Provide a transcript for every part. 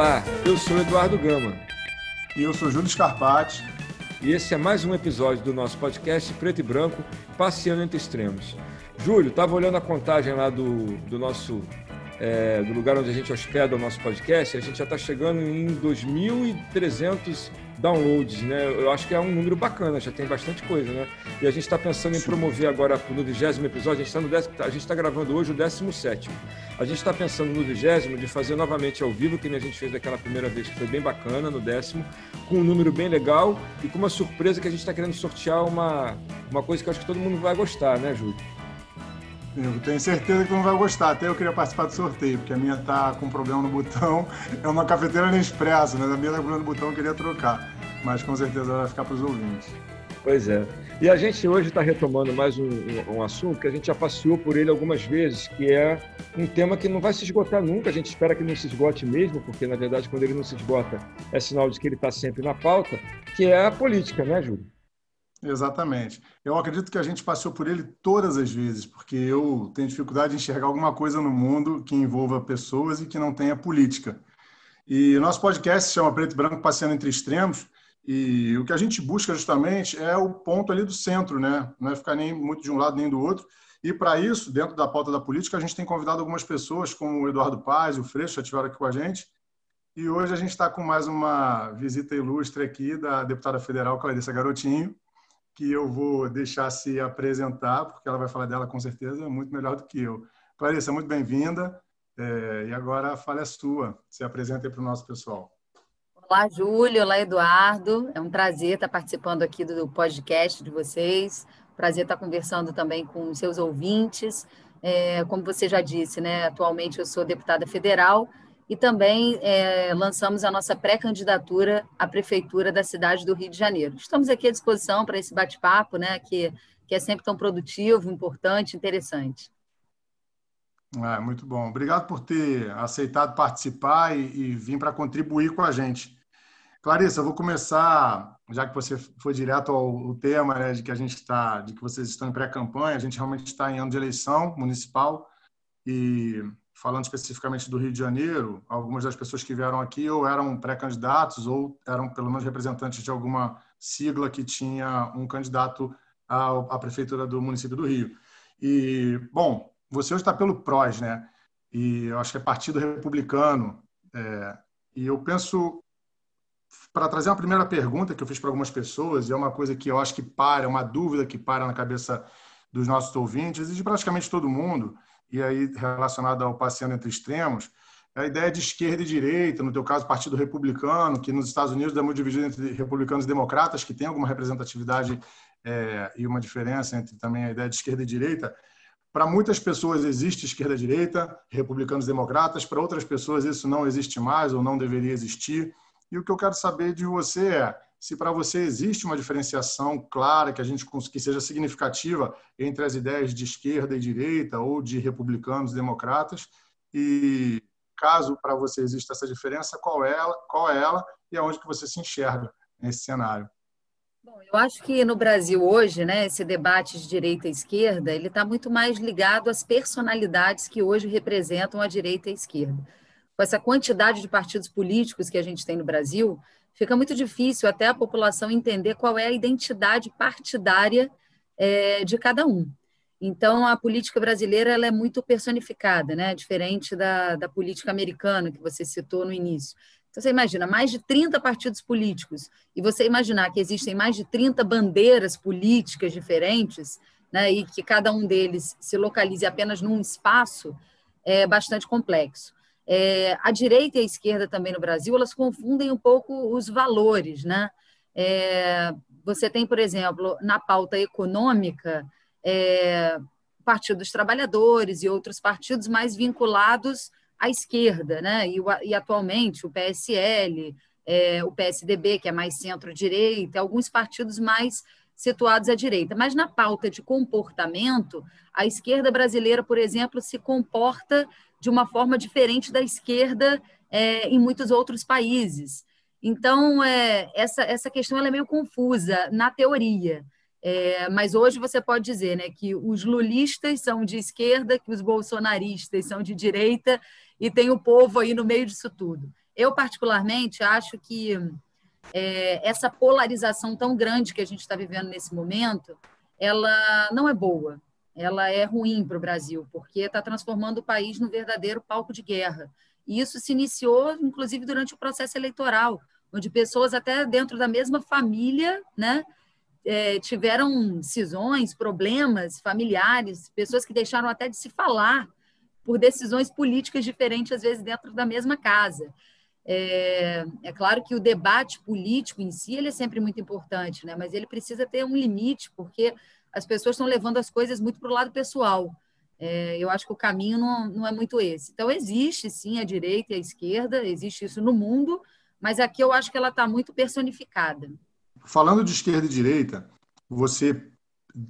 Olá, eu sou Eduardo Gama. E eu sou Júlio Scarpati. E esse é mais um episódio do nosso podcast Preto e Branco, Passeando Entre Extremos. Júlio, estava olhando a contagem lá do, do nosso é, do lugar onde a gente hospeda o nosso podcast, a gente já está chegando em 2.300 downloads, né? Eu acho que é um número bacana, já tem bastante coisa, né? E a gente está pensando em promover agora no vigésimo episódio, a gente está no décimo, a gente está gravando hoje o 17 A gente está pensando no vigésimo de fazer novamente ao vivo, que a gente fez daquela primeira vez, que foi bem bacana, no décimo, com um número bem legal e com uma surpresa que a gente está querendo sortear uma, uma coisa que eu acho que todo mundo vai gostar, né, Júlio? Eu tenho certeza que tu não vai gostar. Até eu queria participar do sorteio, porque a minha tá com problema no botão. É uma cafeteira Nespresso, né? A minha tá com problema no botão, eu queria trocar. Mas com certeza vai ficar para os ouvintes. Pois é. E a gente hoje está retomando mais um, um, um, assunto que a gente já passeou por ele algumas vezes, que é um tema que não vai se esgotar nunca. A gente espera que não se esgote mesmo, porque na verdade quando ele não se esgota é sinal de que ele está sempre na pauta, que é a política, né, Júlio? Exatamente. Eu acredito que a gente passou por ele todas as vezes, porque eu tenho dificuldade de enxergar alguma coisa no mundo que envolva pessoas e que não tenha política. E o nosso podcast se chama Preto e Branco Passeando Entre Extremos, e o que a gente busca justamente é o ponto ali do centro, né? Não é ficar nem muito de um lado nem do outro. E para isso, dentro da pauta da política, a gente tem convidado algumas pessoas, como o Eduardo Paz, o Freixo, já estiveram aqui com a gente. E hoje a gente está com mais uma visita ilustre aqui da deputada federal Clarissa Garotinho, que eu vou deixar se apresentar, porque ela vai falar dela com certeza muito melhor do que eu. Clarissa, muito bem-vinda. É, e agora a fala é sua. Se apresenta aí para o nosso pessoal. Olá, Júlio. Olá, Eduardo. É um prazer estar participando aqui do podcast de vocês. Prazer estar conversando também com seus ouvintes. É, como você já disse, né, atualmente eu sou deputada federal e também é, lançamos a nossa pré-candidatura à Prefeitura da cidade do Rio de Janeiro. Estamos aqui à disposição para esse bate-papo, né, que, que é sempre tão produtivo, importante, interessante. É, muito bom. Obrigado por ter aceitado participar e, e vir para contribuir com a gente. Clarissa, eu vou começar, já que você foi direto ao, ao tema, né, de que a gente está, de que vocês estão em pré-campanha, a gente realmente está em ano de eleição municipal e falando especificamente do Rio de Janeiro, algumas das pessoas que vieram aqui ou eram pré-candidatos ou eram pelo menos representantes de alguma sigla que tinha um candidato à, prefeitura do município do Rio. E, bom, você hoje está pelo PROS, né? E eu acho que é Partido Republicano. É, e eu penso, para trazer uma primeira pergunta que eu fiz para algumas pessoas, e é uma coisa que eu acho que para, é uma dúvida que para na cabeça dos nossos ouvintes e de praticamente todo mundo, e aí relacionado ao passeando entre extremos, a ideia de esquerda e direita, no teu caso, Partido Republicano, que nos Estados Unidos é muito dividido entre republicanos e democratas, que tem alguma representatividade é, e uma diferença entre também a ideia de esquerda e direita. Para muitas pessoas existe esquerda e direita, republicanos e democratas, para outras pessoas isso não existe mais ou não deveria existir. E o que eu quero saber de você é se para você existe uma diferenciação clara que a gente que seja significativa entre as ideias de esquerda e direita ou de republicanos e democratas e caso para você exista essa diferença qual é ela qual é ela e aonde que você se enxerga nesse cenário Bom, eu acho que no Brasil hoje, né, esse debate de direita e esquerda, ele está muito mais ligado às personalidades que hoje representam a direita e a esquerda. Com essa quantidade de partidos políticos que a gente tem no Brasil, fica muito difícil até a população entender qual é a identidade partidária é, de cada um. Então, a política brasileira ela é muito personificada, né? diferente da, da política americana, que você citou no início. Então, você imagina, mais de 30 partidos políticos, e você imaginar que existem mais de 30 bandeiras políticas diferentes, né, e que cada um deles se localize apenas num espaço, é bastante complexo. É, a direita e a esquerda também no Brasil, elas confundem um pouco os valores, né? É, você tem, por exemplo, na pauta econômica, é, Partido dos Trabalhadores e outros partidos mais vinculados à esquerda, né? E, e atualmente o PSL, é, o PSDB, que é mais centro-direita, alguns partidos mais situados à direita. Mas na pauta de comportamento, a esquerda brasileira, por exemplo, se comporta de uma forma diferente da esquerda é, em muitos outros países. Então, é, essa, essa questão é meio confusa na teoria. É, mas hoje você pode dizer né, que os lulistas são de esquerda, que os bolsonaristas são de direita, e tem o povo aí no meio disso tudo. Eu, particularmente, acho que é, essa polarização tão grande que a gente está vivendo nesse momento, ela não é boa, ela é ruim para o Brasil, porque está transformando o país num verdadeiro palco de guerra. E isso se iniciou, inclusive, durante o processo eleitoral, onde pessoas até dentro da mesma família, né, é, tiveram cisões, problemas familiares, pessoas que deixaram até de se falar por decisões políticas diferentes, às vezes dentro da mesma casa. É, é, claro que o debate político em si ele é sempre muito importante, né? mas ele precisa ter um limite, porque as pessoas estão levando as coisas muito para o lado pessoal. É, eu acho que o caminho não, não é muito esse. Então, existe sim a direita e a esquerda, existe isso no mundo, mas aqui eu acho que ela está muito personificada. Falando de esquerda e direita, você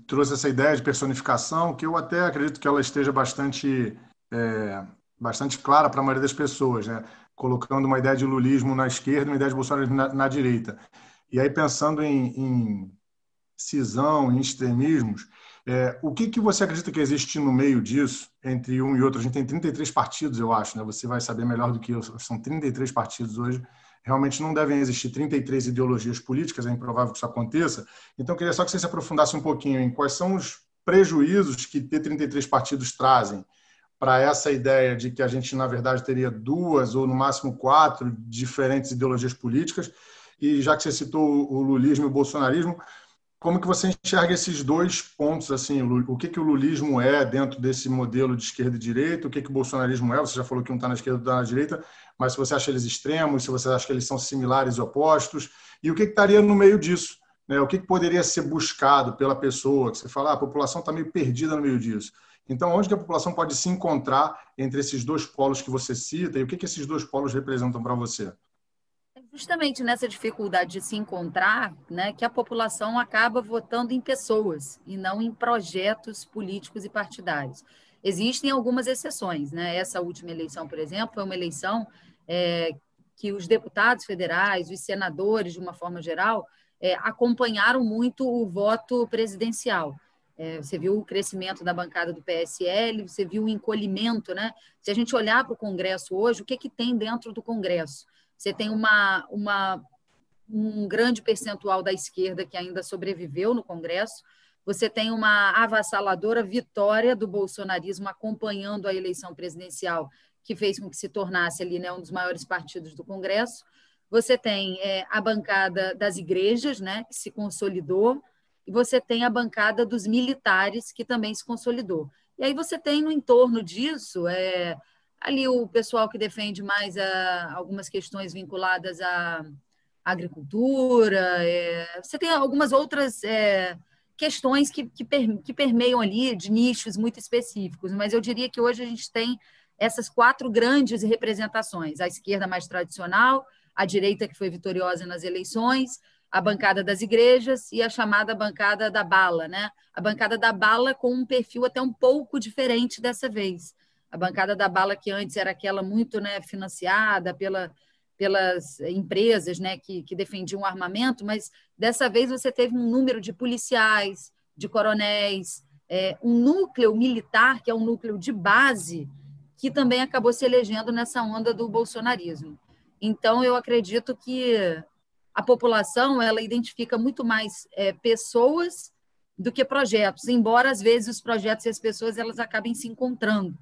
trouxe essa ideia de personificação, que eu até acredito que ela esteja bastante, é, bastante clara para a maioria das pessoas, né? Colocando uma ideia de lulismo na esquerda e uma ideia de bolsonarismo na, na direita. E aí, pensando em, em cisão, em extremismos, é, o que, que você acredita que existe no meio disso, entre um e outro? A gente tem 33 partidos, eu acho, né? você vai saber melhor do que eu, são 33 partidos hoje realmente não devem existir 33 ideologias políticas, é improvável que isso aconteça. Então, eu queria só que você se aprofundasse um pouquinho em quais são os prejuízos que ter 33 partidos trazem para essa ideia de que a gente, na verdade, teria duas ou no máximo quatro diferentes ideologias políticas. E já que você citou o lulismo e o bolsonarismo, como que você enxerga esses dois pontos assim o que que o lulismo é dentro desse modelo de esquerda e direita o que que o bolsonarismo é você já falou que um está na esquerda outro está na direita mas se você acha eles extremos, se você acha que eles são similares e opostos, e o que, que estaria no meio disso? Né? O que, que poderia ser buscado pela pessoa? Que você fala, ah, a população está meio perdida no meio disso. Então, onde que a população pode se encontrar entre esses dois polos que você cita e o que, que esses dois polos representam para você? É justamente nessa dificuldade de se encontrar, né, que a população acaba votando em pessoas e não em projetos políticos e partidários. Existem algumas exceções, né? Essa última eleição, por exemplo, foi uma eleição é, que os deputados federais, os senadores, de uma forma geral, é, acompanharam muito o voto presidencial. É, você viu o crescimento da bancada do PSL, você viu o encolhimento, né? Se a gente olhar para o Congresso hoje, o que, que tem dentro do Congresso? Você tem uma, uma, um grande percentual da esquerda que ainda sobreviveu no Congresso, você tem uma avassaladora vitória do bolsonarismo acompanhando a eleição presidencial, que fez com que se tornasse ali né, um dos maiores partidos do Congresso. Você tem é, a bancada das igrejas, né, que se consolidou, e você tem a bancada dos militares, que também se consolidou. E aí você tem no entorno disso é, ali o pessoal que defende mais a, algumas questões vinculadas à agricultura, é, você tem algumas outras é, questões que, que, per, que permeiam ali de nichos muito específicos, mas eu diria que hoje a gente tem essas quatro grandes representações: a esquerda mais tradicional, a direita que foi vitoriosa nas eleições, a bancada das igrejas e a chamada bancada da bala, né? A bancada da bala com um perfil até um pouco diferente dessa vez. A bancada da bala que antes era aquela muito né, financiada pela, pelas empresas né, que, que defendiam o armamento, mas dessa vez você teve um número de policiais, de coronéis, é, um núcleo militar, que é um núcleo de base, que também acabou se elegendo nessa onda do bolsonarismo. Então, eu acredito que a população ela identifica muito mais é, pessoas do que projetos, embora às vezes os projetos e as pessoas elas acabem se encontrando.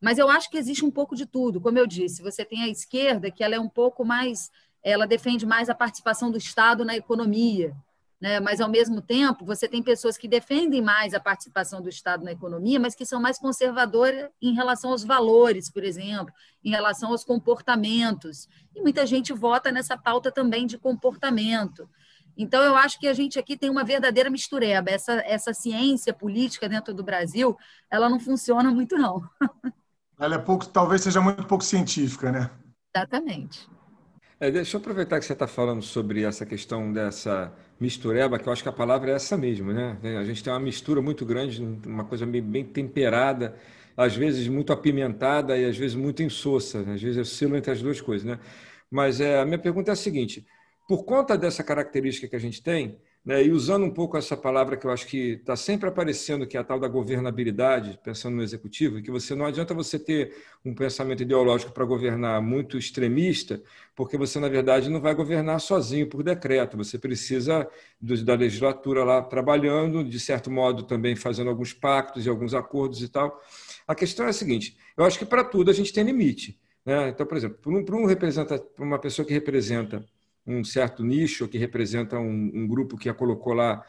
Mas eu acho que existe um pouco de tudo. Como eu disse, você tem a esquerda que ela é um pouco mais, ela defende mais a participação do Estado na economia, né? mas, ao mesmo tempo, você tem pessoas que defendem mais a participação do Estado na economia, mas que são mais conservadoras em relação aos valores, por exemplo, em relação aos comportamentos. E muita gente vota nessa pauta também de comportamento. Então, eu acho que a gente aqui tem uma verdadeira mistureba. Essa, essa ciência política dentro do Brasil, ela não funciona muito, não. Ela é pouco, talvez seja muito pouco científica, né? Exatamente. É, deixa eu aproveitar que você está falando sobre essa questão dessa mistureba, que eu acho que a palavra é essa mesmo, né? A gente tem uma mistura muito grande, uma coisa bem, temperada, às vezes muito apimentada e às vezes muito insossa, né? às vezes eu oscilo entre as duas coisas, né? Mas é, a minha pergunta é a seguinte: por conta dessa característica que a gente tem, né, e usando um pouco essa palavra que eu acho que está sempre aparecendo, que é a tal da governabilidade, pensando no executivo, que você não adianta você ter um pensamento ideológico para governar muito extremista, porque você, na verdade, não vai governar sozinho por decreto. Você precisa da legislatura lá trabalhando, de certo modo também fazendo alguns pactos e alguns acordos e tal. A questão é a seguinte: eu acho que para tudo a gente tem limite. Né? Então, por exemplo, para um, um uma pessoa que representa um certo nicho, que representa um, um grupo que a colocou lá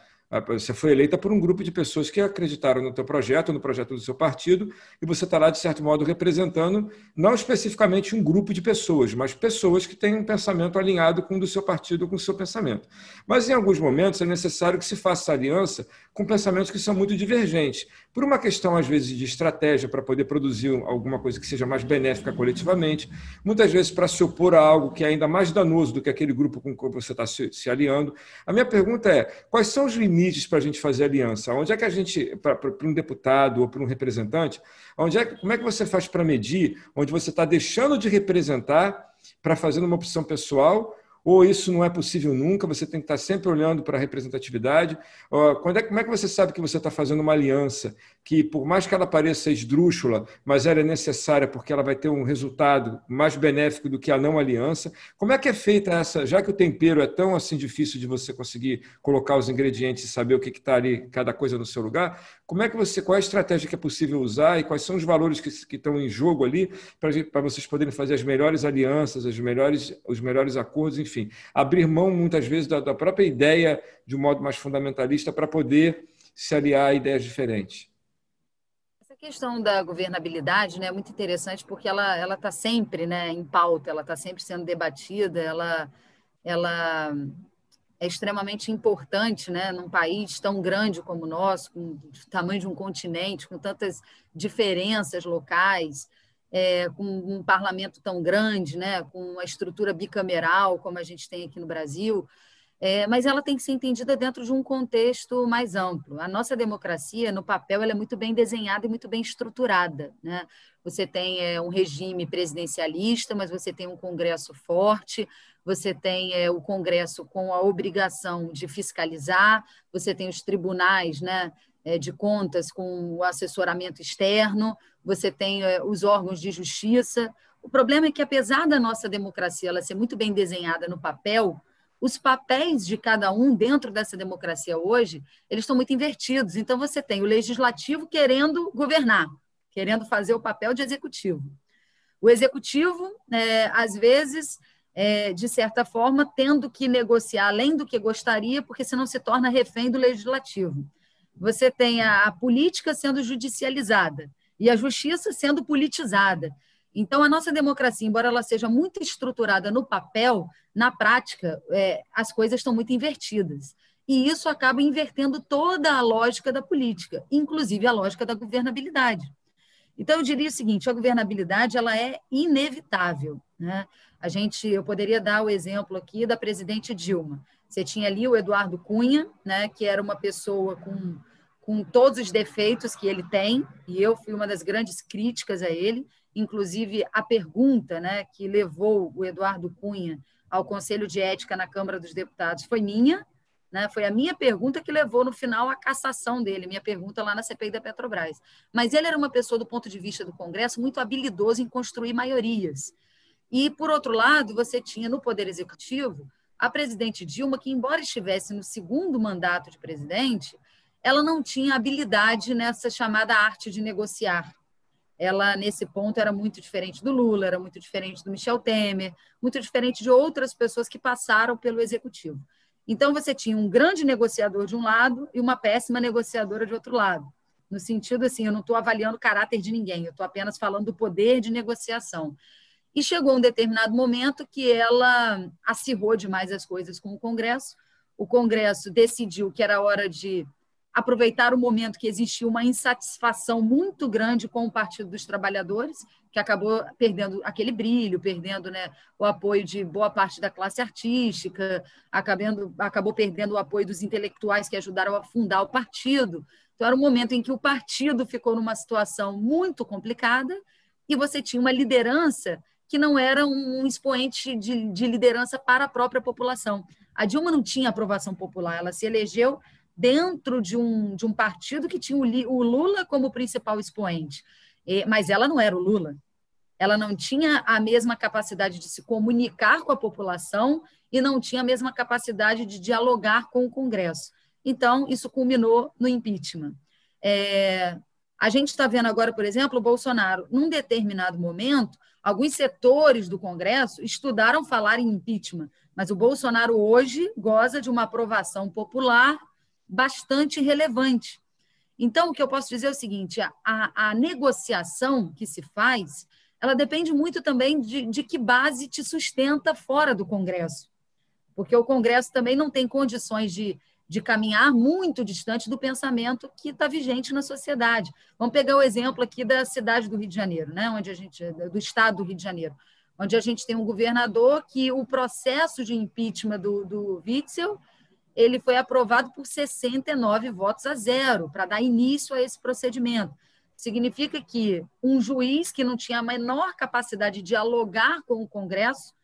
você foi eleita por um grupo de pessoas que acreditaram no teu projeto, no projeto do seu partido, e você está lá, de certo modo, representando não especificamente um grupo de pessoas, mas pessoas que têm um pensamento alinhado com o do seu partido, com o seu pensamento. Mas, em alguns momentos, é necessário que se faça aliança com pensamentos que são muito divergentes, por uma questão, às vezes, de estratégia para poder produzir alguma coisa que seja mais benéfica coletivamente, muitas vezes para se opor a algo que é ainda mais danoso do que aquele grupo com que você está se, se aliando. A minha pergunta é: quais são os limites? limites para a gente fazer aliança? Onde é que a gente, para um deputado ou para um representante, onde é, como é que você faz para medir onde você está deixando de representar para fazer uma opção pessoal ou isso não é possível nunca, você tem que estar sempre olhando para a representatividade. Quando é, como é que você sabe que você está fazendo uma aliança que, por mais que ela pareça esdrúxula, mas ela é necessária porque ela vai ter um resultado mais benéfico do que a não aliança? Como é que é feita essa, já que o tempero é tão assim difícil de você conseguir colocar os ingredientes e saber o que está ali, cada coisa no seu lugar, como é que você, qual é a estratégia que é possível usar e quais são os valores que, que estão em jogo ali para vocês poderem fazer as melhores alianças, as melhores, os melhores acordos, enfim abrir mão muitas vezes da, da própria ideia de um modo mais fundamentalista para poder se aliar a ideias diferentes. Questão da governabilidade né, é muito interessante porque ela ela está sempre né, em pauta, ela está sempre sendo debatida, ela ela é extremamente importante, né, num país tão grande como o nosso, com o tamanho de um continente, com tantas diferenças locais é, com um parlamento tão grande, né, com uma estrutura bicameral como a gente tem aqui no Brasil, é, mas ela tem que ser entendida dentro de um contexto mais amplo. A nossa democracia, no papel, ela é muito bem desenhada e muito bem estruturada. Né? Você tem é, um regime presidencialista, mas você tem um Congresso forte, você tem é, o Congresso com a obrigação de fiscalizar, você tem os tribunais né, é, de contas com o assessoramento externo, você tem é, os órgãos de justiça. O problema é que, apesar da nossa democracia ela ser muito bem desenhada no papel, os papéis de cada um dentro dessa democracia hoje, eles estão muito invertidos. Então, você tem o legislativo querendo governar, querendo fazer o papel de executivo. O executivo, é, às vezes, é, de certa forma, tendo que negociar além do que gostaria, porque senão se torna refém do legislativo você tem a, a política sendo judicializada e a justiça sendo politizada. Então, a nossa democracia, embora ela seja muito estruturada no papel, na prática, é, as coisas estão muito invertidas. E isso acaba invertendo toda a lógica da política, inclusive a lógica da governabilidade. Então, eu diria o seguinte: a governabilidade ela é inevitável. Né? A gente, eu poderia dar o exemplo aqui da presidente Dilma. Você tinha ali o Eduardo Cunha, né, que era uma pessoa com, com todos os defeitos que ele tem, e eu fui uma das grandes críticas a ele, inclusive a pergunta né, que levou o Eduardo Cunha ao Conselho de Ética na Câmara dos Deputados foi minha, né? Foi a minha pergunta que levou no final à cassação dele, minha pergunta lá na CPI da Petrobras. Mas ele era uma pessoa, do ponto de vista do Congresso, muito habilidoso em construir maiorias. E, por outro lado, você tinha no Poder Executivo a presidente Dilma, que, embora estivesse no segundo mandato de presidente, ela não tinha habilidade nessa chamada arte de negociar. Ela, nesse ponto, era muito diferente do Lula, era muito diferente do Michel Temer, muito diferente de outras pessoas que passaram pelo executivo. Então, você tinha um grande negociador de um lado e uma péssima negociadora de outro lado. No sentido assim, eu não estou avaliando o caráter de ninguém, eu estou apenas falando do poder de negociação. E chegou um determinado momento que ela acirrou demais as coisas com o Congresso. O Congresso decidiu que era hora de aproveitar o momento que existia uma insatisfação muito grande com o Partido dos Trabalhadores, que acabou perdendo aquele brilho, perdendo né, o apoio de boa parte da classe artística, acabando, acabou perdendo o apoio dos intelectuais que ajudaram a fundar o partido. Então, era um momento em que o partido ficou numa situação muito complicada e você tinha uma liderança que não era um expoente de, de liderança para a própria população. A Dilma não tinha aprovação popular, ela se elegeu dentro de um, de um partido que tinha o, Lula como principal expoente. mas ela não era o Lula. Ela não tinha a mesma capacidade de se comunicar com a população e não tinha a mesma capacidade de dialogar com o Congresso. Então, isso culminou no impeachment. É, a gente está vendo agora, por exemplo, o Bolsonaro, num determinado momento, alguns setores do Congresso estudaram falar em impeachment, mas o Bolsonaro hoje goza de uma aprovação popular bastante relevante. Então, o que eu posso dizer é o seguinte: a, a negociação que se faz, ela depende muito também de, de que base te sustenta fora do Congresso, porque o Congresso também não tem condições de de caminhar muito distante do pensamento que está vigente na sociedade. Vamos pegar o exemplo aqui da cidade do Rio de Janeiro, né? onde a gente, do estado do Rio de Janeiro, onde a gente tem um governador que o processo de impeachment do, do Witzel ele foi aprovado por 69 votos a zero, para dar início a esse procedimento. Significa que um juiz que não tinha a menor capacidade de dialogar com o Congresso,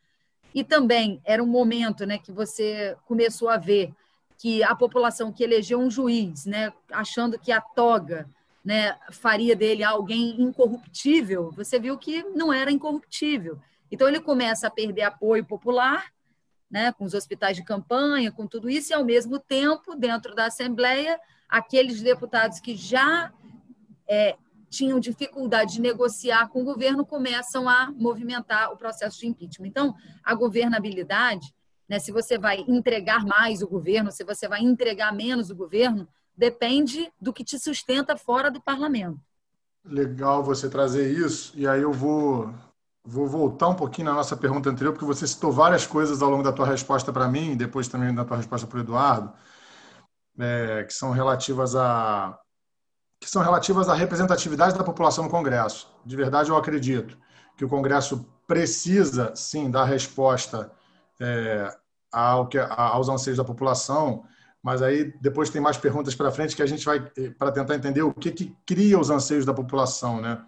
e também era um momento né, que você começou a ver que a população que elegeu um juiz, né, achando que a toga né, faria dele alguém incorruptível, você viu que não era incorruptível. Então ele começa a perder apoio popular, né, com os hospitais de campanha, com tudo isso, e ao mesmo tempo, dentro da Assembleia, aqueles deputados que já é, tinham dificuldade de negociar com o governo começam a movimentar o processo de impeachment. Então, a governabilidade né? Se você vai entregar mais o governo, se você vai entregar menos o governo, depende do que te sustenta fora do parlamento. Legal você trazer isso. E aí eu vou, vou voltar um pouquinho na nossa pergunta anterior, porque você citou várias coisas ao longo da tua resposta para mim, e depois também da tua resposta para o Eduardo, é, que são relativas a que são relativas à representatividade da população no Congresso. De verdade, eu acredito que o Congresso precisa, sim, dar resposta é, ao que, aos anseios da população, mas aí depois tem mais perguntas para frente que a gente vai eh, para tentar entender o que, que cria os anseios da população, né?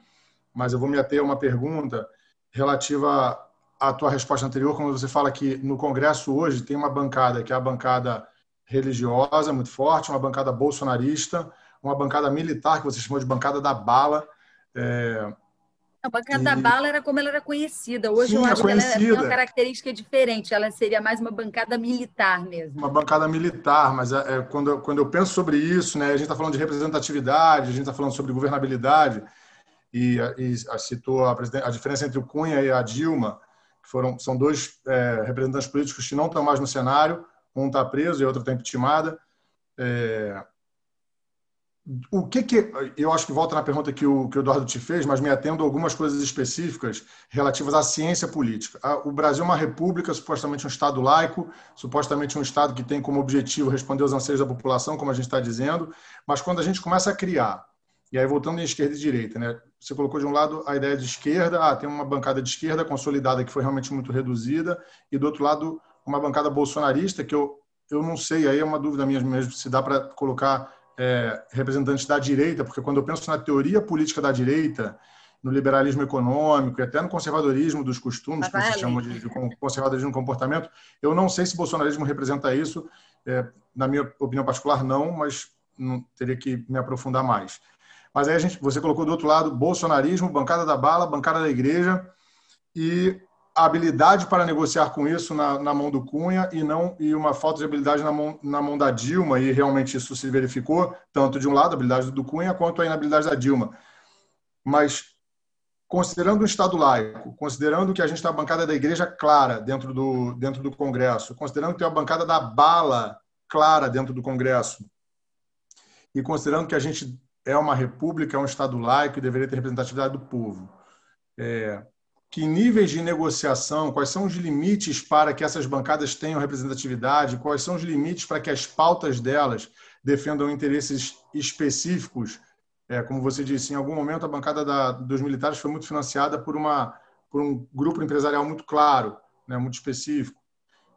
Mas eu vou me ater a uma pergunta relativa à tua resposta anterior, quando você fala que no Congresso hoje tem uma bancada que é a bancada religiosa muito forte, uma bancada bolsonarista, uma bancada militar que você chamou de bancada da bala. É, a bancada e... da bala era como ela era conhecida. Hoje Sim, eu acho que ela tem uma característica diferente. Ela seria mais uma bancada militar mesmo. Uma bancada militar, mas é, é quando, quando eu penso sobre isso, né, a gente está falando de representatividade, a gente está falando sobre governabilidade, e, e citou a, a, diferença entre o Cunha e a Dilma, que foram, são dois é, representantes políticos que não estão mais no cenário, um está preso e outro está impeachment. É, o que, que eu acho que volta na pergunta que o, que o Eduardo te fez, mas me atendo a algumas coisas específicas relativas à ciência política. O Brasil é uma república, supostamente um Estado laico, supostamente um Estado que tem como objetivo responder aos anseios da população, como a gente está dizendo, mas quando a gente começa a criar, e aí voltando em esquerda e direita, né? Você colocou de um lado a ideia de esquerda, ah, tem uma bancada de esquerda consolidada que foi realmente muito reduzida, e do outro lado uma bancada bolsonarista que eu eu não sei, aí é uma dúvida minha mesmo se dá para colocar é, representantes da direita, porque quando eu penso na teoria política da direita, no liberalismo econômico e até no conservadorismo dos costumes, que se chama de, de conservadorismo do comportamento, eu não sei se o bolsonarismo representa isso. É, na minha opinião particular, não, mas não, teria que me aprofundar mais. Mas aí a gente, você colocou do outro lado bolsonarismo, bancada da bala, bancada da igreja e a habilidade para negociar com isso na, na, mão do Cunha e não e uma falta de habilidade na mão, na mão da Dilma e realmente isso se verificou tanto de um lado a habilidade do Cunha quanto a inabilidade da Dilma. Mas considerando o Estado laico considerando que a gente tem a bancada da Igreja clara dentro do dentro do Congresso considerando que tem a bancada da bala clara dentro do Congresso e considerando que a gente é uma república é um Estado laico e deveria ter representatividade do povo é, que níveis de negociação, quais são os limites para que essas bancadas tenham representatividade, quais são os limites para que as pautas delas defendam interesses específicos. É, como você disse, em algum momento a bancada da, dos militares foi muito financiada por, uma, por um grupo empresarial muito claro, né, muito específico.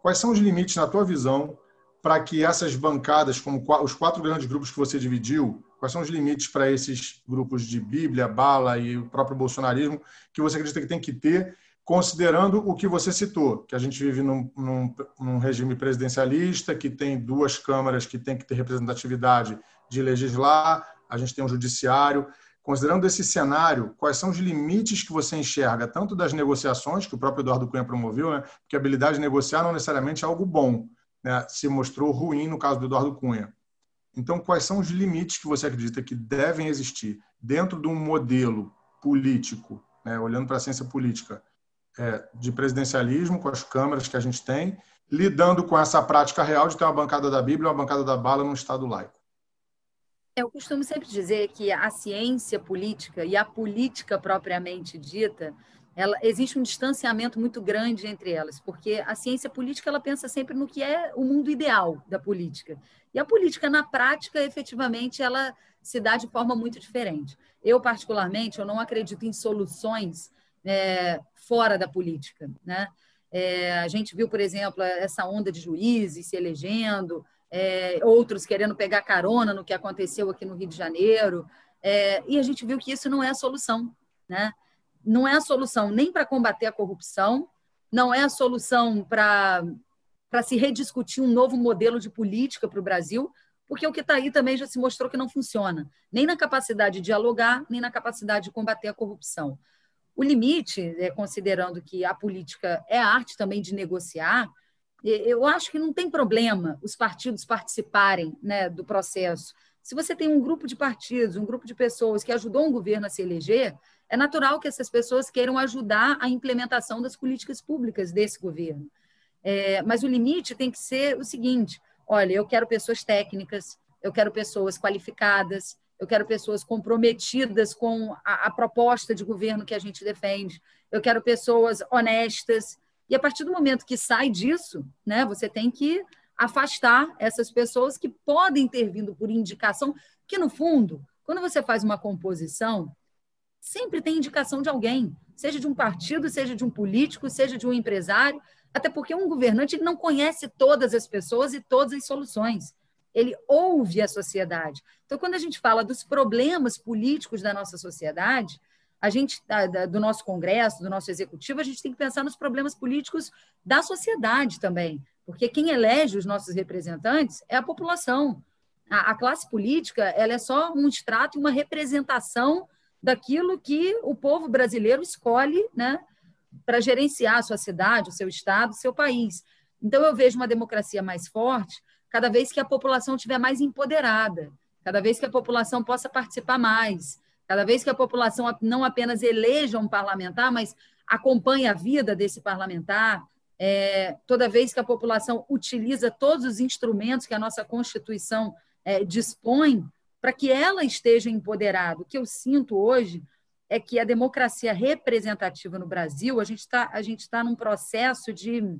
Quais são os limites, na tua visão, para que essas bancadas, como os quatro grandes grupos que você dividiu, quais são os limites para esses grupos de Bíblia, bala e o próprio bolsonarismo que você acredita que tem que ter considerando o que você citou, que a gente vive num, num, num, regime presidencialista, que tem duas câmaras que têm que ter representatividade de legislar, a gente tem um judiciário. Considerando esse cenário, quais são os limites que você enxerga, tanto das negociações, que o próprio Eduardo Cunha promoveu, né? porque a habilidade de negociar não necessariamente é algo bom, né? se mostrou ruim no caso do Eduardo Cunha. Então, quais são os limites que você acredita que devem existir dentro de um modelo político, né? olhando para a ciência política, é, de presidencialismo, com as câmaras que a gente tem, lidando com essa prática real de ter uma bancada da Bíblia e uma bancada da bala num Estado laico? Eu costumo sempre dizer que a ciência política e a política propriamente dita, ela, existe um distanciamento muito grande entre elas, porque a ciência política ela pensa sempre no que é o mundo ideal da política. E a política, na prática, efetivamente, ela se dá de forma muito diferente. Eu, particularmente, eu não acredito em soluções é, fora da política. Né? É, a gente viu, por exemplo, essa onda de juízes se elegendo, é, outros querendo pegar carona no que aconteceu aqui no Rio de Janeiro, é, e a gente viu que isso não é a solução. Né? Não é a solução nem para combater a corrupção, não é a solução para se rediscutir um novo modelo de política para o Brasil, porque o que está aí também já se mostrou que não funciona, nem na capacidade de dialogar, nem na capacidade de combater a corrupção. O limite, é, considerando que a política é a arte também de negociar, eu acho que não tem problema os partidos participarem né, do processo. Se você tem um grupo de partidos, um grupo de pessoas que ajudou um governo a se eleger, é natural que essas pessoas queiram ajudar a implementação das políticas públicas desse governo. É, mas o limite tem que ser o seguinte: olha, eu quero pessoas técnicas, eu quero pessoas qualificadas, eu quero pessoas comprometidas com a, a, proposta de governo que a gente defende, eu quero pessoas honestas. E a partir do momento que sai disso, né, você tem que afastar essas pessoas que podem ter vindo por indicação, que no fundo, quando você faz uma composição, sempre tem indicação de alguém, seja de um partido, seja de um político, seja de um empresário, até porque um governante não conhece todas as pessoas e todas as soluções ele ouve a sociedade. Então, quando a gente fala dos problemas políticos da nossa sociedade, a gente do nosso Congresso, do nosso Executivo, a gente tem que pensar nos problemas políticos da sociedade também, porque quem elege os nossos representantes é a população. A, a classe política ela é só um extrato e uma representação daquilo que o povo brasileiro escolhe, né, para gerenciar a sua cidade, o seu estado, o seu país. Então eu vejo uma democracia mais forte cada vez que a população estiver mais empoderada, cada vez que a população possa participar mais, cada vez que a população não apenas eleja um parlamentar, mas acompanhe a vida desse parlamentar, é, toda vez que a população utiliza todos os instrumentos que a nossa Constituição é, dispõe para que ela esteja empoderada. O que eu sinto hoje é que a democracia representativa no Brasil, a gente está está num processo de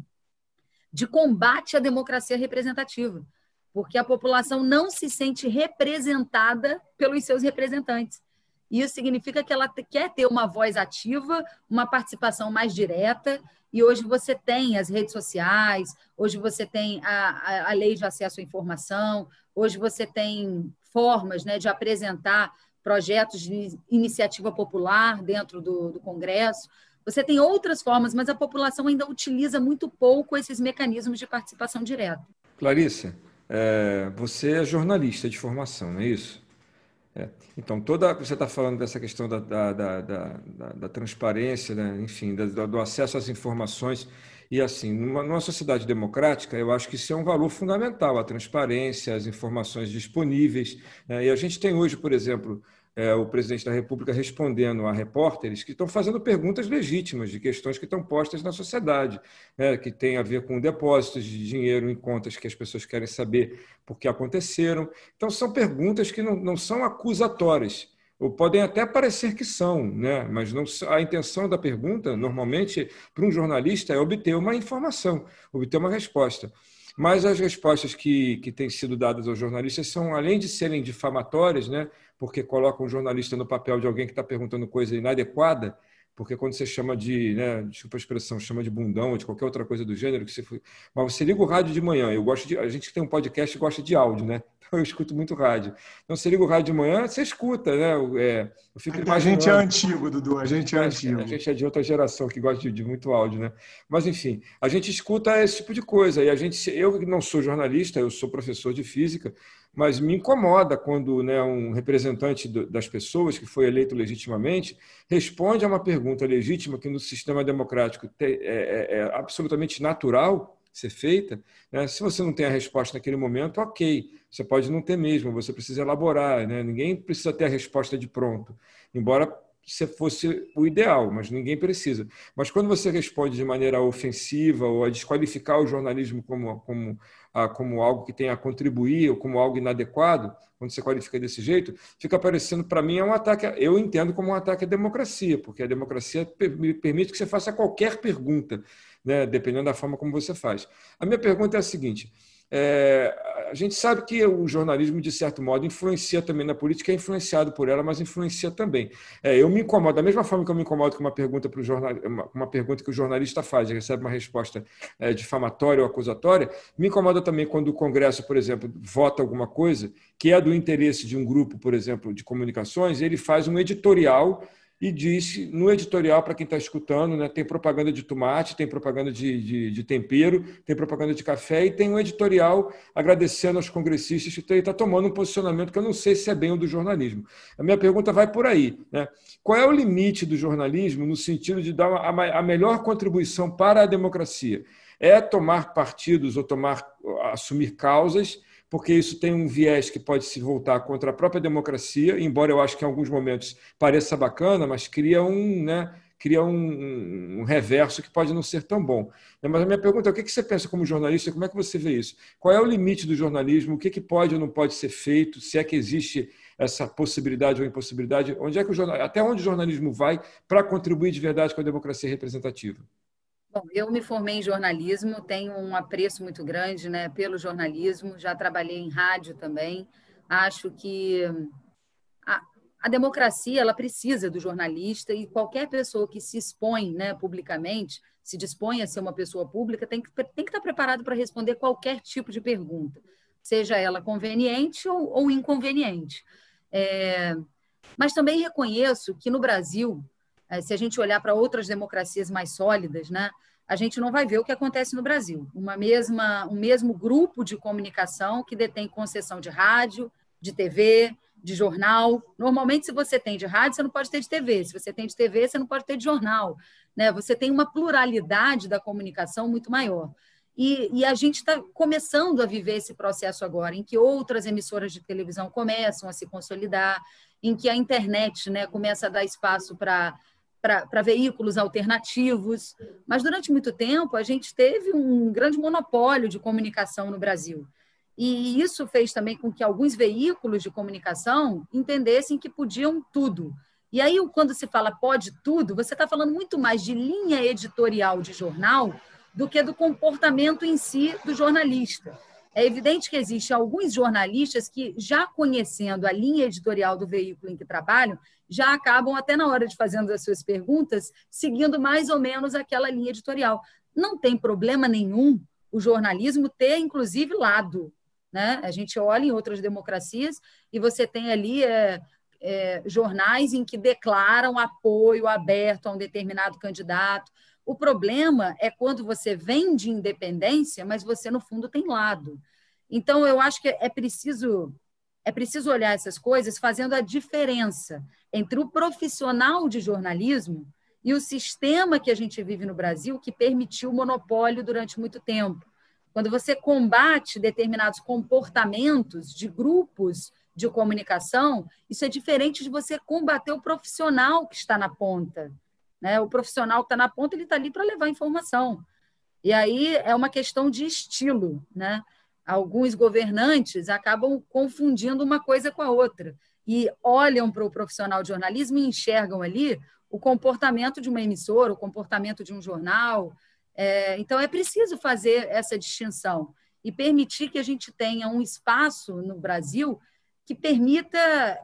de combate à democracia representativa, porque a população não se sente representada pelos seus representantes. Isso significa que ela quer ter uma voz ativa, uma participação mais direta, e hoje você tem as redes sociais, hoje você tem a, a, a lei de acesso à informação, hoje você tem formas né, de apresentar projetos de iniciativa popular dentro do, do Congresso. Você tem outras formas, mas a população ainda utiliza muito pouco esses mecanismos de participação direta. Clarissa, é, você é jornalista de formação, não é isso? É. Então, toda você está falando dessa questão da, da, da, da, da transparência, né? enfim, do acesso às informações. E assim, numa, numa, sociedade democrática, eu acho que isso é um valor fundamental, a transparência, as informações disponíveis. Né? E a gente tem hoje, por exemplo, é, o presidente da República respondendo a repórteres que estão fazendo perguntas legítimas de questões que estão postas na sociedade, né, que tem a ver com depósitos de dinheiro em contas que as pessoas querem saber por que aconteceram. Então, são perguntas que não, não são acusatórias, ou podem até parecer que são, né? mas não, a intenção da pergunta, normalmente, para um jornalista, é obter uma informação, obter uma resposta. Mas as respostas que, que têm sido dadas aos jornalistas são, além de serem difamatórias, né, porque colocam um jornalista no papel de alguém que está perguntando coisa inadequada, porque quando você chama de, né, desculpa a expressão, chama de bundão ou de qualquer outra coisa do gênero, que você, mas você liga o rádio de manhã, eu gosto de, a gente que tem um podcast gosta de áudio, né? eu escuto muito rádio. Então, você liga o rádio de manhã, você escuta, né? É, eu fico a gente é antigo, Dudu, a gente é antigo. A gente é de outra geração que gosta de, de, muito áudio, né? Mas, enfim, a gente escuta esse tipo de coisa. E a gente, eu não sou jornalista, eu sou professor de física, mas me incomoda quando né, um representante das pessoas que foi eleito legitimamente responde a uma pergunta legítima que no sistema democrático é, é, é absolutamente natural ser feita. Né? Se você não tem a resposta naquele momento, ok, você pode não ter mesmo, você precisa elaborar. Né? Ninguém precisa ter a resposta de pronto, embora se fosse o ideal, mas ninguém precisa. Mas quando você responde de maneira ofensiva ou a desqualificar o jornalismo como, como como algo que tem a contribuir ou como algo inadequado, quando você qualifica desse jeito, fica parecendo para mim é um ataque. Eu entendo como um ataque à democracia, porque a democracia permite que você faça qualquer pergunta, né, dependendo da forma como você faz. A minha pergunta é a seguinte: é, a gente sabe que o jornalismo, de certo modo, influencia também na política, é influenciado por ela, mas influencia também. É, eu me incomodo, da mesma forma que eu me incomodo com uma pergunta, jornal, uma, uma, pergunta que o jornalista faz e recebe uma resposta é, difamatória ou acusatória, me incomoda também quando o Congresso, por exemplo, vota alguma coisa que é do interesse de um grupo, por exemplo, de comunicações, ele faz um editorial e disse no editorial, para quem está escutando, né, tem propaganda de tomate, tem propaganda de, de, de, tempero, tem propaganda de café e tem um editorial agradecendo aos congressistas que está tomando um posicionamento que eu não sei se é bem o do jornalismo. A minha pergunta vai por aí. Né? Qual é o limite do jornalismo no sentido de dar a, a melhor contribuição para a democracia? É tomar partidos ou tomar assumir causas porque isso tem um viés que pode se voltar contra a própria democracia, embora eu acho que em alguns momentos pareça bacana, mas cria um, né, cria um, um reverso que pode não ser tão bom. Mas a minha pergunta é: o que você pensa como jornalista? Como é que você vê isso? Qual é o limite do jornalismo? O que, que pode ou não pode ser feito? Se é que existe essa possibilidade ou impossibilidade? Onde é que o jornal, até onde o jornalismo vai para contribuir de verdade com a democracia representativa? Bom, eu me formei em jornalismo, tenho um apreço muito grande né, pelo jornalismo, já trabalhei em rádio também. Acho que a, a democracia ela precisa do jornalista e qualquer pessoa que se expõe né, publicamente, se dispõe a ser uma pessoa pública, tem que, tem que estar preparado para responder qualquer tipo de pergunta, seja ela conveniente ou, ou inconveniente. É, mas também reconheço que no Brasil se a gente olhar para outras democracias mais sólidas, né, a gente não vai ver o que acontece no Brasil. Uma mesma, um mesmo grupo de comunicação que detém concessão de rádio, de TV, de jornal. Normalmente, se você tem de rádio, você não pode ter de TV. Se você tem de TV, você não pode ter de jornal. Né? Você tem uma pluralidade da comunicação muito maior. E, e a gente está começando a viver esse processo agora, em que outras emissoras de televisão começam a se consolidar, em que a internet né, começa a dar espaço para para veículos alternativos, mas durante muito tempo a gente teve um grande monopólio de comunicação no Brasil. E isso fez também com que alguns veículos de comunicação entendessem que podiam tudo. E aí, quando se fala pode tudo, você está falando muito mais de linha editorial de jornal do que do comportamento em si do jornalista. É evidente que existem alguns jornalistas que, já conhecendo a linha editorial do veículo em que trabalham, já acabam, até na hora de fazendo as suas perguntas, seguindo mais ou menos aquela linha editorial. Não tem problema nenhum o jornalismo ter, inclusive, lado. Né? A gente olha em outras democracias e você tem ali é, é, jornais em que declaram apoio aberto a um determinado candidato. O problema é quando você vende independência, mas você, no fundo, tem lado. Então, eu acho que é preciso, é preciso olhar essas coisas fazendo a diferença entre o profissional de jornalismo e o sistema que a gente vive no Brasil, que permitiu o monopólio durante muito tempo. Quando você combate determinados comportamentos de grupos de comunicação, isso é diferente de você combater o profissional que está na ponta. Né? O profissional que está na ponta, ele está ali para levar informação. E aí é uma questão de estilo. Né? Alguns governantes acabam confundindo uma coisa com a outra e olham para o profissional de jornalismo e enxergam ali o comportamento de uma emissora, o comportamento de um jornal. É, então, é preciso fazer essa distinção e permitir que a gente tenha um espaço no Brasil que permita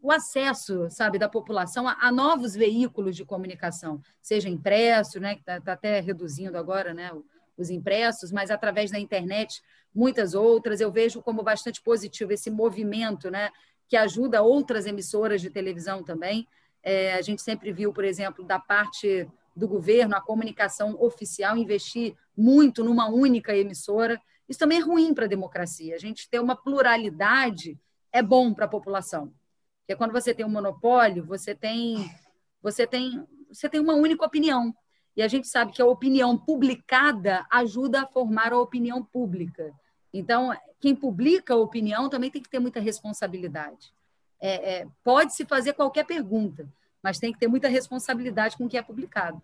o acesso, sabe, da população a, a, novos veículos de comunicação, seja impresso, né, que está tá até reduzindo agora, né, os impressos, mas através da internet muitas outras. Eu vejo como bastante positivo esse movimento, né, que ajuda outras emissoras de televisão também. É, a gente sempre viu, por exemplo, da parte do governo, a comunicação oficial investir muito numa única emissora. Isso também é ruim para a democracia. A gente ter uma pluralidade é bom para a população. Porque quando você tem um monopólio, você tem, você tem, você tem uma única opinião. E a gente sabe que a opinião publicada ajuda a formar a opinião pública. Então, quem publica a opinião também tem que ter muita responsabilidade. É, é, Pode-se fazer qualquer pergunta, mas tem que ter muita responsabilidade com o que é publicado.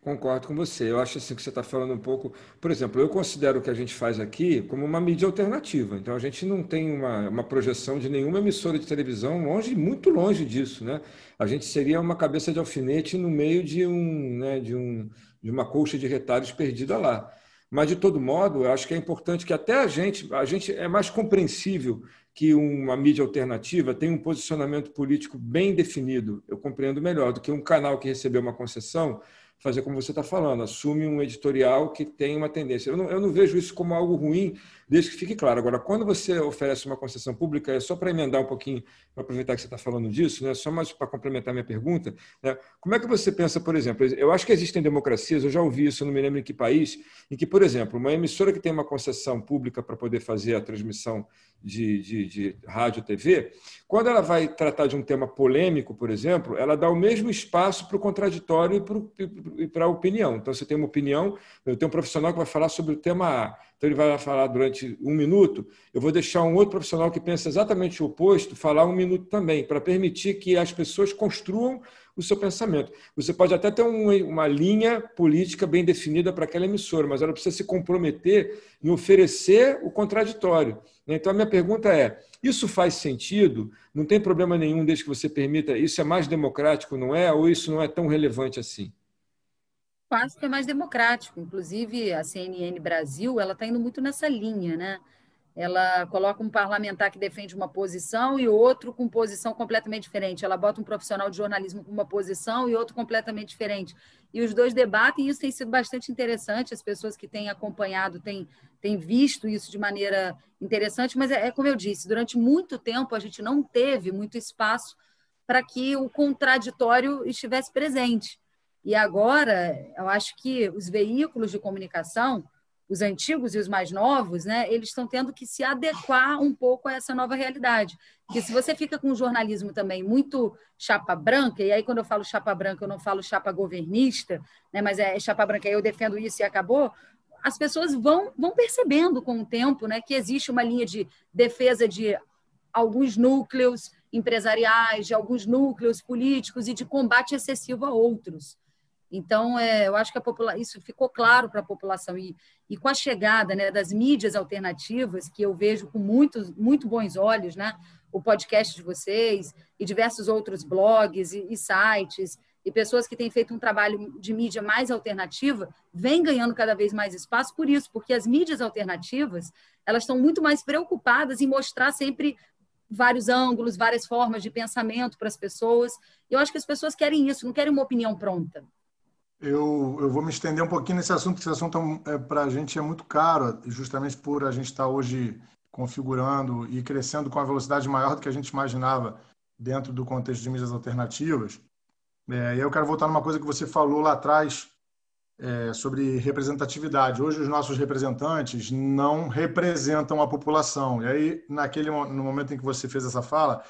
Concordo com você. Eu acho assim que você está falando um pouco. Por exemplo, eu considero o que a gente faz aqui como uma mídia alternativa. Então a gente não tem uma, uma projeção de nenhuma emissora de televisão, longe, muito longe disso, né? A gente seria uma cabeça de alfinete no meio de um, né, de um, de uma colcha de retalhos perdida lá. Mas de todo modo, eu acho que é importante que até a gente, a gente é mais compreensível que uma mídia alternativa tem um posicionamento político bem definido. Eu compreendo melhor do que um canal que recebeu uma concessão fazer como você está falando, assume um editorial que tem uma tendência. Eu não, eu não, vejo isso como algo ruim, desde que fique claro. Agora, quando você oferece uma concessão pública, é só para emendar um pouquinho, para aproveitar que você está falando disso, né? só mais para complementar minha pergunta, né? como é que você pensa, por exemplo, eu acho que existem democracias, eu já ouvi isso, não me lembro em que país, em que, por exemplo, uma emissora que tem uma concessão pública para poder fazer a transmissão de, de, de rádio TV, quando ela vai tratar de um tema polêmico, por exemplo, ela dá o mesmo espaço para o contraditório e para a opinião. Então, você tem uma opinião, eu tenho um profissional que vai falar sobre o tema A, então ele vai falar durante um minuto, eu vou deixar um outro profissional que pensa exatamente o oposto falar um minuto também, para permitir que as pessoas construam o seu pensamento. Você pode até ter um, uma linha política bem definida para aquela emissora, mas ela precisa se comprometer em oferecer o contraditório. Né? Então, a minha pergunta é: isso faz sentido? Não tem problema nenhum desde que você permita? Isso é mais democrático, não é? Ou isso não é tão relevante assim? Acho que é mais democrático. Inclusive, a CNN Brasil ela está indo muito nessa linha, né? ela coloca um parlamentar que defende uma posição e outro com posição completamente diferente. Ela bota um profissional de jornalismo com uma posição e outro completamente diferente. E os dois debatem, e isso tem sido bastante interessante. As pessoas que têm acompanhado têm, têm visto isso de maneira interessante, mas é, é como eu disse: durante muito tempo a gente não teve muito espaço para que o contraditório estivesse presente. E agora, eu acho que os veículos de comunicação os antigos e os mais novos, né, eles estão tendo que se adequar um pouco a essa nova realidade. Porque se você fica com um jornalismo também muito chapa branca, e aí quando eu falo chapa branca, eu não falo chapa governista, né, mas é chapa branca, eu defendo isso e acabou, as pessoas vão, vão percebendo com o tempo né, que existe uma linha de defesa de alguns núcleos empresariais, de alguns núcleos políticos e de combate excessivo a outros. Então, é, eu acho que popula isso ficou claro para a população. E, e com a chegada né, das mídias alternativas, que eu vejo com muitos, muito bons olhos, né, o podcast de vocês e diversos outros blogs e, e sites, e pessoas que têm feito um trabalho de mídia mais alternativa, vem ganhando cada vez mais espaço por isso, porque as mídias alternativas elas estão muito mais preocupadas em mostrar sempre vários ângulos, várias formas de pensamento para as pessoas. Eu acho que as pessoas querem isso, não querem uma opinião pronta. Eu, eu vou me estender um pouquinho nesse assunto, porque esse assunto é, para a gente é muito caro, justamente por a gente estar tá hoje configurando e crescendo com a velocidade maior do que a gente imaginava dentro do contexto de mídias alternativas. É, e eu quero voltar numa coisa que você falou lá atrás é, sobre representatividade. Hoje os nossos representantes não representam a população. E aí, naquele no momento em que você fez essa fala,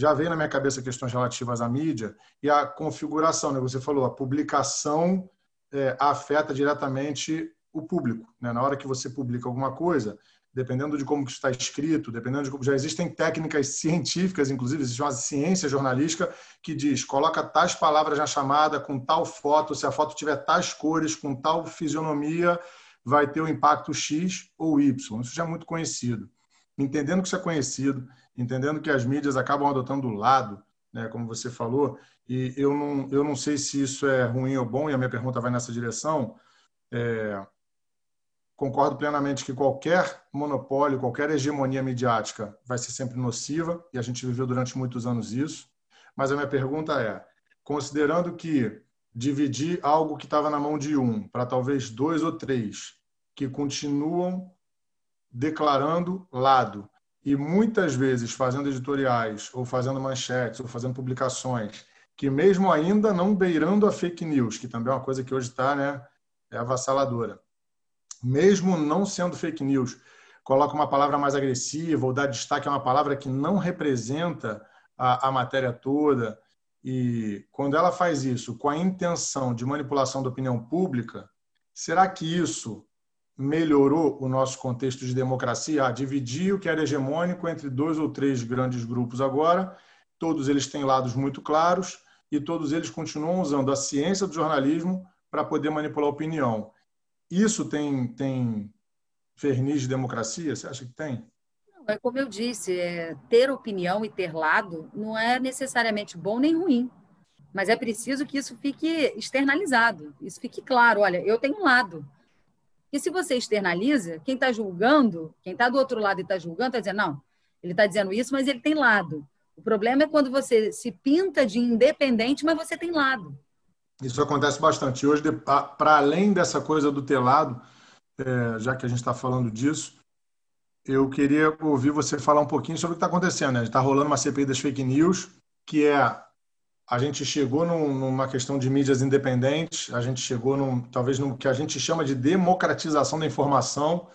já veio na minha cabeça questões relativas à mídia e à configuração. Né? Você falou, a publicação é, afeta diretamente o público. Né? Na hora que você publica alguma coisa, dependendo de como está escrito, dependendo de como já existem técnicas científicas, inclusive existe uma ciência jornalística que diz coloca tais palavras na chamada com tal foto, se a foto tiver tais cores, com tal fisionomia, vai ter o impacto X ou Y. Isso já é muito conhecido. Entendendo que isso é conhecido, entendendo que as mídias acabam adotando o lado, né, como você falou, e eu não, eu não sei se isso é ruim ou bom, e a minha pergunta vai nessa direção. É, concordo plenamente que qualquer monopólio, qualquer hegemonia midiática vai ser sempre nociva, e a gente viveu durante muitos anos isso. Mas a minha pergunta é: considerando que dividir algo que estava na mão de um para talvez dois ou três que continuam declarando lado e muitas vezes fazendo editoriais ou fazendo manchetes ou fazendo publicações que mesmo ainda não beirando a fake news, que também é uma coisa que hoje está né, é avassaladora, mesmo não sendo fake news, coloca uma palavra mais agressiva ou dá destaque a uma palavra que não representa a, a matéria toda. E quando ela faz isso com a intenção de manipulação da opinião pública, será que isso melhorou o nosso contexto de democracia? Ah, dividir o que era hegemônico entre dois ou três grandes grupos agora, todos eles têm lados muito claros e todos eles continuam usando a ciência do jornalismo para poder manipular a opinião. Isso tem, tem verniz de democracia? Você acha que tem? É como eu disse, é, ter opinião e ter lado não é necessariamente bom nem ruim, mas é preciso que isso fique externalizado, isso fique claro. Olha, eu tenho um lado. E se você externaliza, quem está julgando, quem está do outro lado e está julgando, está dizendo, não, ele está dizendo isso, mas ele tem lado. O problema é quando você se pinta de independente, mas você tem lado. Isso acontece bastante. Hoje, para além dessa coisa do ter lado, é, já que a gente está falando disso, eu queria ouvir você falar um pouquinho sobre o que está acontecendo. Né? Está rolando uma CPI das fake news, que é a gente chegou num, numa questão de mídias independentes, a gente chegou num, talvez no que a gente chama de democratização da informação.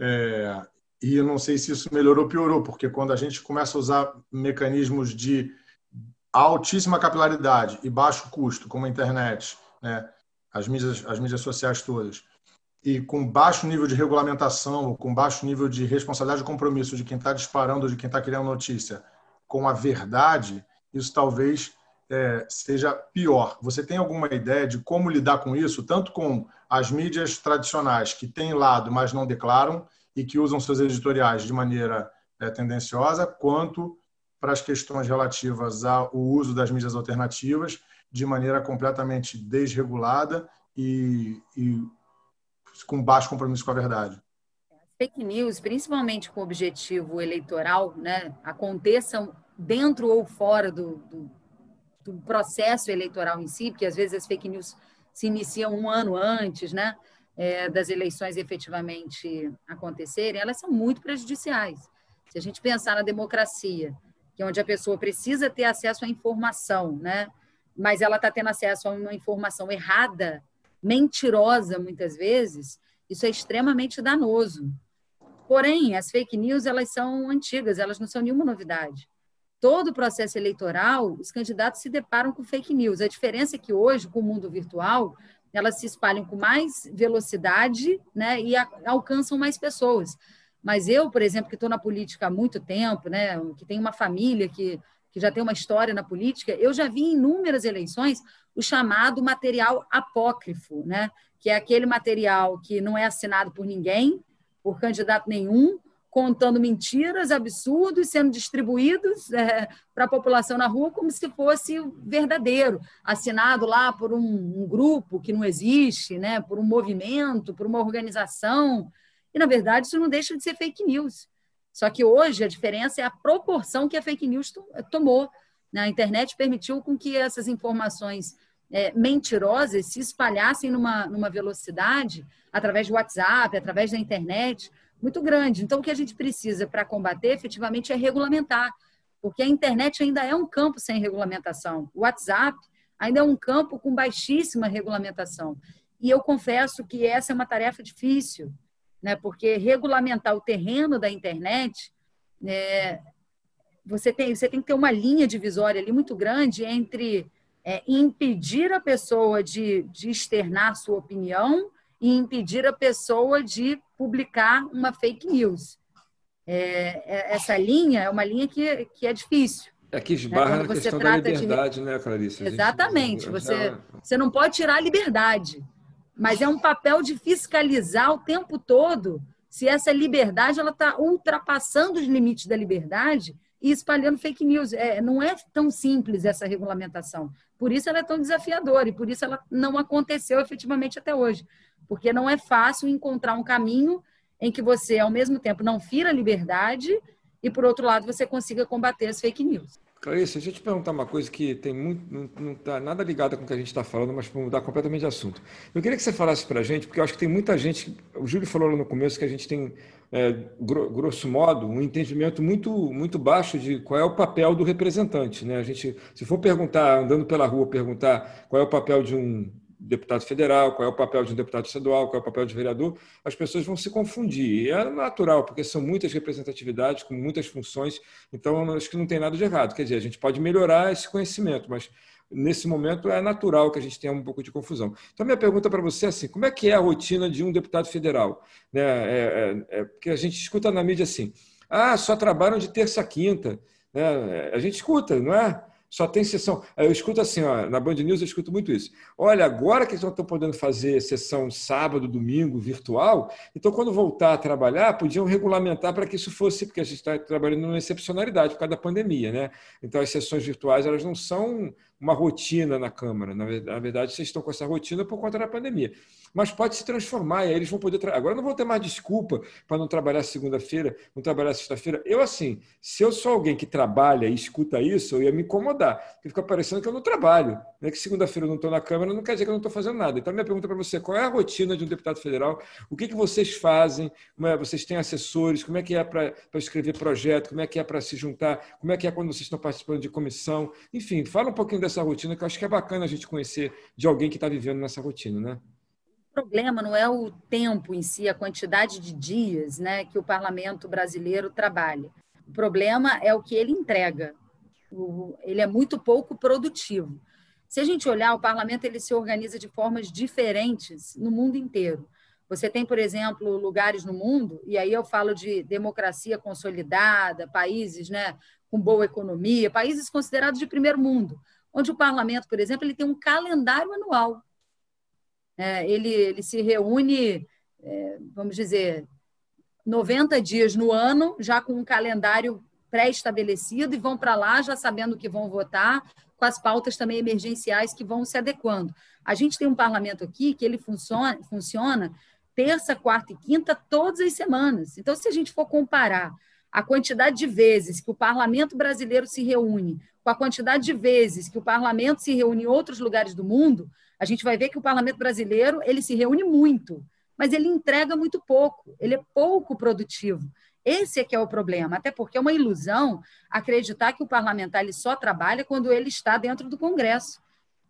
É, e eu não sei se isso melhorou ou piorou, porque quando a gente começa a usar mecanismos de altíssima capilaridade e baixo custo, como a internet, né, as, mídias, as mídias sociais todas, e com baixo nível de regulamentação, com baixo nível de responsabilidade e compromisso de quem está disparando, de quem está criando notícia, com a verdade, isso talvez é, seja pior. Você tem alguma ideia de como lidar com isso, tanto com as mídias tradicionais que têm lado, mas não declaram e que usam seus editoriais de maneira é, tendenciosa, quanto para as questões relativas ao uso das mídias alternativas de maneira completamente desregulada e, e com baixo compromisso com a verdade? Fake news, principalmente com objetivo eleitoral, né, aconteçam dentro ou fora do, do do processo eleitoral em si, porque às vezes as fake news se iniciam um ano antes, né, é, das eleições efetivamente acontecerem, elas são muito prejudiciais. Se a gente pensar na democracia, que é onde a pessoa precisa ter acesso à informação, né, mas ela está tendo acesso a uma informação errada, mentirosa muitas vezes, isso é extremamente danoso. Porém, as fake news elas são antigas, elas não são nenhuma novidade todo o processo eleitoral, os candidatos se deparam com fake news. A diferença é que hoje, com o mundo virtual, elas se espalham com mais velocidade né, e a, alcançam mais pessoas. Mas eu, por exemplo, que estou na política há muito tempo, né, que tenho uma família que, que já tem uma história na política, eu já vi em inúmeras eleições o chamado material apócrifo, né, que é aquele material que não é assinado por ninguém, por candidato nenhum, contando mentiras, absurdos, sendo distribuídos é, para a população na rua como se fosse verdadeiro, assinado lá por um, um, grupo que não existe, né, por um movimento, por uma organização. E, na verdade, isso não deixa de ser fake news. Só que hoje a diferença é a proporção que a fake news tomou. Né? A internet permitiu com que essas informações é, mentirosas se espalhassem numa, numa velocidade através do WhatsApp, através da internet, muito grande. Então, o que a gente precisa para combater efetivamente é regulamentar, porque a internet ainda é um campo sem regulamentação. O WhatsApp ainda é um campo com baixíssima regulamentação. E eu confesso que essa é uma tarefa difícil, né? porque regulamentar o terreno da internet, é, você, tem, você tem que ter uma linha divisória ali muito grande entre é, impedir a pessoa de, de externar sua opinião e impedir a pessoa de publicar uma fake news. É, é, essa linha é uma linha que, que é difícil. É que esbarra né? na questão da liberdade, de... né, Clarice? Exatamente. Gente... Você, você não pode tirar a liberdade, mas é um papel de fiscalizar o tempo todo se essa liberdade ela está ultrapassando os limites da liberdade e espalhando fake news. É, não é tão simples essa regulamentação. Por isso ela é tão desafiadora e por isso ela não aconteceu efetivamente até hoje porque não é fácil encontrar um caminho em que você, ao mesmo tempo, não fira a liberdade e, por outro lado, você consiga combater as fake news. Clarice, deixa eu te perguntar uma coisa que tem muito, não está nada ligada com o que a gente está falando, mas para mudar completamente de assunto. Eu queria que você falasse para a gente, porque eu acho que tem muita gente. O Júlio falou lá no começo que a gente tem, é, grosso modo, um entendimento muito, muito baixo de qual é o papel do representante. Né? A gente, se for perguntar, andando pela rua, perguntar qual é o papel de um deputado federal, qual é o papel de um deputado estadual, qual é o papel de vereador, as pessoas vão se confundir. E é natural, porque são muitas representatividades, com muitas funções, então acho que não tem nada de errado. Quer dizer, a gente pode melhorar esse conhecimento, mas nesse momento é natural que a gente tenha um pouco de confusão. Então, minha pergunta para você é assim: como é que é a rotina de um deputado federal? Né? É, é, é, porque a gente escuta na mídia assim: ah, só trabalham de terça a quinta. Né? A gente escuta, não é? Só tem sessão. Eu escuto assim, ó, na Band News eu escuto muito isso. Olha, agora que eles não estão podendo fazer sessão sábado, domingo, virtual, então quando voltar a trabalhar, podiam regulamentar para que isso fosse, porque a gente está trabalhando numa excepcionalidade por causa da pandemia, né? Então as sessões virtuais elas não são uma rotina na Câmara. Na verdade, vocês estão com essa rotina por conta da pandemia. Mas pode se transformar, e aí eles vão poder. Tra... Agora não vão ter mais desculpa para não trabalhar segunda-feira, não trabalhar sexta-feira. Eu, assim, se eu sou alguém que trabalha e escuta isso, eu ia me incomodar, porque fica parecendo que eu não trabalho. Né? Que segunda-feira eu não estou na Câmara, não quer dizer que eu não estou fazendo nada. Então, minha pergunta para você: qual é a rotina de um deputado federal? O que, que vocês fazem? Como é, vocês têm assessores? Como é que é para escrever projeto? Como é que é para se juntar? Como é que é quando vocês estão participando de comissão? Enfim, fala um pouquinho dessa dessa rotina, que eu acho que é bacana a gente conhecer de alguém que está vivendo nessa rotina, né? O problema não é o tempo em si, a quantidade de dias né, que o parlamento brasileiro trabalha. O problema é o que ele entrega. ele é muito pouco produtivo. Se a gente olhar, o parlamento ele se organiza de formas diferentes no mundo inteiro. Você tem, por exemplo, lugares no mundo, e aí eu falo de democracia consolidada, países né, com boa economia, países considerados de primeiro mundo, onde o parlamento, por exemplo, ele tem um calendário anual. É, ele, ele se reúne, é, vamos dizer, 90 dias no ano, já com um calendário pré-estabelecido, e vão para lá já sabendo que vão votar, com as pautas também emergenciais que vão se adequando. A gente tem um parlamento aqui que ele funciona, funciona terça, quarta e quinta, todas as semanas. Então, se a gente for comparar a quantidade de vezes que o parlamento brasileiro se reúne com a quantidade de vezes que o parlamento se reúne em outros lugares do mundo, a gente vai ver que o parlamento brasileiro ele se reúne muito, mas ele entrega muito pouco, ele é pouco produtivo. Esse é que é o problema, até porque é uma ilusão acreditar que o parlamentar ele só trabalha quando ele está dentro do Congresso,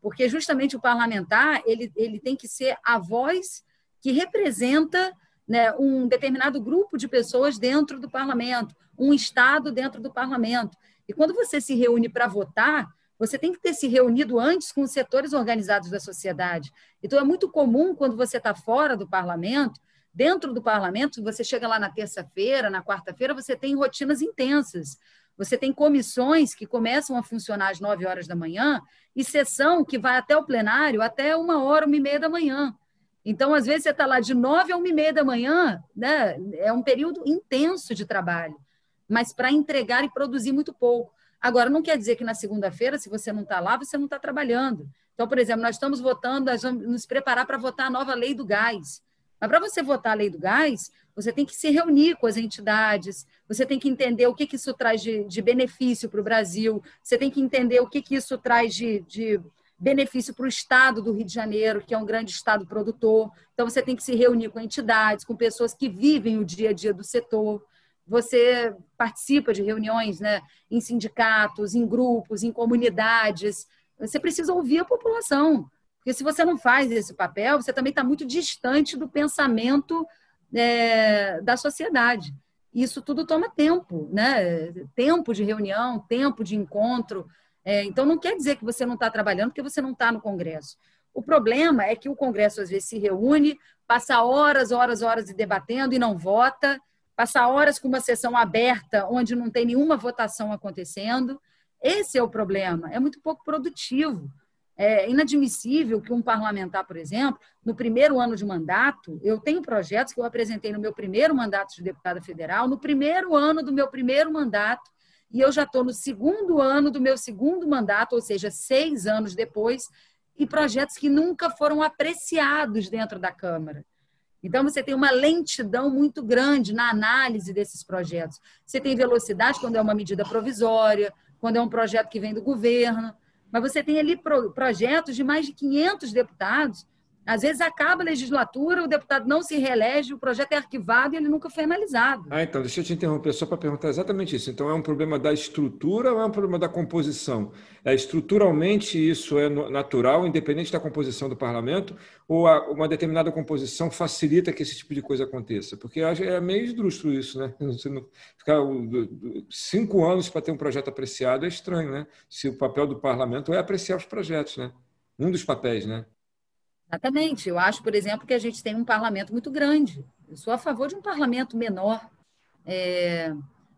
porque justamente o parlamentar ele, ele tem que ser a voz que representa né, um determinado grupo de pessoas dentro do parlamento, um Estado dentro do parlamento. E quando você se reúne para votar, você tem que ter se reunido antes com os setores organizados da sociedade. Então, é muito comum, quando você está fora do parlamento, dentro do parlamento, você chega lá na terça-feira, na quarta-feira, você tem rotinas intensas. Você tem comissões que começam a funcionar às nove horas da manhã e sessão que vai até o plenário até uma hora, uma e meia da manhã. Então, às vezes, você está lá de nove a uma e meia da manhã, né? é um período intenso de trabalho mas para entregar e produzir muito pouco. Agora, não quer dizer que na segunda-feira, se você não está lá, você não está trabalhando. Então, por exemplo, nós estamos votando, nós vamos nos preparar para votar a nova lei do gás. Mas para você votar a lei do gás, você tem que se reunir com as entidades, você tem que entender o que, que isso traz de, de benefício para o Brasil, você tem que entender o que, que isso traz de, de benefício para o Estado do Rio de Janeiro, que é um grande Estado produtor. Então, você tem que se reunir com entidades, com pessoas que vivem o dia a dia do setor você participa de reuniões né, em sindicatos, em grupos, em comunidades. Você precisa ouvir a população. Porque se você não faz esse papel, você também está muito distante do pensamento é, da sociedade. Isso tudo toma tempo, né? Tempo de reunião, tempo de encontro. É, então, não quer dizer que você não está trabalhando porque você não está no Congresso. O problema é que o Congresso, às vezes, se reúne, passa horas, horas, horas debatendo e não vota, passar horas com uma sessão aberta onde não tem nenhuma votação acontecendo. Esse é o problema, é muito pouco produtivo. É inadmissível que um parlamentar, por exemplo, no primeiro ano de mandato, eu tenho projetos que eu apresentei no meu primeiro mandato de deputada federal, no primeiro ano do meu primeiro mandato, e eu já estou no segundo ano do meu segundo mandato, ou seja, seis anos depois, e projetos que nunca foram apreciados dentro da Câmara. Então, você tem uma lentidão muito grande na análise desses projetos. Você tem velocidade quando é uma medida provisória, quando é um projeto que vem do governo. Mas você tem ali projetos de mais de 500 deputados às vezes acaba a legislatura, o deputado não se reelege, o projeto é arquivado e ele nunca foi analisado. Ah, então, deixa eu te interromper só para perguntar exatamente isso. Então, é um problema da estrutura ou é um problema da composição? É, estruturalmente, isso é natural, independente da composição do parlamento, ou uma determinada composição facilita que esse tipo de coisa aconteça? Porque é meio esdrúxulo isso, né? Você não ficar cinco anos para ter um projeto apreciado é estranho, né? Se o papel do parlamento é apreciar os projetos, né? Um dos papéis, né? Exatamente. Eu acho, por exemplo, que a gente tem um parlamento muito grande. Eu sou a favor de um parlamento menor. É...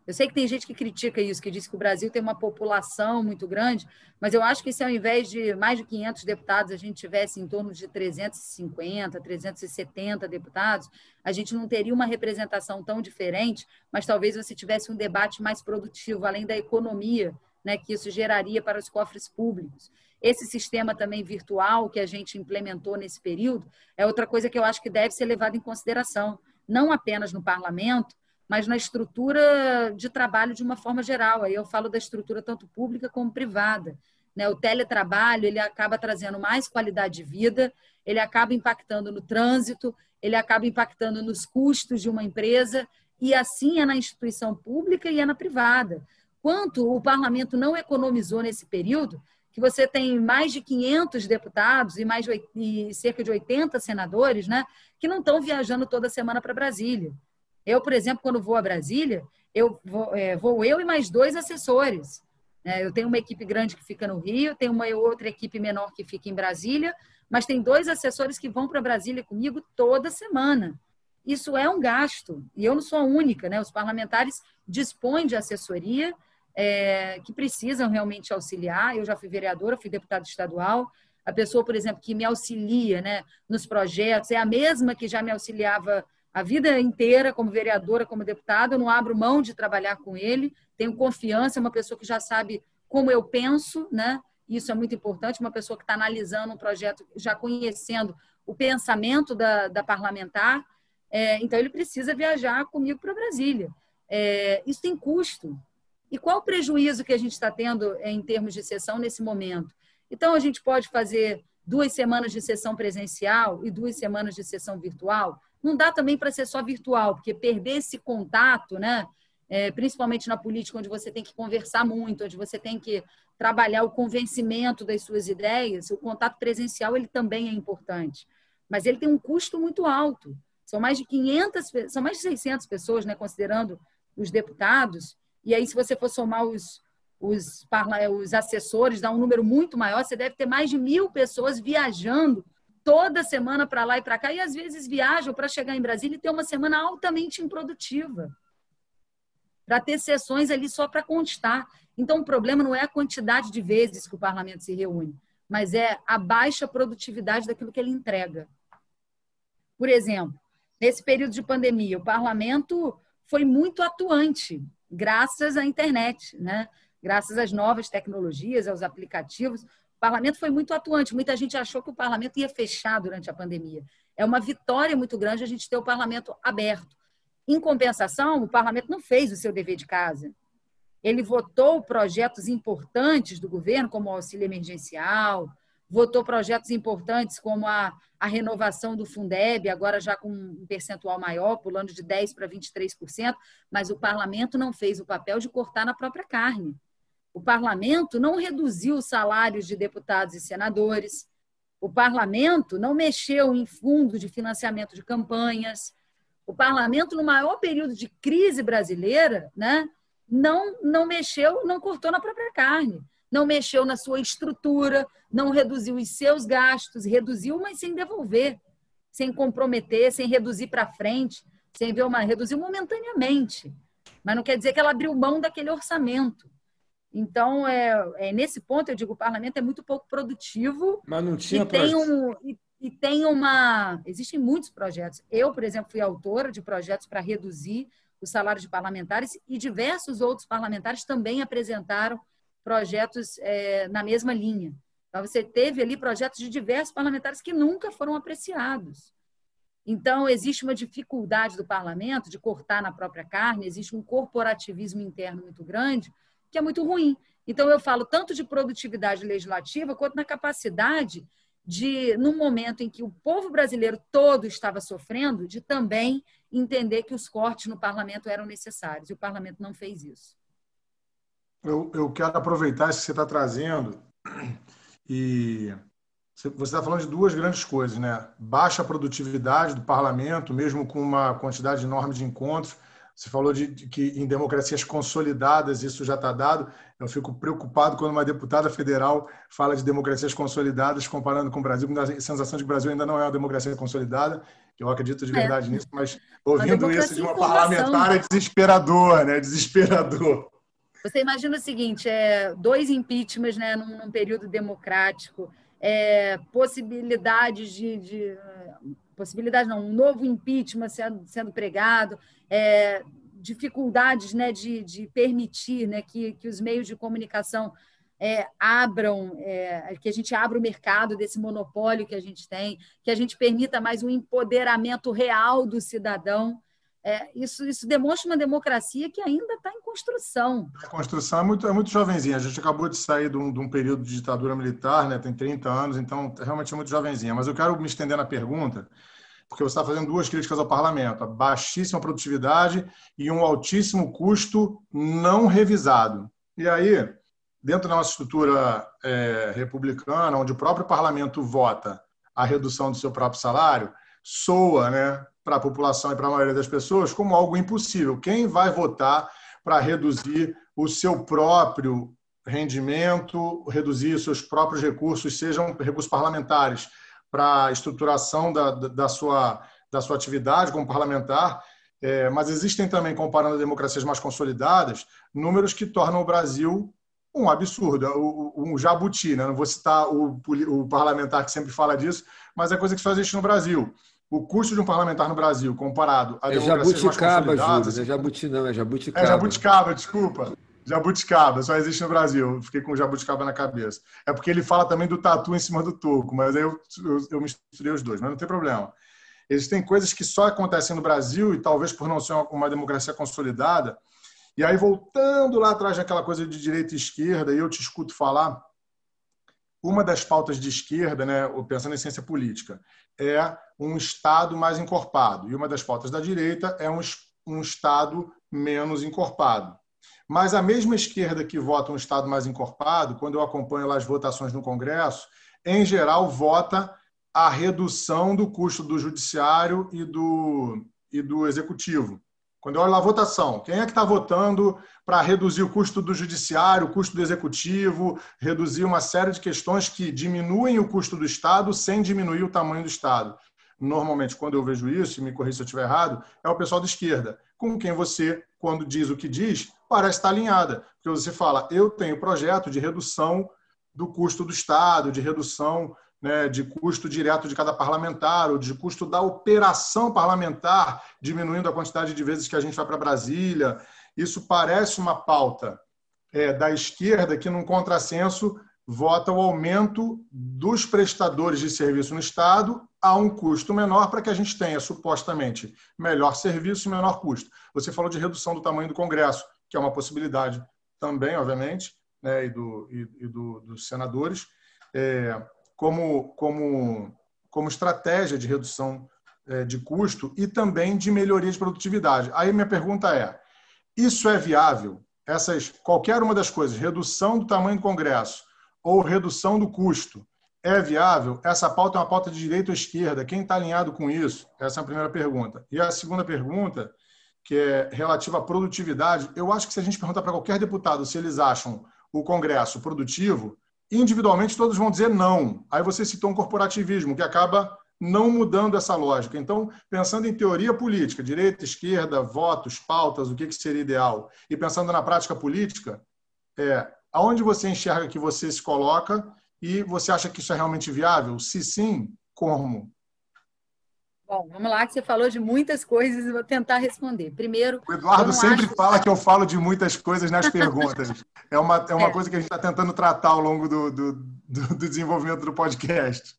Eu sei que tem gente que critica isso, que diz que o Brasil tem uma população muito grande, mas eu acho que se ao invés de mais de 500 deputados, a gente tivesse em torno de 350, 370 deputados, a gente não teria uma representação tão diferente, mas talvez você tivesse um debate mais produtivo, além da economia né, que isso geraria para os cofres públicos. Esse sistema também virtual que a gente implementou nesse período é outra coisa que eu acho que deve ser levada em consideração, não apenas no parlamento, mas na estrutura de trabalho de uma forma geral. Aí eu falo da estrutura tanto pública como privada. Né? O teletrabalho ele acaba trazendo mais qualidade de vida, ele acaba impactando no trânsito, ele acaba impactando nos custos de uma empresa, e assim é na instituição pública e é na privada. Quanto o parlamento não economizou nesse período, que você tem mais de 500 deputados e mais de, e cerca de 80 senadores, né, que não estão viajando toda semana para Brasília. Eu, por exemplo, quando vou a Brasília, eu vou, é, vou eu e mais dois assessores. É, eu tenho uma equipe grande que fica no Rio, tenho uma outra equipe menor que fica em Brasília, mas tem dois assessores que vão para Brasília comigo toda semana. Isso é um gasto, e eu não sou a única, né? Os parlamentares dispõem de assessoria, é, que precisam realmente auxiliar. Eu já fui vereadora, fui deputada estadual. A pessoa, por exemplo, que me auxilia né, nos projetos é a mesma que já me auxiliava a vida inteira como vereadora, como deputada. Eu não abro mão de trabalhar com ele, tenho confiança, é uma pessoa que já sabe como eu penso, né? Isso é muito importante, uma pessoa que está analisando um projeto, já conhecendo o pensamento da, da parlamentar. É, então, ele precisa viajar comigo para Brasília. É, isso tem custo, e qual o prejuízo que a gente está tendo em termos de sessão nesse momento? Então, a gente pode fazer duas semanas de sessão presencial e duas semanas de sessão virtual? Não dá também para ser só virtual, porque perder esse contato, né? É, principalmente na política, onde você tem que conversar muito, onde você tem que trabalhar o convencimento das suas ideias, o contato presencial ele também é importante. Mas ele tem um custo muito alto. São mais de 500, são mais de 600 pessoas, né, considerando os deputados, e aí, se você for somar os, os, os assessores, dá um número muito maior, você deve ter mais de mil pessoas viajando toda semana para lá e para cá, e às vezes viajam para chegar em Brasília e ter uma semana altamente improdutiva. Para ter sessões ali só para constar. Então, o problema não é a quantidade de vezes que o parlamento se reúne, mas é a baixa produtividade daquilo que ele entrega. Por exemplo, nesse período de pandemia, o parlamento foi muito atuante graças à internet, né? graças às novas tecnologias, aos aplicativos. O parlamento foi muito atuante. Muita gente achou que o parlamento ia fechar durante a pandemia. É uma vitória muito grande a gente ter o parlamento aberto. Em compensação, o parlamento não fez o seu dever de casa. Ele votou projetos importantes do governo, como o auxílio emergencial, votou projetos importantes como a, a renovação do Fundeb, agora já com um percentual maior, pulando de 10% para 23%, mas o parlamento não fez o papel de cortar na própria carne. O parlamento não reduziu os salários de deputados e senadores. O parlamento não mexeu em fundos de financiamento de campanhas. O parlamento, no maior período de crise brasileira, né, não, não mexeu, não cortou na própria carne não mexeu na sua estrutura, não reduziu os seus gastos, reduziu, mas sem devolver, sem comprometer, sem reduzir para frente, sem ver uma reduziu momentaneamente, mas não quer dizer que ela abriu mão daquele orçamento. Então, é, é nesse ponto eu digo, o parlamento é muito pouco produtivo. Mas não tinha e tem um e, e tem uma existem muitos projetos. Eu, por exemplo, fui autora de projetos para reduzir o salário de parlamentares e diversos outros parlamentares também apresentaram projetos é, na mesma linha. Então, você teve ali projetos de diversos parlamentares que nunca foram apreciados. Então, existe uma dificuldade do parlamento de cortar na própria carne, existe um corporativismo interno muito grande, que é muito ruim. Então, eu falo tanto de produtividade legislativa quanto na capacidade de, num momento em que o povo brasileiro todo estava sofrendo, de também entender que os cortes no parlamento eram necessários. E o parlamento não fez isso. Eu, eu quero aproveitar isso que você está trazendo e você está falando de duas grandes coisas, né? Baixa produtividade do parlamento, mesmo com uma quantidade enorme de encontros. Você falou de, de que em democracias consolidadas isso já está dado. Eu fico preocupado quando uma deputada federal fala de democracias consolidadas, comparando com o Brasil, com a sensação de que o Brasil ainda não é uma democracia consolidada. Eu acredito de é. verdade é. nisso, mas ouvindo isso de uma parlamentar é desesperador, né? Desesperador. Você imagina o seguinte: é, dois impeachments né, num, num período democrático, é, possibilidades de, de, possibilidade não, um novo impeachment sendo, sendo pregado, é, dificuldades né, de, de permitir né, que, que os meios de comunicação é, abram, é, que a gente abra o mercado desse monopólio que a gente tem, que a gente permita mais um empoderamento real do cidadão. É, isso, isso demonstra uma democracia que ainda está em construção. A construção é muito, é muito jovenzinha. A gente acabou de sair de um, de um, período de ditadura militar, né? tem 30 anos, então realmente é muito jovenzinha. Mas eu quero me estender na pergunta, porque você está fazendo duas críticas ao parlamento: a baixíssima produtividade e um altíssimo custo não revisado. E aí, dentro da nossa estrutura é, republicana, onde o próprio parlamento vota a redução do seu próprio salário, soa, né? Para a população e para a maioria das pessoas como algo impossível. Quem vai votar para reduzir o seu próprio rendimento, reduzir os seus próprios recursos, sejam recursos parlamentares, para a estruturação da, da, sua, da sua atividade como parlamentar, é, mas existem também, comparando democracias mais consolidadas, números que tornam o Brasil um absurdo, um jabuti. Né? Não vou citar o, o parlamentar que sempre fala disso, mas é coisa que só existe no Brasil o custo de um parlamentar no Brasil comparado a é jabuticaba, Júlio, não é jabuti não, é jabuticaba. É jabuticaba, desculpa. Jabuticaba, só existe no Brasil. Fiquei com jabuticaba na cabeça. É porque ele fala também do tatu em cima do toco, mas aí eu, eu, eu misturei os dois, mas não tem problema. Existem coisas que só acontecem no Brasil e talvez por não ser uma democracia consolidada. E aí, voltando lá atrás naquela coisa de direita e esquerda, e eu te escuto falar, uma das pautas de esquerda, né, pensando em ciência política, é um Estado mais encorpado. E uma das pautas da direita é um, um Estado menos encorpado. Mas a mesma esquerda que vota um Estado mais encorpado, quando eu acompanho lá as votações no Congresso, em geral vota a redução do custo do judiciário e do, e do executivo. Quando eu olho a votação, quem é que está votando para reduzir o custo do judiciário, o custo do executivo, reduzir uma série de questões que diminuem o custo do Estado sem diminuir o tamanho do Estado? Normalmente, quando eu vejo isso, e me corrija se eu estiver errado, é o pessoal da esquerda, com quem você, quando diz o que diz, parece estar alinhada. Porque você fala, eu tenho projeto de redução do custo do Estado, de redução né, de custo direto de cada parlamentar, ou de custo da operação parlamentar, diminuindo a quantidade de vezes que a gente vai para Brasília. Isso parece uma pauta é, da esquerda que, num contrassenso, vota o aumento dos prestadores de serviço no Estado a um custo menor para que a gente tenha, supostamente, melhor serviço e menor custo. Você falou de redução do tamanho do Congresso, que é uma possibilidade também, obviamente, né, e, do, e, e do, dos senadores. É, como, como, como estratégia de redução é, de custo e também de melhoria de produtividade. Aí minha pergunta é: isso é viável? Essas, qualquer uma das coisas, redução do tamanho do Congresso ou redução do custo, é viável? Essa pauta é uma pauta de direita ou esquerda? Quem está alinhado com isso? Essa é a primeira pergunta. E a segunda pergunta, que é relativa à produtividade, eu acho que se a gente perguntar para qualquer deputado se eles acham o Congresso produtivo, individualmente todos vão dizer não. Aí você citou um corporativismo que acaba não mudando essa lógica. Então, pensando em teoria política, direita, esquerda, votos, pautas, o que, que seria ideal, e pensando na prática política, é, aonde você enxerga que você se coloca e você acha que isso é realmente viável? Se sim, como? Bom, vamos lá, que você falou de muitas coisas e vou tentar responder. Primeiro. O Eduardo sempre acho... fala que eu falo de muitas coisas nas perguntas. é uma, é uma é. coisa que a gente está tentando tratar ao longo do, do, do, desenvolvimento do podcast.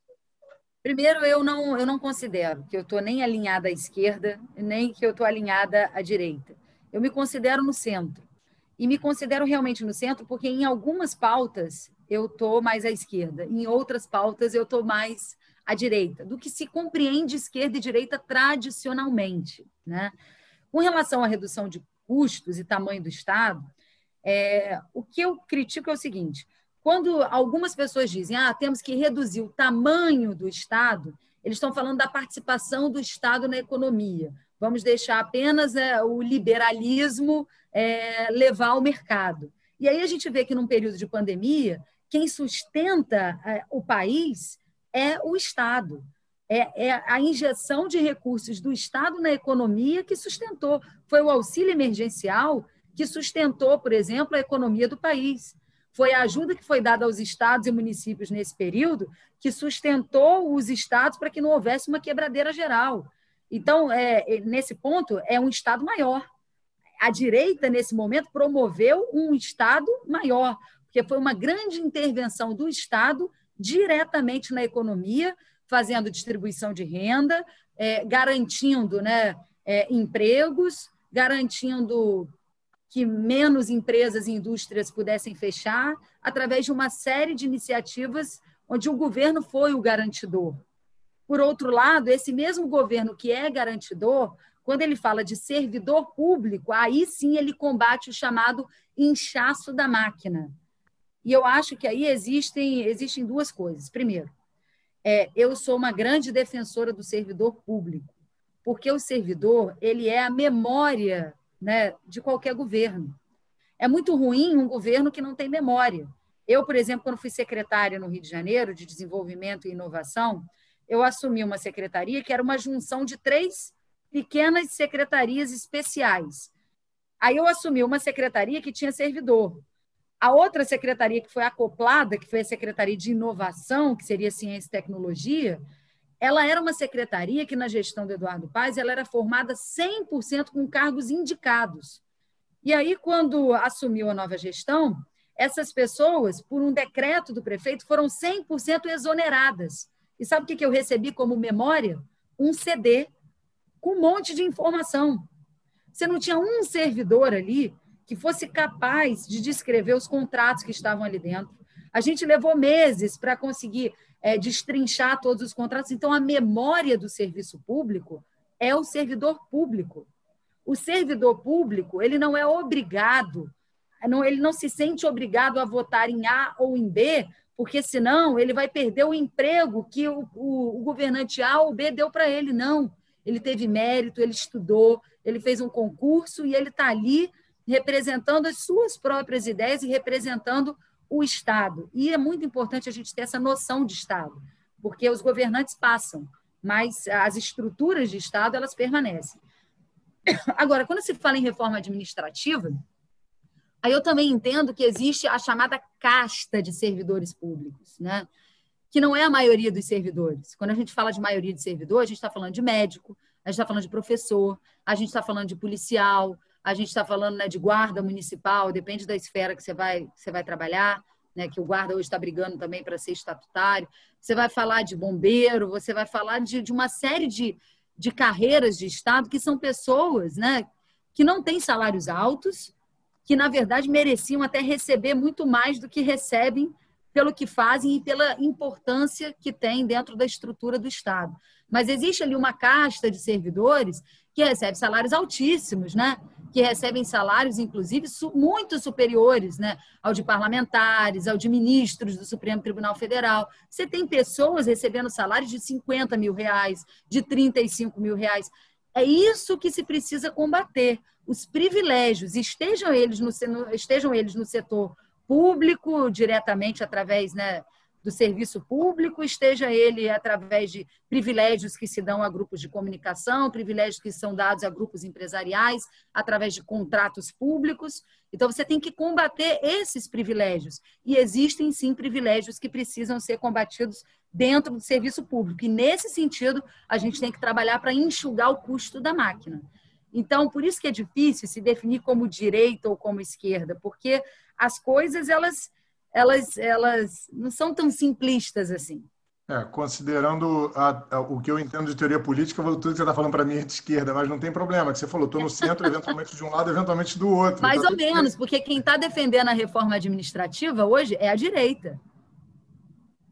Primeiro, eu não, eu não considero que eu estou nem alinhada à esquerda, nem que eu estou alinhada à direita. Eu me considero no centro. e me considero realmente no centro, porque em algumas pautas eu estou mais à esquerda, em outras pautas eu estou mais à direita, do que se compreende esquerda e direita tradicionalmente. Né? Com relação à redução de custos e tamanho do Estado, é, o que eu critico é o seguinte: quando algumas pessoas dizem ah, temos que reduzir o tamanho do Estado, eles estão falando da participação do Estado na economia. Vamos deixar apenas é, o liberalismo é, levar o mercado. E aí a gente vê que num período de pandemia, quem sustenta é, o país é o Estado. É, é, a injeção de recursos do Estado na economia que sustentou. Foi o auxílio emergencial que sustentou, por exemplo, a economia do país. Foi a ajuda que foi dada aos estados e municípios nesse período que sustentou os estados para que não houvesse uma quebradeira geral. Então, é, é nesse ponto, é um Estado maior. A direita, nesse momento, promoveu um Estado maior, porque foi uma grande intervenção do Estado diretamente na economia, fazendo distribuição de renda, é, garantindo né, é, empregos, garantindo que menos empresas e indústrias pudessem fechar, através de uma série de iniciativas onde o governo foi o garantidor. Por outro lado, esse mesmo governo que é garantidor, quando ele fala de servidor público, aí sim ele combate o chamado inchaço da máquina. E eu acho que aí existem, existem duas coisas. Primeiro, é, eu sou uma grande defensora do servidor público, porque o servidor ele é a memória né, de qualquer governo. É muito ruim um governo que não tem memória. Eu, por exemplo, quando fui secretária no Rio de Janeiro de Desenvolvimento e Inovação, eu assumi uma secretaria que era uma junção de três pequenas secretarias especiais. Aí eu assumi uma secretaria que tinha servidor, a outra secretaria que foi acoplada, que foi a Secretaria de Inovação, que seria Ciência e Tecnologia, ela era uma secretaria que, na gestão do Eduardo Paes, ela era formada 100% com cargos indicados. E aí, quando assumiu a nova gestão, essas pessoas, por um decreto do prefeito, foram 100% exoneradas. E sabe o que eu recebi como memória? Um CD com um monte de informação. Você não tinha um servidor ali que fosse capaz de descrever os contratos que estavam ali dentro. A gente levou meses para conseguir é, destrinchar todos os contratos. Então, a memória do serviço público é o servidor público. O servidor público ele não é obrigado, não, ele não se sente obrigado a votar em A ou em B, porque senão ele vai perder o emprego que o, o, o governante A ou B deu para ele. Não. Ele teve mérito, ele estudou, ele fez um concurso e ele está ali representando as suas próprias ideias e representando o Estado. E é muito importante a gente ter essa noção de Estado, porque os governantes passam, mas as estruturas de Estado elas permanecem. Agora, quando se fala em reforma administrativa, aí eu também entendo que existe a chamada casta de servidores públicos, né? que não é a maioria dos servidores. Quando a gente fala de maioria de servidor, a gente está falando de médico, a gente está falando de professor, a gente está falando de policial, a gente está falando né, de guarda municipal, depende da esfera que você vai, você vai trabalhar, né, que o guarda hoje está brigando também para ser estatutário. Você vai falar de bombeiro, você vai falar de, de uma série de, de carreiras de Estado que são pessoas né, que não têm salários altos, que, na verdade, mereciam até receber muito mais do que recebem pelo que fazem e pela importância que tem dentro da estrutura do Estado. Mas existe ali uma casta de servidores que recebe salários altíssimos, né? Que recebem salários, inclusive, muito superiores né? ao de parlamentares, ao de ministros do Supremo Tribunal Federal. Você tem pessoas recebendo salários de 50 mil reais, de 35 mil reais. É isso que se precisa combater. Os privilégios, estejam eles no, estejam eles no setor público, diretamente através né, do serviço público, esteja ele através de privilégios que se dão a grupos de comunicação, privilégios que são dados a grupos empresariais, através de contratos públicos. Então, você tem que combater esses privilégios. E existem, sim, privilégios que precisam ser combatidos dentro do serviço público. E, nesse sentido, a gente tem que trabalhar para enxugar o custo da máquina. Então, por isso que é difícil se definir como direita ou como esquerda, porque as coisas, elas elas, elas não são tão simplistas assim. É, considerando a, a, o que eu entendo de teoria política, tudo que você está falando para mim é de esquerda, mas não tem problema, que você falou, estou no centro, eventualmente de um lado, eventualmente do outro. Mais tá ou menos, porque quem está defendendo a reforma administrativa hoje é a direita.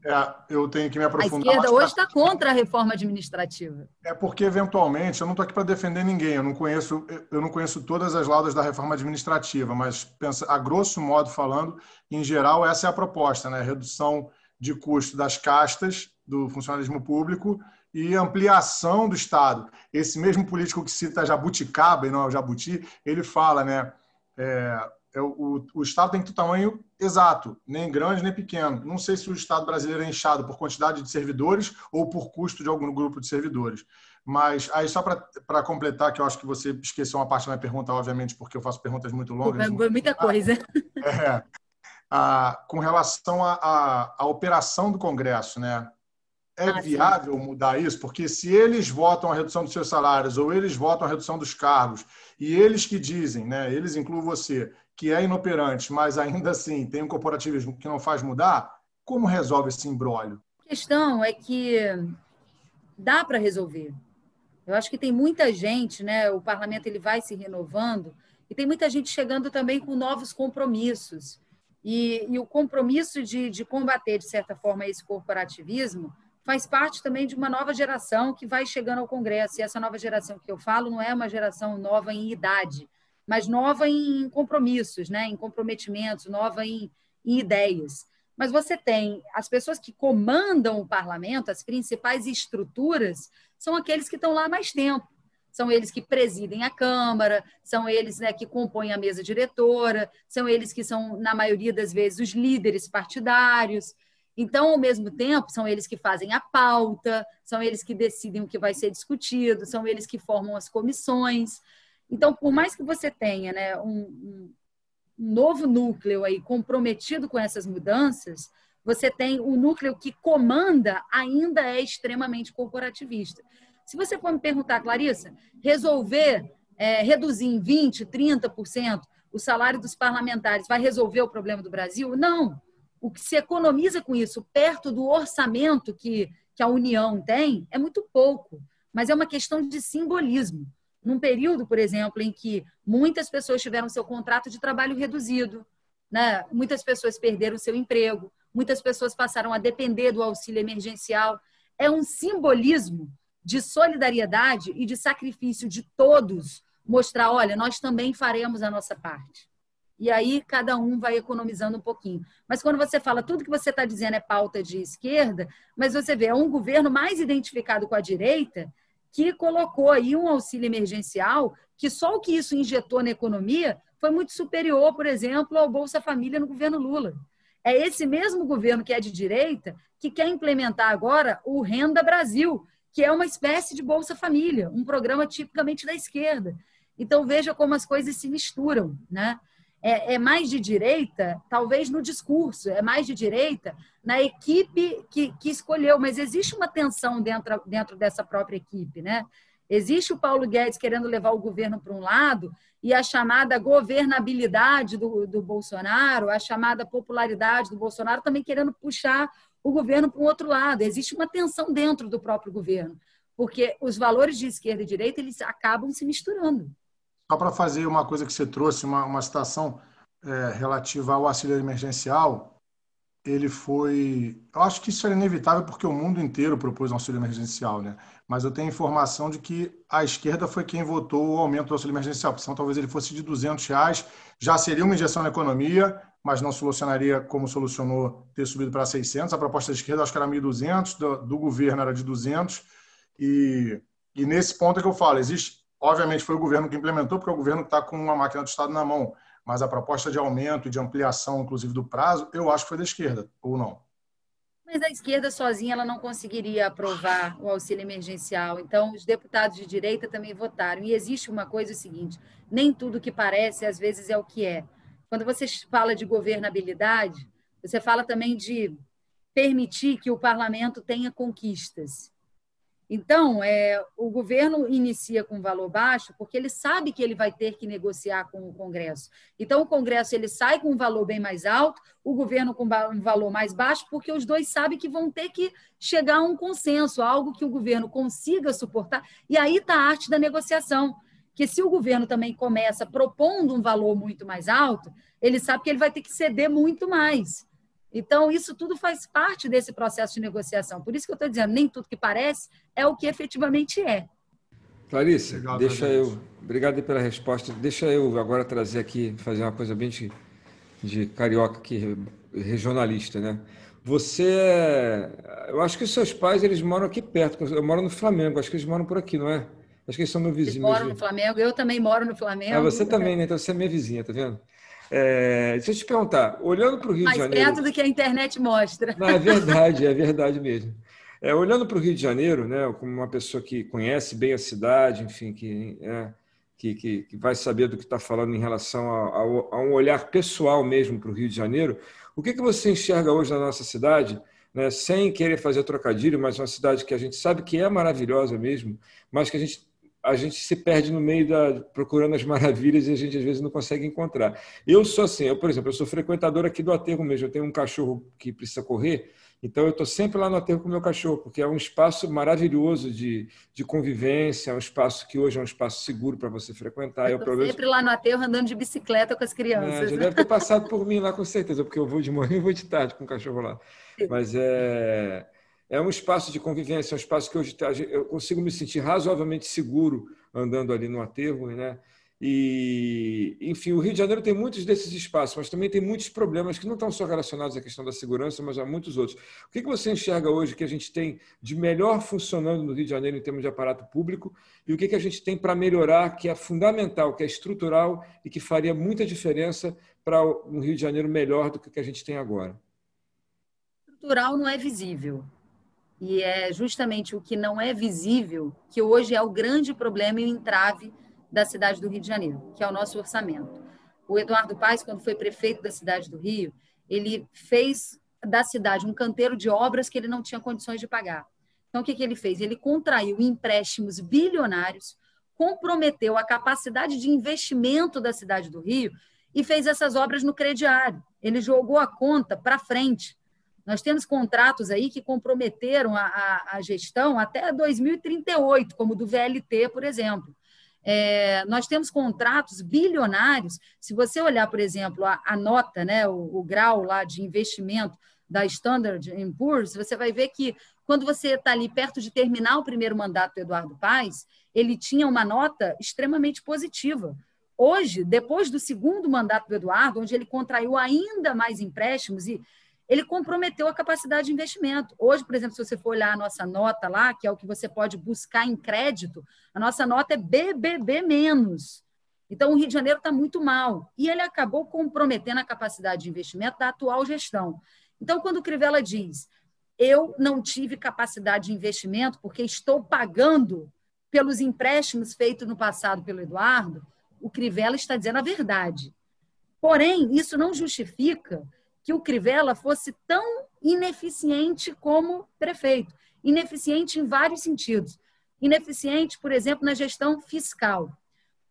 É, eu tenho que me aprofundar. A esquerda hoje está contra a reforma administrativa. É porque, eventualmente, eu não estou aqui para defender ninguém, eu não conheço, eu não conheço todas as laudas da reforma administrativa, mas pensa, a grosso modo falando, em geral, essa é a proposta, né? Redução de custo das castas do funcionalismo público e ampliação do Estado. Esse mesmo político que cita Jabuticaba e não é Jabuti, ele fala, né? É, é o, o, Estado tem que ter tamanho exato, nem grande nem pequeno. Não sei se o Estado brasileiro é inchado por quantidade de servidores ou por custo de algum grupo de servidores. Mas aí, só para completar, que eu acho que você esqueceu uma parte da minha pergunta, obviamente, porque eu faço perguntas muito longas. Muita coisa. É, a, com relação à operação do Congresso, né? É ah, viável sim. mudar isso? Porque se eles votam a redução dos seus salários ou eles votam a redução dos cargos e eles que dizem, né, eles incluem você, que é inoperante, mas ainda assim tem um corporativismo que não faz mudar, como resolve esse imbróglio? A questão é que dá para resolver. Eu acho que tem muita gente, né, o parlamento ele vai se renovando e tem muita gente chegando também com novos compromissos. E, e o compromisso de, de combater, de certa forma, esse corporativismo faz parte também de uma nova geração que vai chegando ao Congresso. E essa nova geração que eu falo não é uma geração nova em idade, mas nova em compromissos, né? em comprometimentos, nova em, em ideias. Mas você tem as pessoas que comandam o parlamento, as principais estruturas, são aqueles que estão lá há mais tempo são eles que presidem a Câmara, são eles né, que compõem a mesa diretora, são eles que são, na maioria das vezes, os líderes partidários. Então, ao mesmo tempo, são eles que fazem a pauta, são eles que decidem o que vai ser discutido, são eles que formam as comissões. Então, por mais que você tenha né, um, um novo núcleo aí comprometido com essas mudanças, você tem o núcleo que comanda ainda é extremamente corporativista. Se você for me perguntar, Clarissa, resolver é, reduzir em 20%, 30% o salário dos parlamentares vai resolver o problema do Brasil? Não. O que se economiza com isso, perto do orçamento que, que a União tem, é muito pouco. Mas é uma questão de simbolismo. Num período, por exemplo, em que muitas pessoas tiveram seu contrato de trabalho reduzido, né? muitas pessoas perderam seu emprego, muitas pessoas passaram a depender do auxílio emergencial. É um simbolismo de solidariedade e de sacrifício de todos, mostrar, olha, nós também faremos a nossa parte. E aí cada um vai economizando um pouquinho. Mas quando você fala tudo que você está dizendo é pauta de esquerda, mas você vê, é um governo mais identificado com a direita que colocou aí um auxílio emergencial que só o que isso injetou na economia foi muito superior, por exemplo, ao Bolsa Família no governo Lula. É esse mesmo governo que é de direita que quer implementar agora o Renda Brasil, que é uma espécie de Bolsa Família, um programa tipicamente da esquerda. Então, veja como as coisas se misturam. Né? É, é, mais de direita, talvez no discurso, é mais de direita na equipe que, que escolheu, mas existe uma tensão dentro, dentro dessa própria equipe. Né? Existe o Paulo Guedes querendo levar o governo para um lado e a chamada governabilidade do, do Bolsonaro, a chamada popularidade do Bolsonaro também querendo puxar o governo para um outro lado. Existe uma tensão dentro do próprio governo, porque os valores de esquerda e direita eles acabam se misturando. Só para fazer uma coisa que você trouxe, uma, uma citação é, relativa ao auxílio emergencial, ele foi. Eu acho que isso era inevitável porque o mundo inteiro propôs um auxílio emergencial, né? Mas eu tenho informação de que a esquerda foi quem votou o aumento do auxílio emergencial, porque senão talvez ele fosse de 200 reais, já seria uma injeção na economia, mas não solucionaria como solucionou ter subido para 600. A proposta da esquerda acho que era 1.200, do, do governo era de 200. E, e nesse ponto é que eu falo, existe, obviamente foi o governo que implementou, porque é o governo está com uma máquina do Estado na mão, mas a proposta de aumento e de ampliação, inclusive do prazo, eu acho que foi da esquerda, ou não? Mas a esquerda sozinha ela não conseguiria aprovar o auxílio emergencial. Então, os deputados de direita também votaram. E existe uma coisa o seguinte: nem tudo que parece, às vezes, é o que é. Quando você fala de governabilidade, você fala também de permitir que o parlamento tenha conquistas. Então, é, o governo inicia com valor baixo porque ele sabe que ele vai ter que negociar com o Congresso. Então, o Congresso ele sai com um valor bem mais alto, o governo com um valor mais baixo, porque os dois sabem que vão ter que chegar a um consenso, algo que o governo consiga suportar. E aí está a arte da negociação. Que se o governo também começa propondo um valor muito mais alto, ele sabe que ele vai ter que ceder muito mais. Então, isso tudo faz parte desse processo de negociação. Por isso que eu estou dizendo, nem tudo que parece é o que efetivamente é. Clarice, Legal, deixa eu. Obrigado pela resposta. Deixa eu agora trazer aqui, fazer uma coisa bem de, de carioca aqui, regionalista, né? Você, é, eu acho que os seus pais eles moram aqui perto. Eu moro no Flamengo, acho que eles moram por aqui, não é? Acho que eles são meu vizinho. Eles moram no Flamengo, eu também moro no Flamengo. Ah, você também, né? Então você é minha vizinha, tá vendo? É, deixa eu te perguntar, olhando para o Rio Mais de Janeiro. Mais perto do que a internet mostra. Não, é verdade, é verdade mesmo. É, olhando para o Rio de Janeiro, né, como uma pessoa que conhece bem a cidade, enfim, que, é, que, que, que, vai saber do que está falando em relação a, a, a, um olhar pessoal mesmo para o Rio de Janeiro, o que, que você enxerga hoje na nossa cidade, né, sem querer fazer trocadilho, mas uma cidade que a gente sabe que é maravilhosa mesmo, mas que a gente a gente se perde no meio da procurando as maravilhas e a gente às vezes não consegue encontrar. Eu sou assim, eu por exemplo, eu sou frequentador aqui do aterro mesmo. Eu tenho um cachorro que precisa correr, então eu estou sempre lá no aterro com o meu cachorro, porque é um espaço maravilhoso de, de convivência, é um espaço que hoje é um espaço seguro para você frequentar. Eu estou sempre lá no aterro andando de bicicleta com as crianças. É, já deve ter passado por mim lá com certeza, porque eu vou de manhã e vou de tarde com o cachorro lá. Mas é é um espaço de convivência, é um espaço que hoje tá, eu consigo me sentir razoavelmente seguro andando ali no aterro, né? E, enfim, o Rio de Janeiro tem muitos desses espaços, mas também tem muitos problemas que não estão só relacionados à questão da segurança, mas há muitos outros. O que você enxerga hoje que a gente tem de melhor funcionando no Rio de Janeiro em termos de aparato público e o que a gente tem para melhorar, que é fundamental, que é estrutural e que faria muita diferença para um Rio de Janeiro melhor do que o que a gente tem agora? Estrutural não é visível. E é justamente o que não é visível que hoje é o grande problema e o entrave da cidade do Rio de Janeiro, que é o nosso orçamento. O Eduardo Paes, quando foi prefeito da cidade do Rio, ele fez da cidade um canteiro de obras que ele não tinha condições de pagar. Então, o que, que ele fez? Ele contraiu empréstimos bilionários, comprometeu a capacidade de investimento da cidade do Rio e fez essas obras no crediário. Ele jogou a conta para frente. Nós temos contratos aí que comprometeram a, a, a gestão até 2038, como do VLT, por exemplo. É, nós temos contratos bilionários. Se você olhar, por exemplo, a, a nota, né, o, o, grau lá de investimento da Standard Poor's, você vai ver que quando você está ali perto de terminar o primeiro mandato do Eduardo Paes, ele tinha uma nota extremamente positiva. Hoje, depois do segundo mandato do Eduardo, onde ele contraiu ainda mais empréstimos e ele comprometeu a capacidade de investimento. Hoje, por exemplo, se você for olhar a nossa nota lá, que é o que você pode buscar em crédito, a nossa nota é BBB menos. Então, o Rio de Janeiro está muito mal. E ele acabou comprometendo a capacidade de investimento da atual gestão. Então, quando o Crivella diz, eu não tive capacidade de investimento porque estou pagando pelos empréstimos feitos no passado pelo Eduardo, o Crivella está dizendo a verdade. Porém, isso não justifica que o Crivella fosse tão ineficiente como prefeito. Ineficiente em vários sentidos. Ineficiente, por exemplo, na gestão fiscal.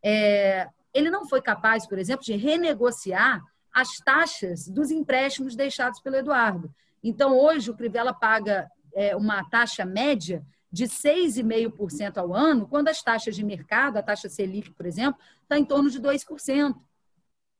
É, ele não foi capaz, por exemplo, de renegociar as taxas dos empréstimos deixados pelo Eduardo. Então, hoje, o Crivella paga é, uma taxa média de 6,5% ao ano, quando as taxas de mercado, a taxa Selic, por exemplo, está em torno de 2%.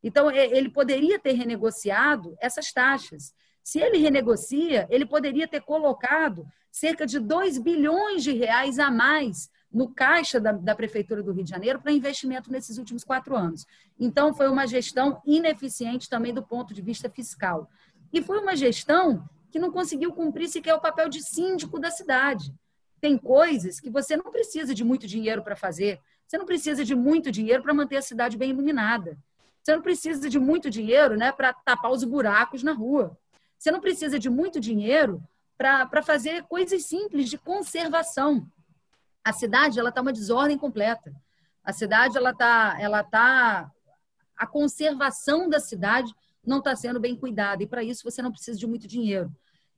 Então, ele poderia ter renegociado essas taxas. Se ele renegocia, ele poderia ter colocado cerca de 2 bilhões de reais a mais no caixa da, da, Prefeitura do Rio de Janeiro para investimento nesses últimos quatro anos. Então, foi uma gestão ineficiente também do ponto de vista fiscal. E foi uma gestão que não conseguiu cumprir sequer o papel de síndico da cidade. Tem coisas que você não precisa de muito dinheiro para fazer, você não precisa de muito dinheiro para manter a cidade bem iluminada. Você não precisa de muito dinheiro né, para tapar os buracos na rua. Você não precisa de muito dinheiro para fazer coisas simples de conservação. A cidade ela está uma desordem completa. A cidade ela está ela tá a conservação da cidade não está sendo bem cuidada e para isso você não precisa de muito dinheiro.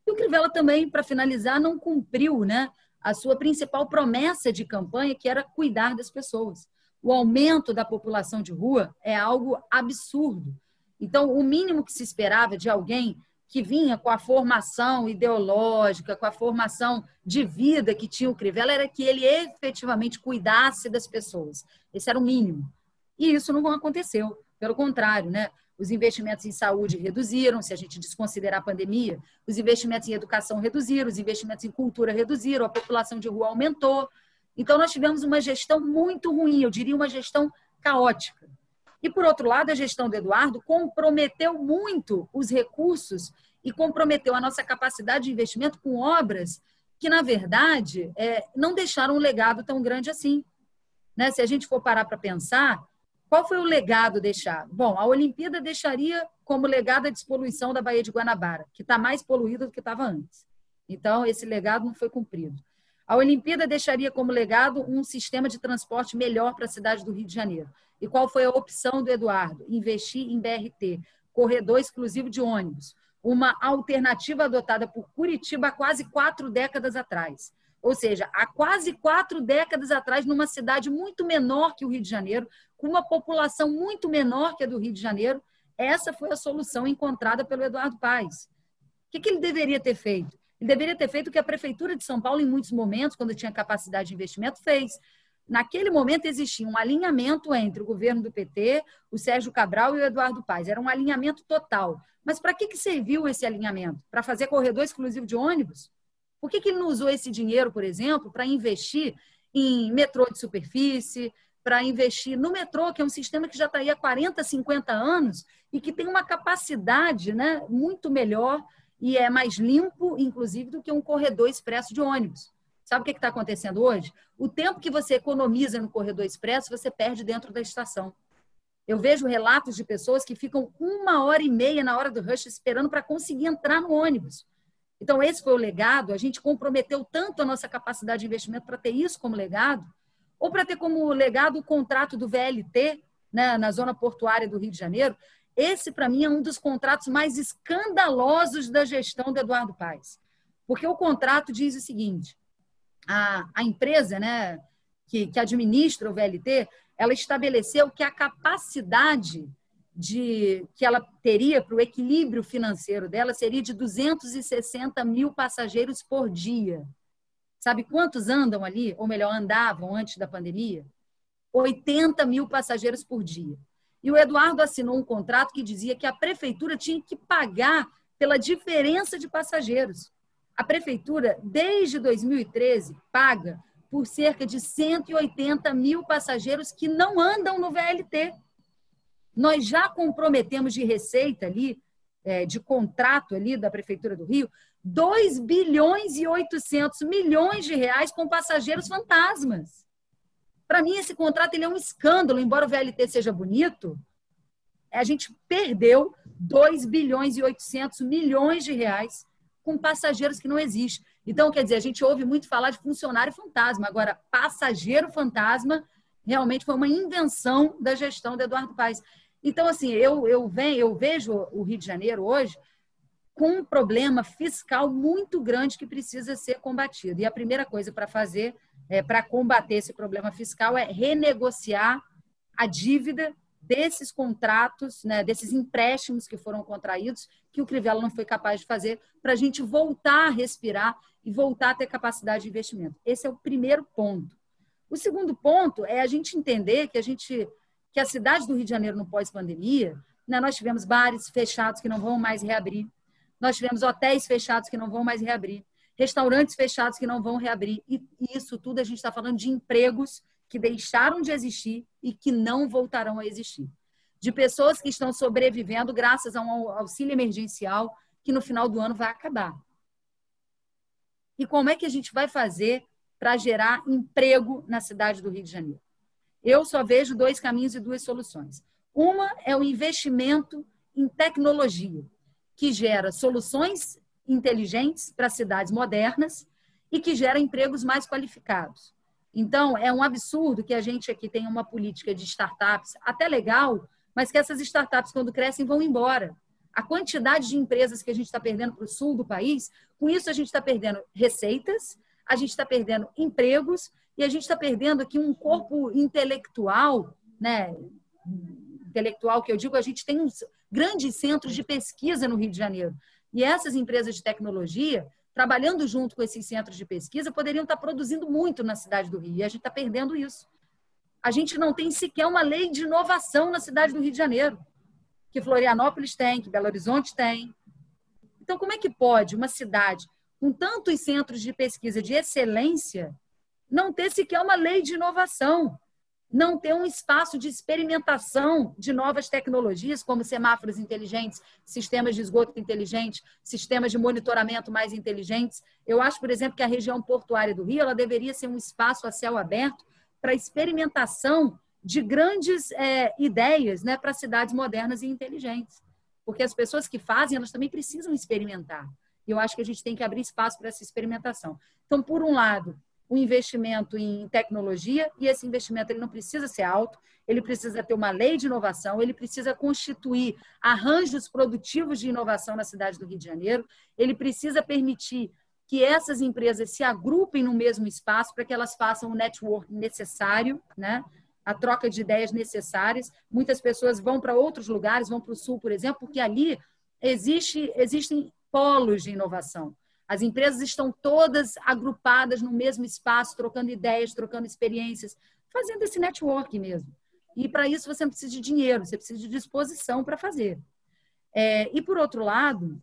E o Crivella também, para finalizar, não cumpriu, né, a sua principal promessa de campanha, que era cuidar das pessoas. O aumento da população de rua é algo absurdo. Então, o mínimo que se esperava de alguém que vinha com a formação ideológica, com a formação de vida que tinha o Crivella, era que ele efetivamente cuidasse das pessoas. Esse era o mínimo. E isso não aconteceu. Pelo contrário, né? Os investimentos em saúde reduziram, se a gente desconsiderar a pandemia, os investimentos em educação reduziram, os investimentos em cultura reduziram, a população de rua aumentou. Então, nós tivemos uma gestão muito ruim, eu diria uma gestão caótica. E, por outro lado, a gestão do Eduardo comprometeu muito os recursos e comprometeu a nossa capacidade de investimento com obras que, na verdade, é, não deixaram um legado tão grande assim. Né? Se a gente for parar para pensar, qual foi o legado deixado? Bom, a Olimpíada deixaria como legado a despoluição da Baía de Guanabara, que está mais poluída do que estava antes. Então, esse legado não foi cumprido. A Olimpíada deixaria como legado um sistema de transporte melhor para a cidade do Rio de Janeiro. E qual foi a opção do Eduardo? Investir em BRT, corredor exclusivo de ônibus, uma alternativa adotada por Curitiba há quase quatro décadas atrás. Ou seja, há quase quatro décadas atrás, numa cidade muito menor que o Rio de Janeiro, com uma população muito menor que a do Rio de Janeiro, essa foi a solução encontrada pelo Eduardo Paes. O que ele deveria ter feito? Deveria ter feito o que a Prefeitura de São Paulo, em muitos momentos, quando tinha capacidade de investimento, fez. Naquele momento existia um alinhamento entre o governo do PT, o Sérgio Cabral e o Eduardo Paes. Era um alinhamento total. Mas para que, que serviu esse alinhamento? Para fazer corredor exclusivo de ônibus? Por que, que ele não usou esse dinheiro, por exemplo, para investir em metrô de superfície, para investir no metrô, que é um sistema que já está aí há 40, 50 anos e que tem uma capacidade né, muito melhor e é mais limpo, inclusive, do que um corredor expresso de ônibus. Sabe o que está acontecendo hoje? O tempo que você economiza no corredor expresso, você perde dentro da estação. Eu vejo relatos de pessoas que ficam uma hora e meia na hora do rush esperando para conseguir entrar no ônibus. Então, esse foi o legado. A gente comprometeu tanto a nossa capacidade de investimento para ter isso como legado, ou para ter como legado o contrato do VLT, né, na zona portuária do Rio de Janeiro, esse, para mim, é um dos contratos mais escandalosos da gestão do Eduardo Paes. Porque o contrato diz o seguinte: a, a empresa né, que, que administra o VLT, ela estabeleceu que a capacidade de que ela teria para o equilíbrio financeiro dela seria de 260 mil passageiros por dia. Sabe quantos andam ali, ou melhor, andavam antes da pandemia? 80 mil passageiros por dia. E o Eduardo assinou um contrato que dizia que a prefeitura tinha que pagar pela diferença de passageiros. A prefeitura, desde 2013, paga por cerca de 180 mil passageiros que não andam no VLT. Nós já comprometemos de receita ali, é, de contrato ali da Prefeitura do Rio, 2 bilhões e 800 milhões de reais com passageiros fantasmas. Para mim, esse contrato ele é um escândalo, embora o VLT seja bonito, a gente perdeu 2 bilhões e 800 milhões de reais com passageiros que não existem. Então, quer dizer, a gente ouve muito falar de funcionário fantasma. Agora, passageiro fantasma realmente foi uma invenção da gestão do Eduardo Paes. Então, assim, eu, eu, venho, eu vejo o Rio de Janeiro hoje com um problema fiscal muito grande que precisa ser combatido. E a primeira coisa para fazer é, para combater esse problema fiscal é renegociar a dívida desses contratos, né, desses empréstimos que foram contraídos, que o Crivella não foi capaz de fazer, para a gente voltar a respirar e voltar a ter capacidade de investimento. Esse é o primeiro ponto. O segundo ponto é a gente entender que a gente que a cidade do Rio de Janeiro no pós-pandemia, né, nós tivemos bares fechados que não vão mais reabrir, nós tivemos hotéis fechados que não vão mais reabrir, restaurantes fechados que não vão reabrir. E isso tudo a gente está falando de empregos que deixaram de existir e que não voltarão a existir. De pessoas que estão sobrevivendo graças a um auxílio emergencial que no final do ano vai acabar. E como é que a gente vai fazer para gerar emprego na cidade do Rio de Janeiro? Eu só vejo dois caminhos e duas soluções. Uma é o investimento em tecnologia, que gera soluções inteligentes para cidades modernas e que gera empregos mais qualificados. Então, é um absurdo que a gente aqui tenha uma política de startups, até legal, mas que essas startups, quando crescem, vão embora. A quantidade de empresas que a gente está perdendo para o sul do país, com isso a gente está perdendo receitas, a gente está perdendo empregos e a gente está perdendo aqui um corpo intelectual, né? Intelectual que eu digo, a gente tem uns grandes centros de pesquisa no Rio de Janeiro. E essas empresas de tecnologia, trabalhando junto com esses centros de pesquisa, poderiam estar produzindo muito na cidade do Rio. E a gente está perdendo isso. A gente não tem sequer uma lei de inovação na cidade do Rio de Janeiro, que Florianópolis tem, que Belo Horizonte tem. Então, como é que pode uma cidade com tantos centros de pesquisa de excelência não ter sequer uma lei de inovação? Não ter um espaço de experimentação de novas tecnologias, como semáforos inteligentes, sistemas de esgoto inteligentes, sistemas de monitoramento mais inteligentes. Eu acho, por exemplo, que a região portuária do Rio ela deveria ser um espaço a céu aberto para experimentação de grandes é, ideias né, para cidades modernas e inteligentes. Porque as pessoas que fazem, elas também precisam experimentar. E eu acho que a gente tem que abrir espaço para essa experimentação. Então, por um lado, o investimento em tecnologia e esse investimento ele não precisa ser alto, ele precisa ter uma lei de inovação, ele precisa constituir arranjos produtivos de inovação na cidade do Rio de Janeiro, ele precisa permitir que essas empresas se agrupem no mesmo espaço para que elas façam o network necessário, né? a troca de ideias necessárias. Muitas pessoas vão para outros lugares, vão para o sul, por exemplo, porque ali existe, existem polos de inovação. As empresas estão todas agrupadas no mesmo espaço, trocando ideias, trocando experiências, fazendo esse network mesmo. E para isso você não precisa de dinheiro, você precisa de disposição para fazer. É, e por outro lado,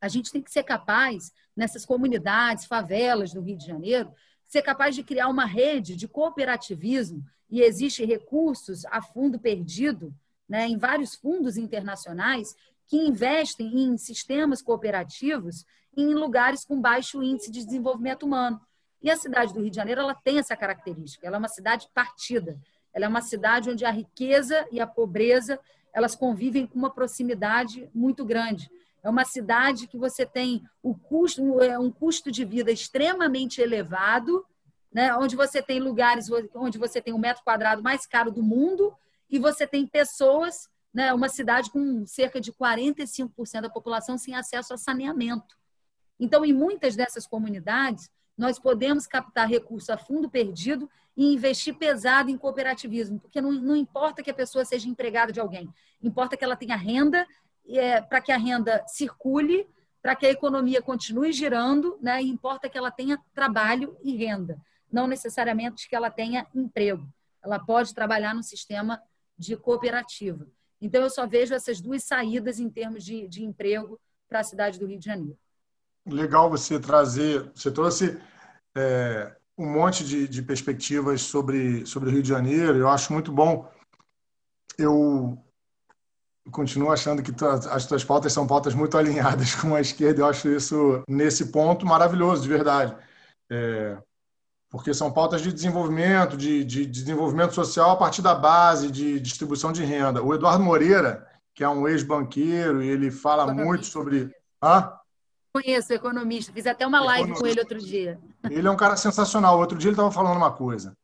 a gente tem que ser capaz, nessas comunidades, favelas do Rio de Janeiro, ser capaz de criar uma rede de cooperativismo, e existe recursos a fundo perdido, né, em vários fundos internacionais, que investem em sistemas cooperativos em lugares com baixo índice de desenvolvimento humano. E a cidade do Rio de Janeiro ela tem essa característica. Ela é uma cidade partida. Ela é uma cidade onde a riqueza e a pobreza elas convivem com uma proximidade muito grande. É uma cidade que você tem o custo, é um custo de vida extremamente elevado, né? onde você tem lugares onde você tem o um metro quadrado mais caro do mundo e você tem pessoas, né? uma cidade com cerca de 45% da população sem acesso a saneamento. Então, em muitas dessas comunidades, nós podemos captar recurso a fundo perdido e investir pesado em cooperativismo, porque não, não importa que a pessoa seja empregada de alguém, importa que ela tenha renda, é, para que a renda circule, para que a economia continue girando, né? E importa que ela tenha trabalho e renda, não necessariamente que ela tenha emprego. Ela pode trabalhar no sistema de cooperativa. Então, eu só vejo essas duas saídas em termos de, de emprego para a cidade do Rio de Janeiro legal você trazer, você trouxe é, um monte de, de, perspectivas sobre, sobre o Rio de Janeiro, eu acho muito bom. Eu continuo achando que as tuas pautas são pautas muito alinhadas com a esquerda, eu acho isso, nesse ponto, maravilhoso, de verdade. É, porque são pautas de desenvolvimento, de, de, desenvolvimento social a partir da base, de distribuição de renda. O Eduardo Moreira, que é um ex-banqueiro, ele fala muito sobre... Hã? Conheço, economista. Fiz até uma live economista. com ele outro dia. Ele é um cara sensacional. Outro dia ele estava falando uma coisa.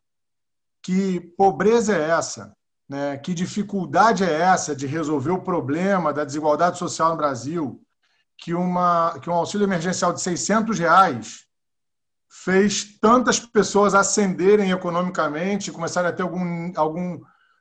Que pobreza é essa? Né? Que dificuldade é essa de resolver o problema da desigualdade social no Brasil? Que, uma, que um auxílio emergencial de 600 reais fez tantas pessoas ascenderem economicamente, começarem a ter algum, algum,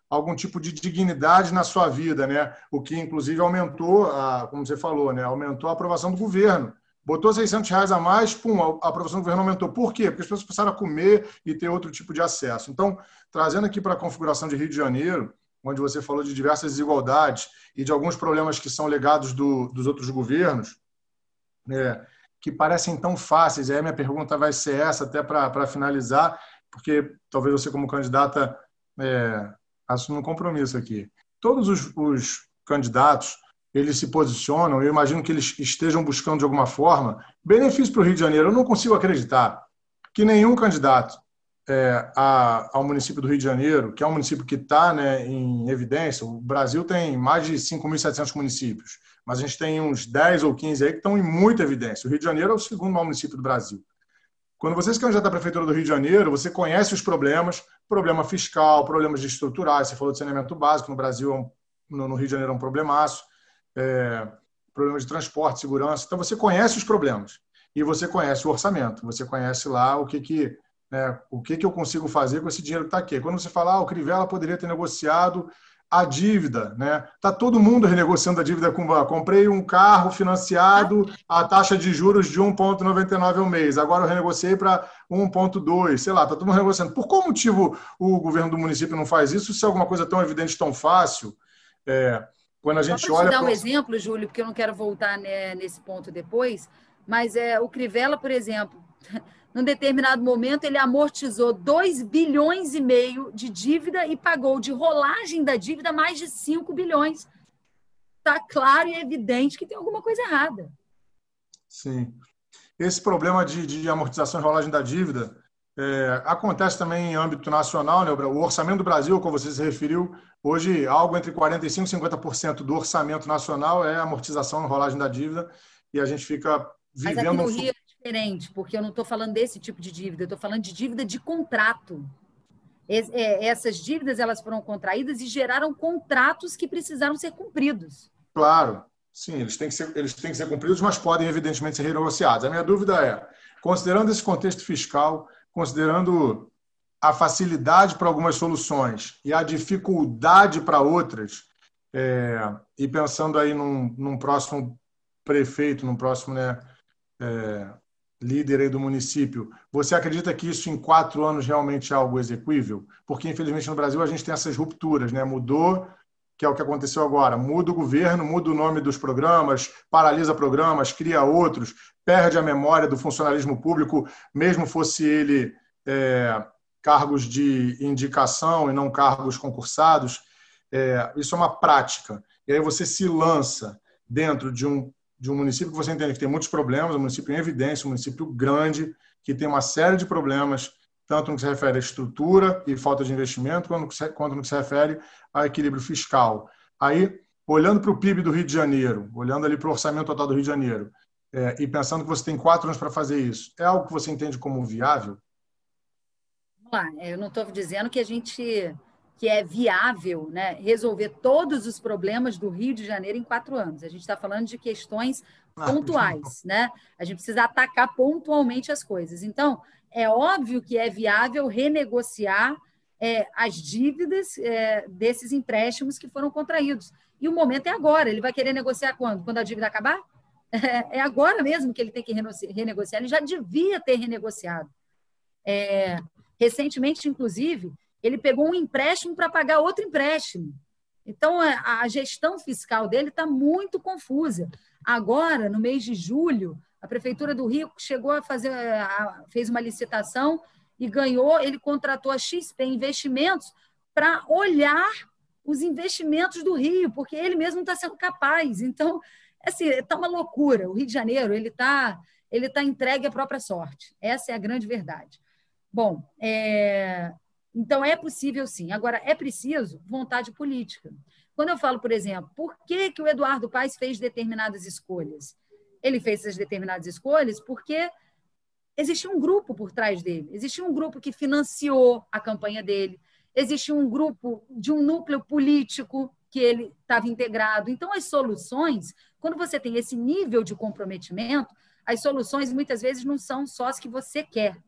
algum tipo de dignidade na sua vida, né? O que inclusive aumentou, a, como você falou, né? Aumentou a aprovação do governo. Botou 600 reais a mais, pum, a aprovação do governo aumentou. Por quê? Porque as pessoas passaram a comer e ter outro tipo de acesso. Então, trazendo aqui para a configuração de Rio de Janeiro, onde você falou de diversas desigualdades e de alguns problemas que são legados do, dos outros governos, né, que parecem tão fáceis. E aí minha pergunta vai ser essa, até para finalizar, porque talvez você, como candidata, é, assume um compromisso aqui. Todos os, os candidatos eles se posicionam, eu imagino que eles estejam buscando de alguma forma benefício para o Rio de Janeiro. Eu não consigo acreditar que nenhum candidato é, a, ao município do Rio de Janeiro, que é um município que está né, em evidência, o Brasil tem mais de 5.700 municípios, mas a gente tem uns 10 ou 15 aí que estão em muita evidência. O Rio de Janeiro é o segundo maior município do Brasil. Quando você se candidata à Prefeitura do Rio de Janeiro, você conhece os problemas, problema fiscal, problemas estruturais, você falou de saneamento básico, no Brasil, é no Rio de Janeiro é um problemaço, é, problemas de transporte, segurança, então você conhece os problemas. e você conhece o orçamento, você conhece lá o que que né, o que que eu consigo fazer com esse dinheiro que está aqui. Quando você fala, ah, o Crivella poderia ter negociado a dívida, né? Tá todo mundo renegociando a dívida com o banco. Comprei um carro financiado a taxa de juros de 1,99 ao mês. Agora eu renegociei para 1,2, sei lá, tá todo mundo renegociando. Por qual motivo o governo do município não faz isso? Se é alguma coisa tão evidente, tão fácil, é, quando a gente Só olha. Te dar um exemplo, Júlio, porque eu não quero voltar né, nesse ponto depois, mas é o Crivella, por exemplo num determinado momento, ele amortizou 2 bilhões e meio de dívida e pagou de rolagem da dívida mais de 5 bilhões. Está claro e evidente que tem alguma coisa errada. Sim. Esse problema de, de amortização e rolagem da dívida é, acontece também em âmbito nacional. Né? O orçamento do Brasil, como você se referiu, hoje algo entre 45% e 50% do orçamento nacional é amortização e rolagem da dívida, e a gente fica vivendo... Mas aqui no Rio diferente, porque eu não estou falando desse tipo de dívida, eu estou falando de dívida de contrato. É, essas dívidas elas foram contraídas e geraram contratos que precisaram ser cumpridos. Claro, sim, eles têm que ser, eles têm que ser cumpridos, mas podem evidentemente ser renegociados. A minha dúvida é, considerando esse contexto fiscal, considerando a facilidade para algumas soluções e a dificuldade para outras, é, e pensando aí num, num, próximo prefeito, num próximo né, é, líder aí do município, você acredita que isso em quatro anos realmente é algo execuível? Porque, infelizmente, no Brasil a gente tem essas rupturas, né? Mudou, que é o que aconteceu agora. Muda o governo, muda o nome dos programas, paralisa programas, cria outros, perde a memória do funcionalismo público, mesmo fosse ele é, cargos de indicação e não cargos concursados. É, isso é uma prática. E aí você se lança dentro de um de um município que você entende que tem muitos problemas, um município em evidência, um município grande, que tem uma série de problemas, tanto no que se refere à estrutura e falta de investimento, quanto no que se, refere ao equilíbrio fiscal. Aí, olhando para o PIB do Rio de Janeiro, olhando ali para o orçamento total do Rio de Janeiro, é, e pensando que você tem quatro anos para fazer isso, é algo que você entende como viável? Vamos lá, eu não estou dizendo que a gente que é viável né, resolver todos os problemas do Rio de Janeiro em quatro anos. A gente está falando de questões ah, pontuais, né? A gente precisa atacar pontualmente as coisas. Então, é óbvio que é viável renegociar é, as dívidas é, desses empréstimos que foram contraídos. E o momento é agora. Ele vai querer negociar quando? Quando a dívida acabar? É, é agora mesmo que ele tem que renegociar. Ele já devia ter renegociado. É, recentemente, inclusive, ele pegou um empréstimo para pagar outro empréstimo. Então, a gestão fiscal dele está muito confusa. Agora, no mês de julho, a Prefeitura do Rio chegou a fazer, fez uma licitação e ganhou, ele contratou a XP Investimentos para olhar os investimentos do Rio, porque ele mesmo está sendo capaz. Então, assim, está uma loucura. O Rio de Janeiro ele está ele tá entregue à própria sorte. Essa é a grande verdade. Bom, é, então, é possível sim. Agora, é preciso vontade política. Quando eu falo, por exemplo, por que, que o Eduardo Paes fez determinadas escolhas? Ele fez essas determinadas escolhas porque existia um grupo por trás dele, existia um grupo que financiou a campanha dele, existia um grupo de um núcleo político que ele estava integrado. Então, as soluções, quando você tem esse nível de comprometimento, as soluções muitas vezes não são só as que você quer.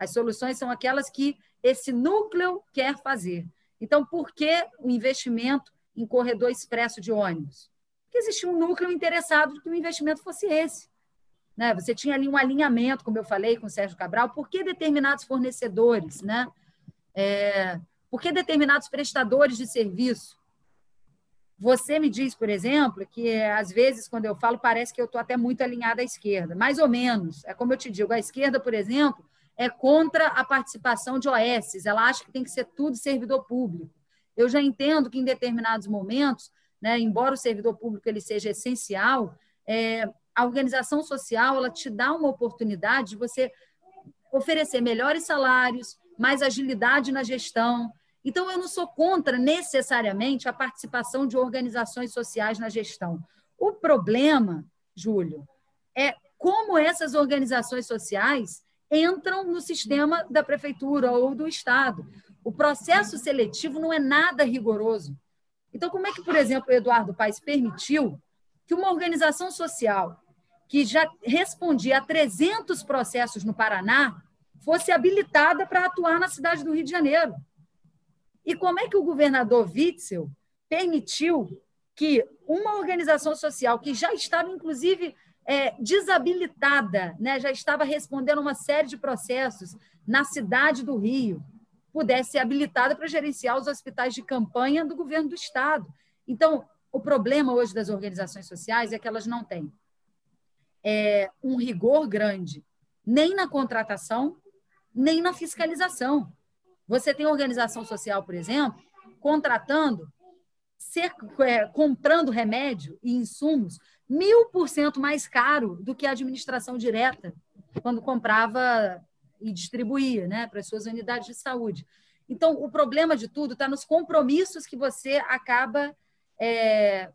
As soluções são aquelas que esse núcleo quer fazer. Então, por que o investimento em corredor expresso de ônibus? Porque existia um núcleo interessado que o investimento fosse esse. Né? Você tinha ali um alinhamento, como eu falei com o Sérgio Cabral, por que determinados fornecedores, né? É, por que determinados prestadores de serviço? Você me diz, por exemplo, que às vezes, quando eu falo, parece que eu estou até muito alinhada à esquerda. Mais ou menos. É como eu te digo, a esquerda, por exemplo, é contra a participação de OS, ela acha que tem que ser tudo servidor público. Eu já entendo que em determinados momentos, né, embora o servidor público ele seja essencial, é, a organização social ela te dá uma oportunidade de você oferecer melhores salários, mais agilidade na gestão. Então, eu não sou contra necessariamente a participação de organizações sociais na gestão. O problema, Júlio, é como essas organizações sociais entram no sistema da prefeitura ou do Estado. O processo seletivo não é nada rigoroso. Então, como é que, por exemplo, o Eduardo Paes permitiu que uma organização social que já respondia a 300 processos no Paraná, fosse habilitada para atuar na cidade do Rio de Janeiro. E como é que o governador Witzel permitiu que uma organização social que já estava, inclusive, é, desabilitada, né, já estava respondendo uma série de processos na cidade do Rio, pudesse ser habilitada para gerenciar os hospitais de campanha do governo do Estado. Então, o problema hoje das organizações sociais é que elas não têm é, um rigor grande, nem na contratação, nem na fiscalização. Você tem organização social, por exemplo, contratando, ser, é, comprando remédio e insumos mil por cento mais caro do que a administração direta, quando comprava e distribuía né, para as suas unidades de saúde. Então, o problema de tudo está nos compromissos que você acaba, é,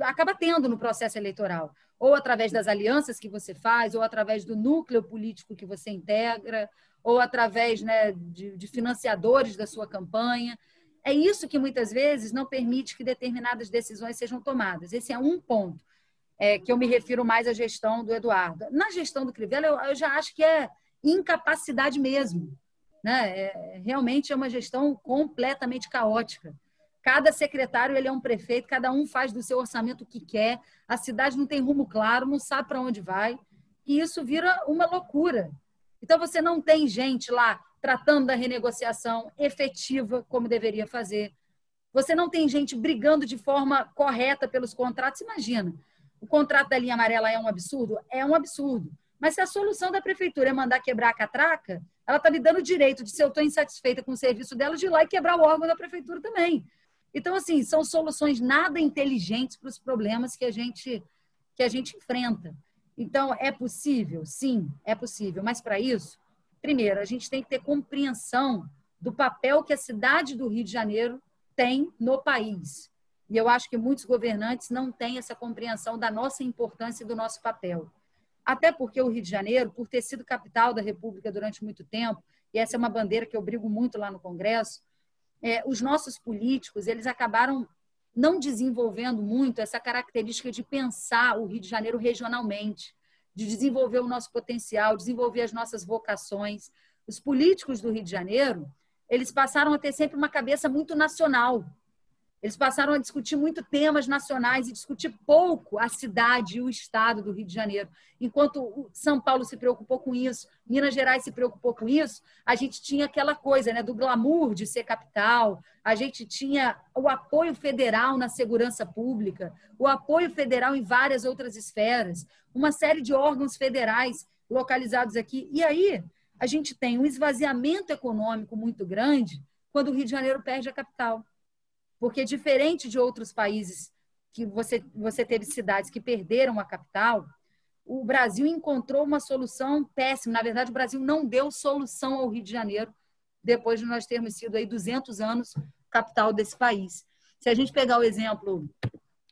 acaba tendo no processo eleitoral, ou através das alianças que você faz, ou através do núcleo político que você integra, ou através né, de, de financiadores da sua campanha. É isso que muitas vezes não permite que determinadas decisões sejam tomadas. Esse é um ponto é, que eu me refiro mais à gestão do Eduardo. Na gestão do Crivella, eu, eu já acho que é incapacidade mesmo. Né? É, realmente é uma gestão completamente caótica. Cada secretário ele é um prefeito, cada um faz do seu orçamento o que quer, a cidade não tem rumo claro, não sabe para onde vai, e isso vira uma loucura. Então você não tem gente lá tratando da renegociação efetiva como deveria fazer. Você não tem gente brigando de forma correta pelos contratos. Imagina, o contrato da linha amarela é um absurdo? É um absurdo. Mas se a solução da prefeitura é mandar quebrar a catraca, ela está me dando o direito de, se eu estou insatisfeita com o serviço dela, de ir lá e quebrar o órgão da prefeitura também. Então, assim, são soluções nada inteligentes para os problemas que a gente que a gente enfrenta. Então, é possível? Sim, é possível. Mas para isso, primeiro, a gente tem que ter compreensão do papel que a cidade do Rio de Janeiro tem no país. E eu acho que muitos governantes não têm essa compreensão da nossa importância e do nosso papel. Até porque o Rio de Janeiro, por ter sido capital da República durante muito tempo, e essa é uma bandeira que eu brigo muito lá no Congresso, é, os nossos políticos eles acabaram não desenvolvendo muito essa característica de pensar o Rio de Janeiro regionalmente, de desenvolver o nosso potencial, desenvolver as nossas vocações. Os políticos do Rio de Janeiro, eles passaram a ter sempre uma cabeça muito nacional. Eles passaram a discutir muito temas nacionais e discutir pouco a cidade e o estado do Rio de Janeiro. Enquanto São Paulo se preocupou com isso, Minas Gerais se preocupou com isso, a gente tinha aquela coisa né, do glamour de ser capital, a gente tinha o apoio federal na segurança pública, o apoio federal em várias outras esferas, uma série de órgãos federais localizados aqui. E aí a gente tem um esvaziamento econômico muito grande quando o Rio de Janeiro perde a capital. Porque, diferente de outros países que você, você teve cidades que perderam a capital, o Brasil encontrou uma solução péssima. Na verdade, o Brasil não deu solução ao Rio de Janeiro depois de nós termos sido aí 200 anos capital desse país. Se a gente pegar o exemplo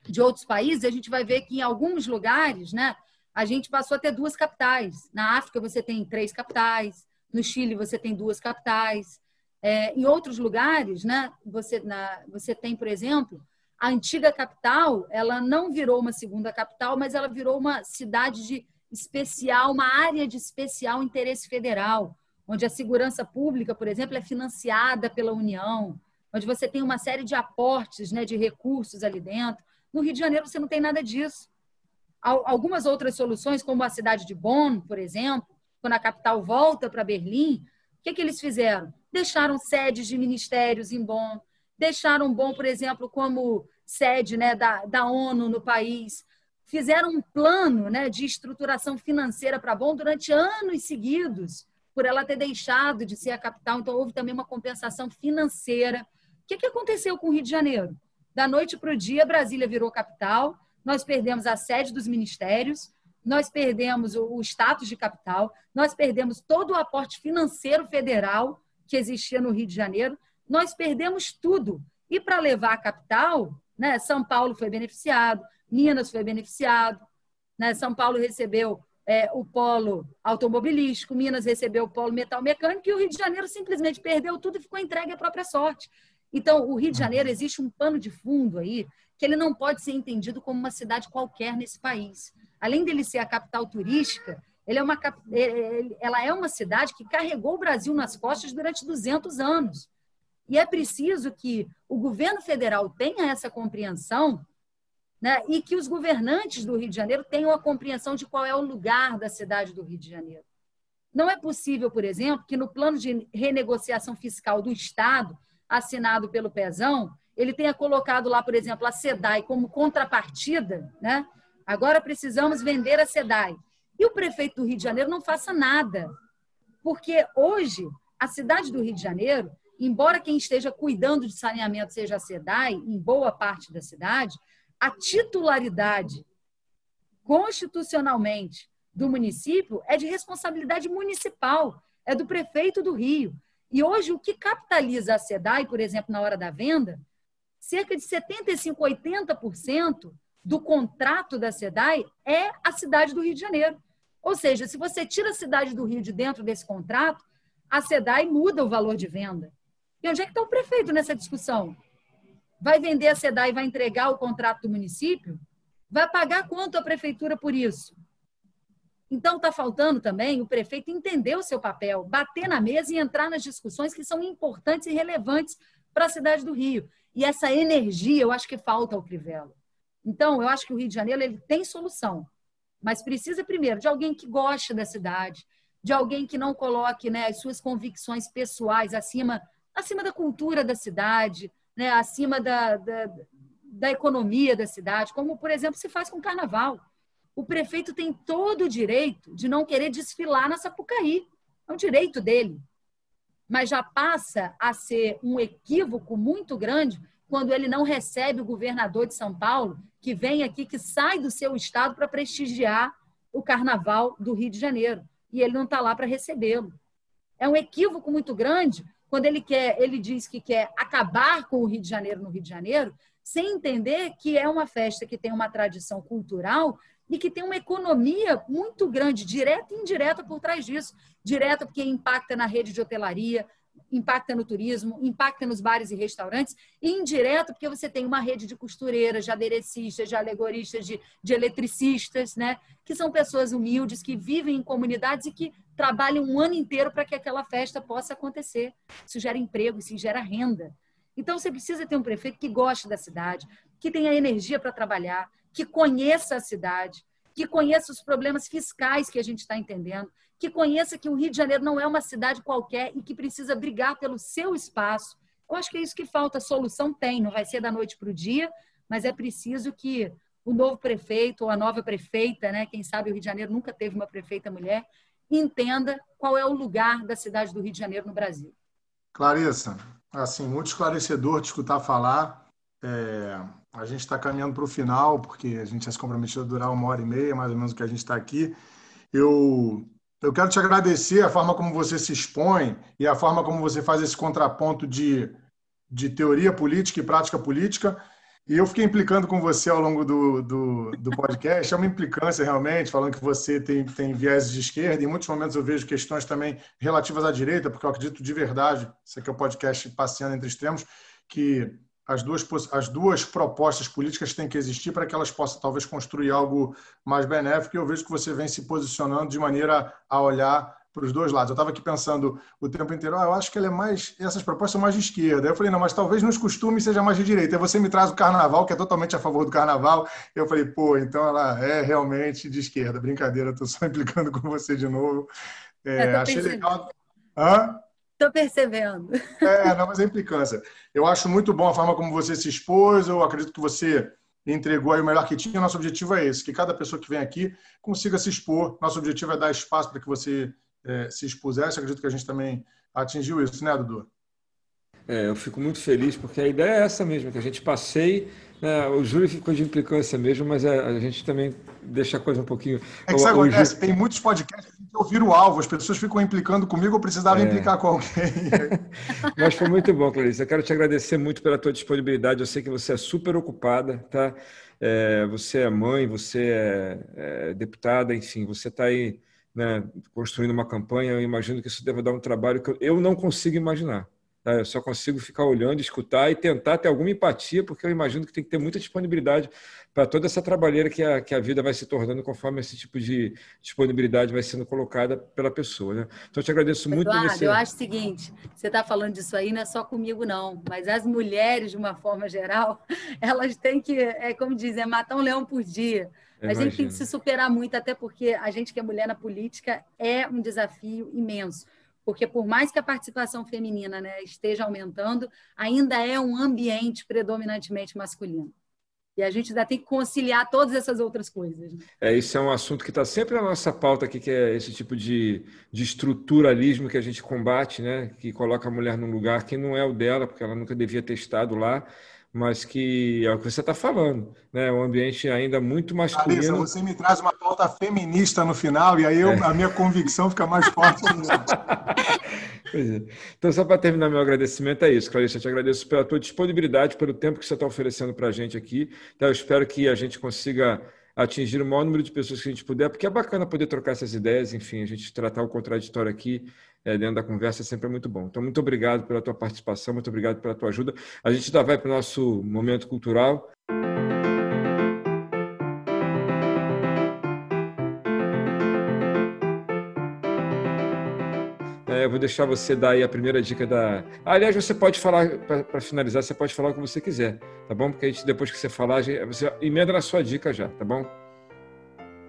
de outros países, a gente vai ver que em alguns lugares, né, a gente passou a ter duas capitais. Na África você tem três capitais, no Chile você tem duas capitais, é, em outros lugares, né, você, na, você tem, por exemplo, a antiga capital, ela não virou uma segunda capital, mas ela virou uma cidade de especial, uma área de especial interesse federal, onde a segurança pública, por exemplo, é financiada pela União, onde você tem uma série de aportes né, de recursos ali dentro. No Rio de Janeiro, você não tem nada disso. Algumas outras soluções, como a cidade de Bonn, por exemplo, quando a capital volta para Berlim, o que, que eles fizeram? Deixaram sedes de ministérios em Bonn, deixaram Bonn, por exemplo, como sede né, da, da ONU no país, fizeram um plano né, de estruturação financeira para Bonn durante anos seguidos, por ela ter deixado de ser a capital. Então, houve também uma compensação financeira. O que, que aconteceu com o Rio de Janeiro? Da noite para o dia, Brasília virou capital, nós perdemos a sede dos ministérios, nós perdemos o status de capital, nós perdemos todo o aporte financeiro federal que existia no Rio de Janeiro, nós perdemos tudo. E para levar a capital, né, São Paulo foi beneficiado, Minas foi beneficiado, né, São Paulo recebeu é, o polo automobilístico, Minas recebeu o polo metal mecânico e o Rio de Janeiro simplesmente perdeu tudo e ficou entregue à própria sorte. Então, o Rio de Janeiro existe um pano de fundo aí que ele não pode ser entendido como uma cidade qualquer nesse país. além dele ser a capital turística, ele é uma, ela é uma cidade que carregou o Brasil nas costas durante 200 anos. E é preciso que o governo federal tenha essa compreensão né, e que os governantes do Rio de Janeiro tenham a compreensão de qual é o lugar da cidade do Rio de Janeiro. Não é possível, por exemplo, que no plano de renegociação fiscal do Estado, assinado pelo Pezão, ele tenha colocado lá, por exemplo, a SEDAI como contrapartida, né? Agora precisamos vender a SEDAI. E o prefeito do Rio de Janeiro não faça nada. Porque hoje, a cidade do Rio de Janeiro, embora quem esteja cuidando de saneamento seja a SEDAI, em boa parte da cidade, a titularidade constitucionalmente do município é de responsabilidade municipal, é do prefeito do Rio. E hoje, o que capitaliza a SEDAI, por exemplo, na hora da venda, cerca de 75%, 80% do contrato da SEDAI é a cidade do Rio de Janeiro. Ou seja, se você tira a cidade do Rio de dentro desse contrato, a SEDAI muda o valor de venda. E onde é que está o prefeito nessa discussão? Vai vender a SEDAI e vai entregar o contrato do município? Vai pagar quanto a prefeitura por isso? Então, está faltando também o prefeito entender o seu papel, bater na mesa e entrar nas discussões que são importantes e relevantes para a cidade do Rio. E essa energia, eu acho que falta ao Crivella. Então, eu acho que o Rio de Janeiro ele tem solução, mas precisa primeiro de alguém que goste da cidade, de alguém que não coloque né, as suas convicções pessoais acima, acima da cultura da cidade, né, acima da, da, da economia da cidade, como, por exemplo, se faz com o carnaval. O prefeito tem todo o direito de não querer desfilar na Sapucaí. É um direito dele. Mas já passa a ser um equívoco muito grande quando ele não recebe o governador de São Paulo, que vem aqui, que sai do seu estado para prestigiar o carnaval do Rio de Janeiro. E ele não está lá para recebê-lo. É um equívoco muito grande quando ele quer, ele diz que quer acabar com o Rio de Janeiro no Rio de Janeiro, sem entender que é uma festa que tem uma tradição cultural e que tem uma economia muito grande, direta e indireta por trás disso. Direta porque impacta na rede de hotelaria, impacta no turismo, impacta nos bares e restaurantes, e indireto, porque você tem uma rede de costureiras, de aderecistas, de alegoristas, de, de eletricistas, né? que são pessoas humildes, que vivem em comunidades e que trabalham um ano inteiro para que aquela festa possa acontecer. Isso gera emprego, isso gera renda. Então, você precisa ter um prefeito que goste da cidade, que tenha energia para trabalhar, que conheça a cidade, que conheça os problemas fiscais que a gente está entendendo, que conheça que o Rio de Janeiro não é uma cidade qualquer e que precisa brigar pelo seu espaço. Eu acho que é isso que falta. Solução tem, não vai ser da noite para o dia, mas é preciso que o novo prefeito ou a nova prefeita, né, quem sabe o Rio de Janeiro nunca teve uma prefeita mulher, entenda qual é o lugar da cidade do Rio de Janeiro no Brasil. Clarissa, assim, muito esclarecedor te escutar falar. É, a gente está caminhando para o final, porque a gente já se comprometeu a durar uma hora e meia, mais ou menos, que a gente está aqui. Eu eu quero te agradecer a forma como você se expõe e a forma como você faz esse contraponto de, de teoria política e prática política. E eu fiquei implicando com você ao longo do, do, do podcast. É uma implicância realmente, falando que você tem, tem viés de esquerda. Em muitos momentos eu vejo questões também relativas à direita, porque eu acredito de verdade, isso aqui é o podcast Passeando entre Extremos, que as duas, as duas propostas políticas têm que existir para que elas possam talvez construir algo mais benéfico. E eu vejo que você vem se posicionando de maneira a olhar para os dois lados. Eu estava aqui pensando o tempo inteiro, ah, eu acho que ele é mais, essas propostas são mais de esquerda. Eu falei, não, mas talvez nos costumes seja mais de direita. Aí você me traz o carnaval, que é totalmente a favor do carnaval. Eu falei, pô, então ela é realmente de esquerda. Brincadeira, estou só implicando com você de novo. É, achei legal. Hã? Estou percebendo. É, não, mas é implicância. Eu acho muito bom a forma como você se expôs. Eu acredito que você entregou aí o melhor que tinha. Nosso objetivo é esse, que cada pessoa que vem aqui consiga se expor. Nosso objetivo é dar espaço para que você é, se expusesse. Acredito que a gente também atingiu isso, né, Dudu? É, eu fico muito feliz, porque a ideia é essa mesmo, que a gente passeie é, o Júlio ficou de implicância mesmo, mas a, a, gente também deixa a coisa um pouquinho. É que sabe o, acontece? Tem muitos podcasts que eu viro o alvo, as pessoas ficam implicando comigo, eu precisava é... implicar com alguém. mas foi muito bom, Clarice. Eu quero te agradecer muito pela tua disponibilidade. Eu sei que você é super ocupada, tá? É, você é mãe, você é, é deputada, enfim, você está aí né, construindo uma campanha. Eu imagino que isso deve dar um trabalho que eu não consigo imaginar. Tá? Eu só consigo ficar olhando, escutar e tentar ter alguma empatia, porque eu imagino que tem que ter muita disponibilidade para toda essa trabalheira que a, que a vida vai se tornando conforme esse tipo de disponibilidade vai sendo colocada pela pessoa. Né? Então, eu te agradeço muito Eduardo. Eu acho o seguinte: você está falando disso aí, não é só comigo, não, mas as mulheres, de uma forma geral, elas têm que, é como dizem, é matar um leão por dia. a gente tem que se superar muito, até porque a gente que é mulher na política é um desafio imenso porque por mais que a participação feminina né, esteja aumentando, ainda é um ambiente predominantemente masculino. E a gente ainda tem que conciliar todas essas outras coisas. Né? É, isso é um assunto que está sempre na nossa pauta aqui, que é esse tipo de, de estruturalismo que a gente combate, né? que coloca a mulher num lugar que não é o dela, porque ela nunca devia ter estado lá mas que é o que você está falando, né? Um ambiente ainda muito masculino. Alissa, você me traz uma pauta feminista no final e aí eu, é. a minha convicção fica mais forte. é. Então, só para terminar meu agradecimento é isso, Clarice. Eu te agradeço pela tua disponibilidade, pelo tempo que você está oferecendo para a gente aqui. Então, eu espero que a gente consiga atingir o maior número de pessoas que a gente puder, porque é bacana poder trocar essas ideias, enfim, a gente tratar o contraditório aqui é, dentro da conversa é sempre muito bom. Então, muito obrigado pela tua participação, muito obrigado pela tua ajuda. A gente já vai para o nosso momento cultural. Eu vou deixar você dar aí a primeira dica da. aliás, você pode falar, para finalizar, você pode falar o que você quiser, tá bom? Porque a gente, depois que você falar, você emenda na sua dica já, tá bom?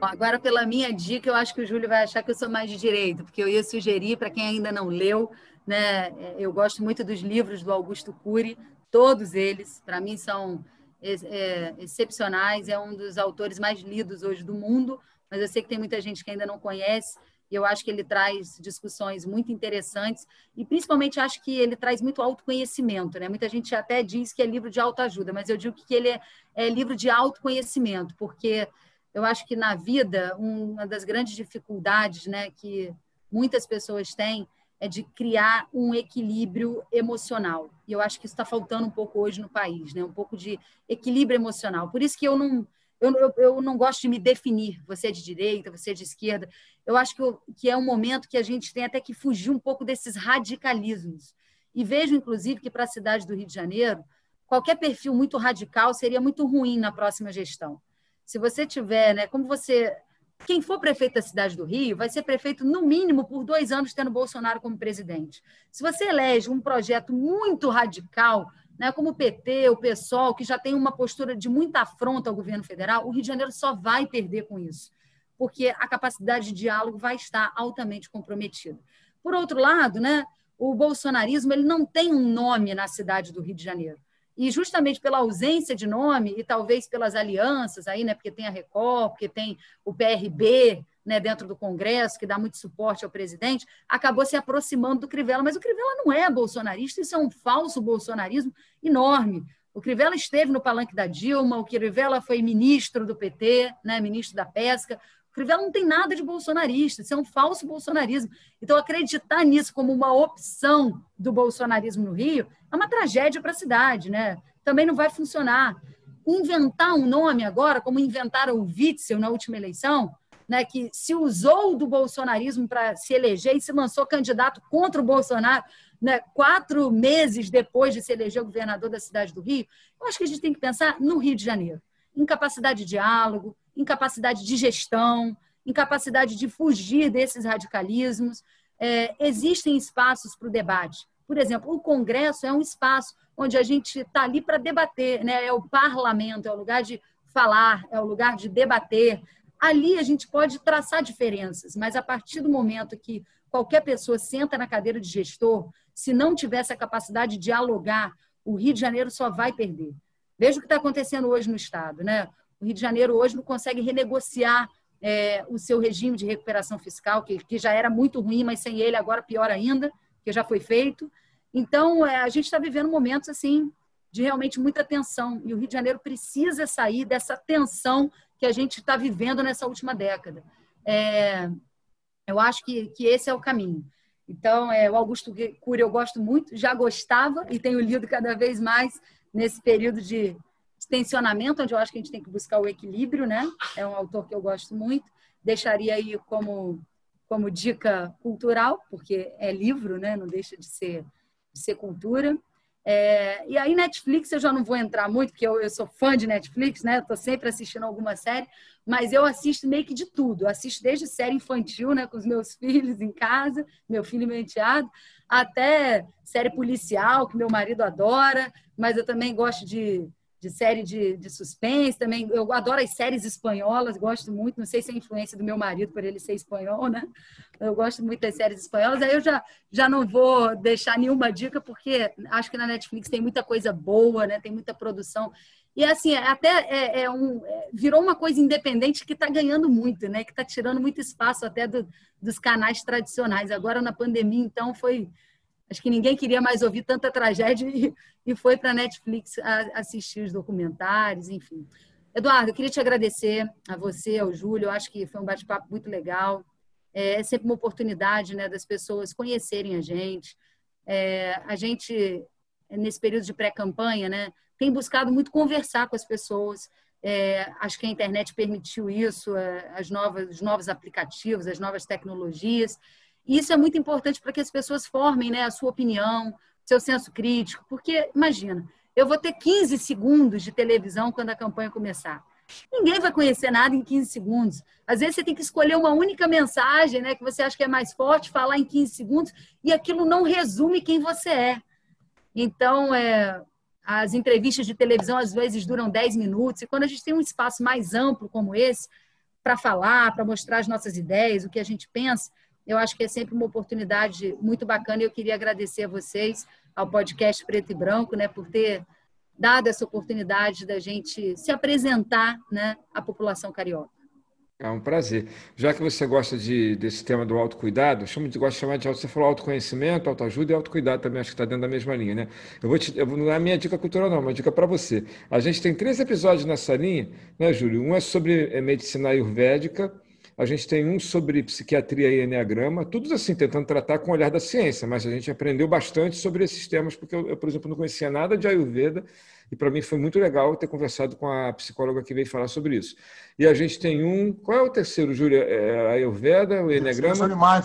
Agora, pela minha dica, eu acho que o Júlio vai achar que eu sou mais de direito, porque eu ia sugerir para quem ainda não leu, né? Eu gosto muito dos livros do Augusto Cury, todos eles, para mim, são é, excepcionais. É um dos autores mais lidos hoje do mundo, mas eu sei que tem muita gente que ainda não conhece. Eu acho que ele traz discussões muito interessantes e, principalmente, acho que ele traz muito autoconhecimento. Né? Muita gente até diz que é livro de autoajuda, mas eu digo que ele é, é livro de autoconhecimento, porque eu acho que na vida uma das grandes dificuldades, né, que muitas pessoas têm é de criar um equilíbrio emocional. E eu acho que isso está faltando um pouco hoje no país, né? Um pouco de equilíbrio emocional. Por isso que eu não eu, eu, eu não gosto de me definir. Você é de direita, você é de esquerda. Eu acho que, eu, que é um momento que a gente tem até que fugir um pouco desses radicalismos. E vejo, inclusive, que para a cidade do Rio de Janeiro, qualquer perfil muito radical seria muito ruim na próxima gestão se você tiver, né, como você. Quem for prefeito da cidade do Rio vai ser prefeito, no mínimo, por dois anos, tendo Bolsonaro como presidente. Se você elege um projeto muito radical, né, como o PT, o PSOL, que já tem uma postura de muita afronta ao governo federal, o Rio de Janeiro só vai perder com isso, porque a capacidade de diálogo vai estar altamente comprometida. Por outro lado, né, o bolsonarismo ele não tem um nome na cidade do Rio de Janeiro. E justamente pela ausência de nome e talvez pelas alianças aí, né, porque tem a Record, porque tem o PRB, né, dentro do Congresso, que dá muito suporte ao presidente, acabou se aproximando do Crivella, mas o Crivella não é bolsonarista, isso é um falso bolsonarismo enorme. O Crivella esteve no palanque da Dilma, o Crivella foi ministro do PT, né, ministro da Pesca, Crivella não tem nada de bolsonarista, isso é um falso bolsonarismo. Então, acreditar nisso como uma opção do bolsonarismo no Rio é uma tragédia para a cidade, né? Também não vai funcionar. Inventar um nome agora, como inventaram o Witzel na última eleição, né, que se usou do bolsonarismo para se eleger e se lançou candidato contra o Bolsonaro, né, quatro meses depois de se eleger governador da cidade do Rio, eu acho que a gente tem que pensar no Rio de Janeiro. Incapacidade de diálogo, incapacidade de gestão, incapacidade de fugir desses radicalismos. É, existem espaços para o debate. Por exemplo, o Congresso é um espaço onde a gente está ali para debater, né? é o parlamento, é o lugar de falar, é o lugar de debater. Ali a gente pode traçar diferenças, mas a partir do momento que qualquer pessoa senta na cadeira de gestor, se não tiver essa capacidade de dialogar, o Rio de Janeiro só vai perder. Veja o que está acontecendo hoje no Estado. Né? O Rio de Janeiro hoje não consegue renegociar é, o seu regime de recuperação fiscal, que, que já era muito ruim, mas sem ele agora pior ainda, que já foi feito. Então, é, a gente está vivendo momentos assim de realmente muita tensão. E o Rio de Janeiro precisa sair dessa tensão que a gente está vivendo nessa última década. É, eu acho que, que esse é o caminho. Então, é, o Augusto Cury eu gosto muito, já gostava e tenho lido cada vez mais nesse período de tensionamento, onde eu acho que a gente tem que buscar o equilíbrio, né? É um autor que eu gosto muito. Deixaria aí como, como dica cultural, porque é livro, né? Não deixa de ser de ser cultura. É, e aí, Netflix, eu já não vou entrar muito, porque eu, eu sou fã de Netflix, né? Estou sempre assistindo alguma série, mas eu assisto meio que de tudo. Eu assisto desde série infantil, né, com os meus filhos em casa, meu filho e meu enteado, até série policial, que meu marido adora, mas eu também gosto de de série de, de suspense também. Eu adoro as séries espanholas, gosto muito. Não sei se é influência do meu marido por ele ser espanhol, né? Eu gosto muito das séries espanholas. Aí eu já, já não vou deixar nenhuma dica, porque acho que na Netflix tem muita coisa boa, né? Tem muita produção. E assim, até é, é um, é, virou uma coisa independente que está ganhando muito, né? Que está tirando muito espaço até do, dos canais tradicionais. Agora, na pandemia, então, foi Acho que ninguém queria mais ouvir tanta tragédia e, e foi para a Netflix assistir os documentários, enfim. Eduardo, eu queria te agradecer a você, ao Júlio. Eu acho que foi um bate-papo muito legal. É, é sempre uma oportunidade né, das pessoas conhecerem a gente. É, a gente, nesse período de pré-campanha, né, tem buscado muito conversar com as pessoas. É, acho que a internet permitiu isso, é, as novas, os novos aplicativos, as novas tecnologias. E isso é muito importante para que as pessoas formem né, a sua opinião, seu senso crítico, porque, imagina, eu vou ter 15 segundos de televisão quando a campanha começar. Ninguém vai conhecer nada em 15 segundos. Às vezes você tem que escolher uma única mensagem, né, que você acha que é mais forte, falar em 15 segundos, e aquilo não resume quem você é. Então, é, as entrevistas de televisão às vezes duram 10 minutos, e quando a gente tem um espaço mais amplo como esse, para falar, para mostrar as nossas ideias, o que a gente pensa, eu acho que é sempre uma oportunidade muito bacana e eu queria agradecer a vocês, ao podcast Preto e Branco, né, por ter dado essa oportunidade da gente se apresentar né, à população carioca. É um prazer. Já que você gosta de, desse tema do autocuidado, chamo de, gosto de chamar de você falou autoconhecimento, autoajuda e autocuidado também, acho que está dentro da mesma linha, né? Eu vou te, eu, não é a minha dica cultural, não, é uma dica para você. A gente tem três episódios nessa linha, né, Júlio? Um é sobre eh, medicina ayurvédica, a gente tem um sobre psiquiatria e enneagrama, tudo assim, tentando tratar com o olhar da ciência, mas a gente aprendeu bastante sobre esses temas, porque eu, eu por exemplo, não conhecia nada de Ayurveda, e para mim foi muito legal ter conversado com a psicóloga que veio falar sobre isso. E a gente tem um. Qual é o terceiro, Júlia? É a Ayurveda, o Enneagrama?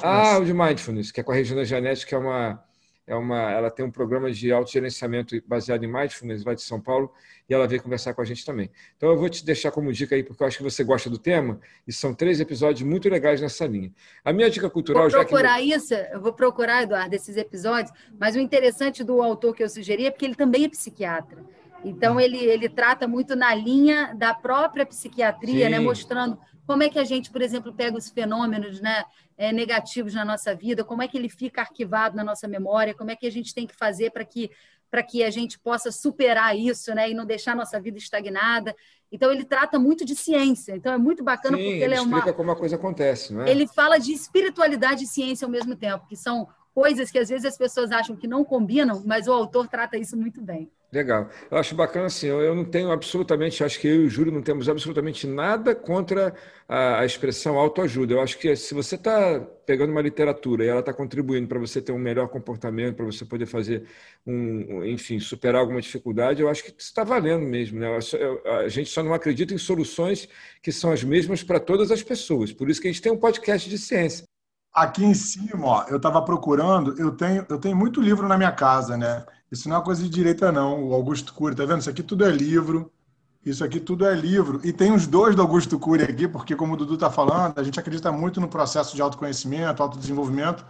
Ah, o de Mindfulness, que é com a Regina Janete, que é uma é uma, ela tem um programa de autogerenciamento baseado em mindfulness lá de São Paulo e ela veio conversar com a gente também. Então eu vou te deixar como dica aí porque eu acho que você gosta do tema e são três episódios muito legais nessa linha. A minha dica cultural vou procurar que... isso, eu vou procurar Eduardo esses episódios, mas o interessante do autor que eu sugeri é porque ele também é psiquiatra. Então ele ele trata muito na linha da própria psiquiatria, né, mostrando como é que a gente, por exemplo, pega os fenômenos né, é, negativos na nossa vida, como é que ele fica arquivado na nossa memória, como é que a gente tem que fazer para que para que a gente possa superar isso, né, e não deixar a nossa vida estagnada. Então ele trata muito de ciência. Então é muito bacana Sim, porque ele, ele é uma explica como a coisa acontece, não é? Ele fala de espiritualidade e ciência ao mesmo tempo, que são coisas que às vezes as pessoas acham que não combinam, mas o autor trata isso muito bem. Legal. Eu acho bacana assim, eu não tenho absolutamente, acho que eu e o Júlio não temos absolutamente nada contra a, expressão autoajuda. Eu acho que se você está pegando uma literatura e ela está contribuindo para você ter um melhor comportamento, para você poder fazer um, enfim, superar alguma dificuldade, eu acho que está valendo mesmo. Né? A gente só não acredita em soluções que são as mesmas para todas as pessoas. Por isso que a gente tem um podcast de ciência. Aqui em cima, ó, eu estava procurando, eu tenho, eu tenho muito livro na minha casa, né? Isso não é coisa de direita, não. O Augusto Cury, tá vendo? Isso aqui tudo é livro. Isso aqui tudo é livro. E tem os dois do Augusto Cury aqui, porque, como o Dudu está falando, a gente acredita muito no processo de autoconhecimento, autodesenvolvimento,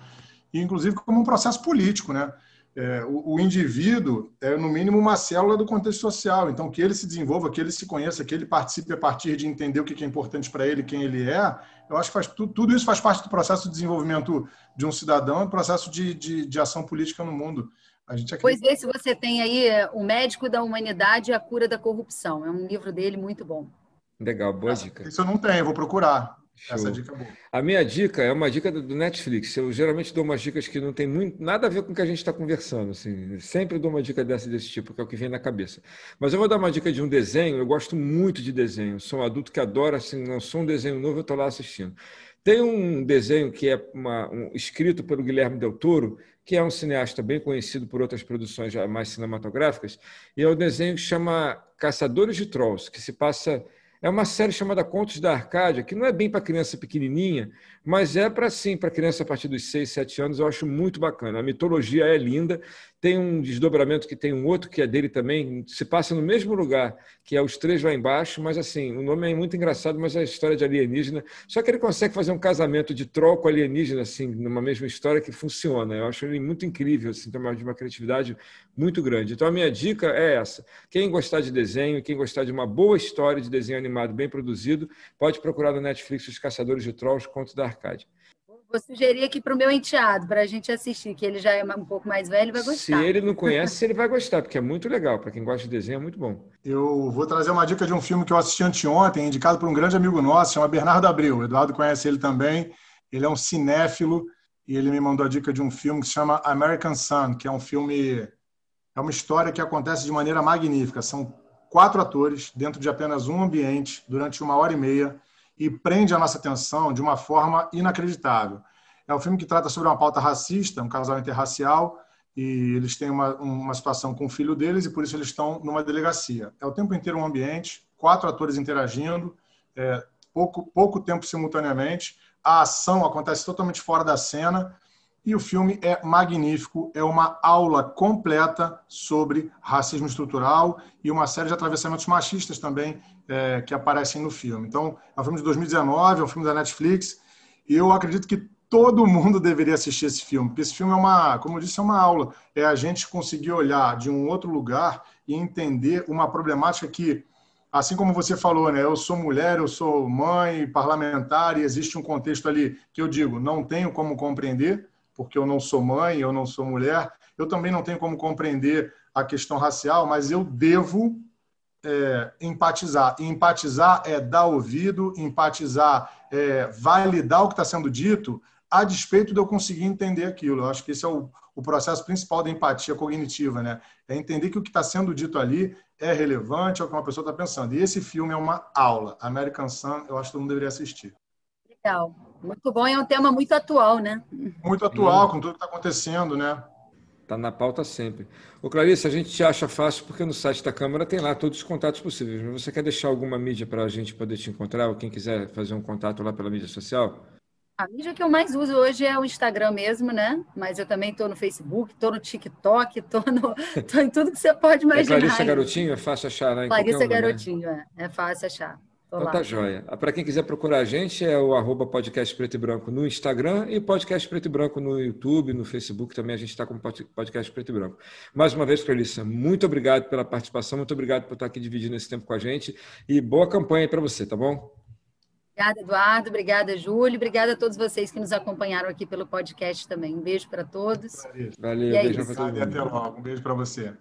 e inclusive como um processo político, né? É, o, o, indivíduo é, no mínimo, uma célula do contexto social. Então, que ele se desenvolva, que ele se conheça, que ele participe a partir de entender o que é importante para ele, quem ele é, eu acho que faz, tudo, tudo isso faz parte do processo de desenvolvimento de um cidadão, do processo de, de, de ação política no mundo. A gente Pois esse você tem aí é, O Médico da Humanidade e a Cura da Corrupção. É um livro dele muito bom. Legal, boa dica. Isso eu não tenho, vou procurar. Show. Essa dica é boa. A minha dica é uma dica do Netflix. Eu geralmente dou umas dicas que não tem muito, nada a ver com o que a gente está conversando. Assim. Sempre dou uma dica dessa desse tipo, que é o que vem na cabeça. Mas eu vou dar uma dica de um desenho. Eu gosto muito de desenho. Sou um adulto que adora, assim, lançou um desenho novo, eu estou lá assistindo. Tem um desenho que é uma, um, escrito pelo Guilherme Del Toro, que é um cineasta bem conhecido por outras produções mais cinematográficas, e é um desenho que chama Caçadores de Trolls, que se passa. É uma série chamada Contos da Arcádia, que não é bem para criança pequenininha, mas é para sim, para criança a partir dos 6, 7 anos, eu acho muito bacana. A mitologia é linda, tem um desdobramento que tem um outro que é dele também, se passa no mesmo lugar, que é Os Três Lá Embaixo, mas assim, o nome é muito engraçado, mas é a história de alienígena. Só que ele consegue fazer um casamento de troll com alienígena, assim, numa mesma história que funciona. Eu acho ele muito incrível, assim, tem de uma criatividade muito grande. Então a minha dica é essa. Quem gostar de desenho, quem gostar de uma boa história de desenho animado bem produzido, pode procurar no Netflix Os Caçadores de Trolls, Conto da Arcade. Vou sugerir aqui para o meu enteado, para a gente assistir, que ele já é um pouco mais velho e vai gostar. Se ele não conhece, ele vai gostar, porque é muito legal. Para quem gosta de desenho, é muito bom. Eu vou trazer uma dica de um filme que eu assisti anteontem, indicado por um grande amigo nosso, chama Bernardo Abreu. O Eduardo conhece ele também. Ele é um cinéfilo e ele me mandou a dica de um filme que se chama American Sun, que é um filme. É uma história que acontece de maneira magnífica. São quatro atores dentro de apenas um ambiente durante uma hora e meia e prende a nossa atenção de uma forma inacreditável. É um filme que trata sobre uma pauta racista, um casal interracial, e eles têm uma, uma situação com o filho deles e por isso eles estão numa delegacia. É o tempo inteiro um ambiente, quatro atores interagindo, é, pouco, pouco tempo simultaneamente, a ação acontece totalmente fora da cena e o filme é magnífico, é uma aula completa sobre racismo estrutural e uma série de atravessamentos machistas também é, que aparecem no filme. Então, é um filme de 2019, é um filme da Netflix, e eu acredito que todo mundo deveria assistir esse filme, porque esse filme é uma, como eu disse, é uma aula. É a gente conseguir olhar de um outro lugar e entender uma problemática que, assim como você falou, né? Eu sou mulher, eu sou mãe, parlamentar, e existe um contexto ali que eu digo, não tenho como compreender, porque eu não sou mãe, eu não sou mulher, eu também não tenho como compreender a questão racial, mas eu devo é, empatizar. E empatizar é dar ouvido, empatizar é validar o que está sendo dito, a despeito de eu conseguir entender aquilo. Eu acho que esse é o, o processo principal da empatia cognitiva, né? É entender que o que está sendo dito ali é relevante ao que uma pessoa está pensando. E esse filme é uma aula. American Sun, eu acho que todo mundo deveria assistir. Legal. Muito bom, é um tema muito atual, né? Muito atual, com tudo que está acontecendo, né? Está na pauta sempre. Ô Clarice, a gente te acha fácil porque no site da Câmara tem lá todos os contatos possíveis. Mas você quer deixar alguma mídia para a gente poder te encontrar? Ou quem quiser fazer um contato lá pela mídia social? A mídia que eu mais uso hoje é o Instagram mesmo, né? Mas eu também estou no Facebook, estou no TikTok, estou em tudo que você pode é imaginar. É Clarice Garotinho? É fácil achar, né? Clarice Garotinho, é. É fácil achar. Então tá joia. Para quem quiser procurar a gente, é o arroba podcast preto e branco no Instagram e podcast preto e branco no YouTube, no Facebook também a gente está com podcast preto e branco. Mais uma vez, Clarissa, muito obrigado pela participação, muito obrigado por estar aqui dividindo esse tempo com a gente e boa campanha para você, tá bom? Obrigada, Eduardo. Obrigada, Júlio. Obrigada a todos vocês que nos acompanharam aqui pelo podcast também. Um beijo para todos. Valeu, e é beijo para todo mundo. E até logo. Um beijo para você.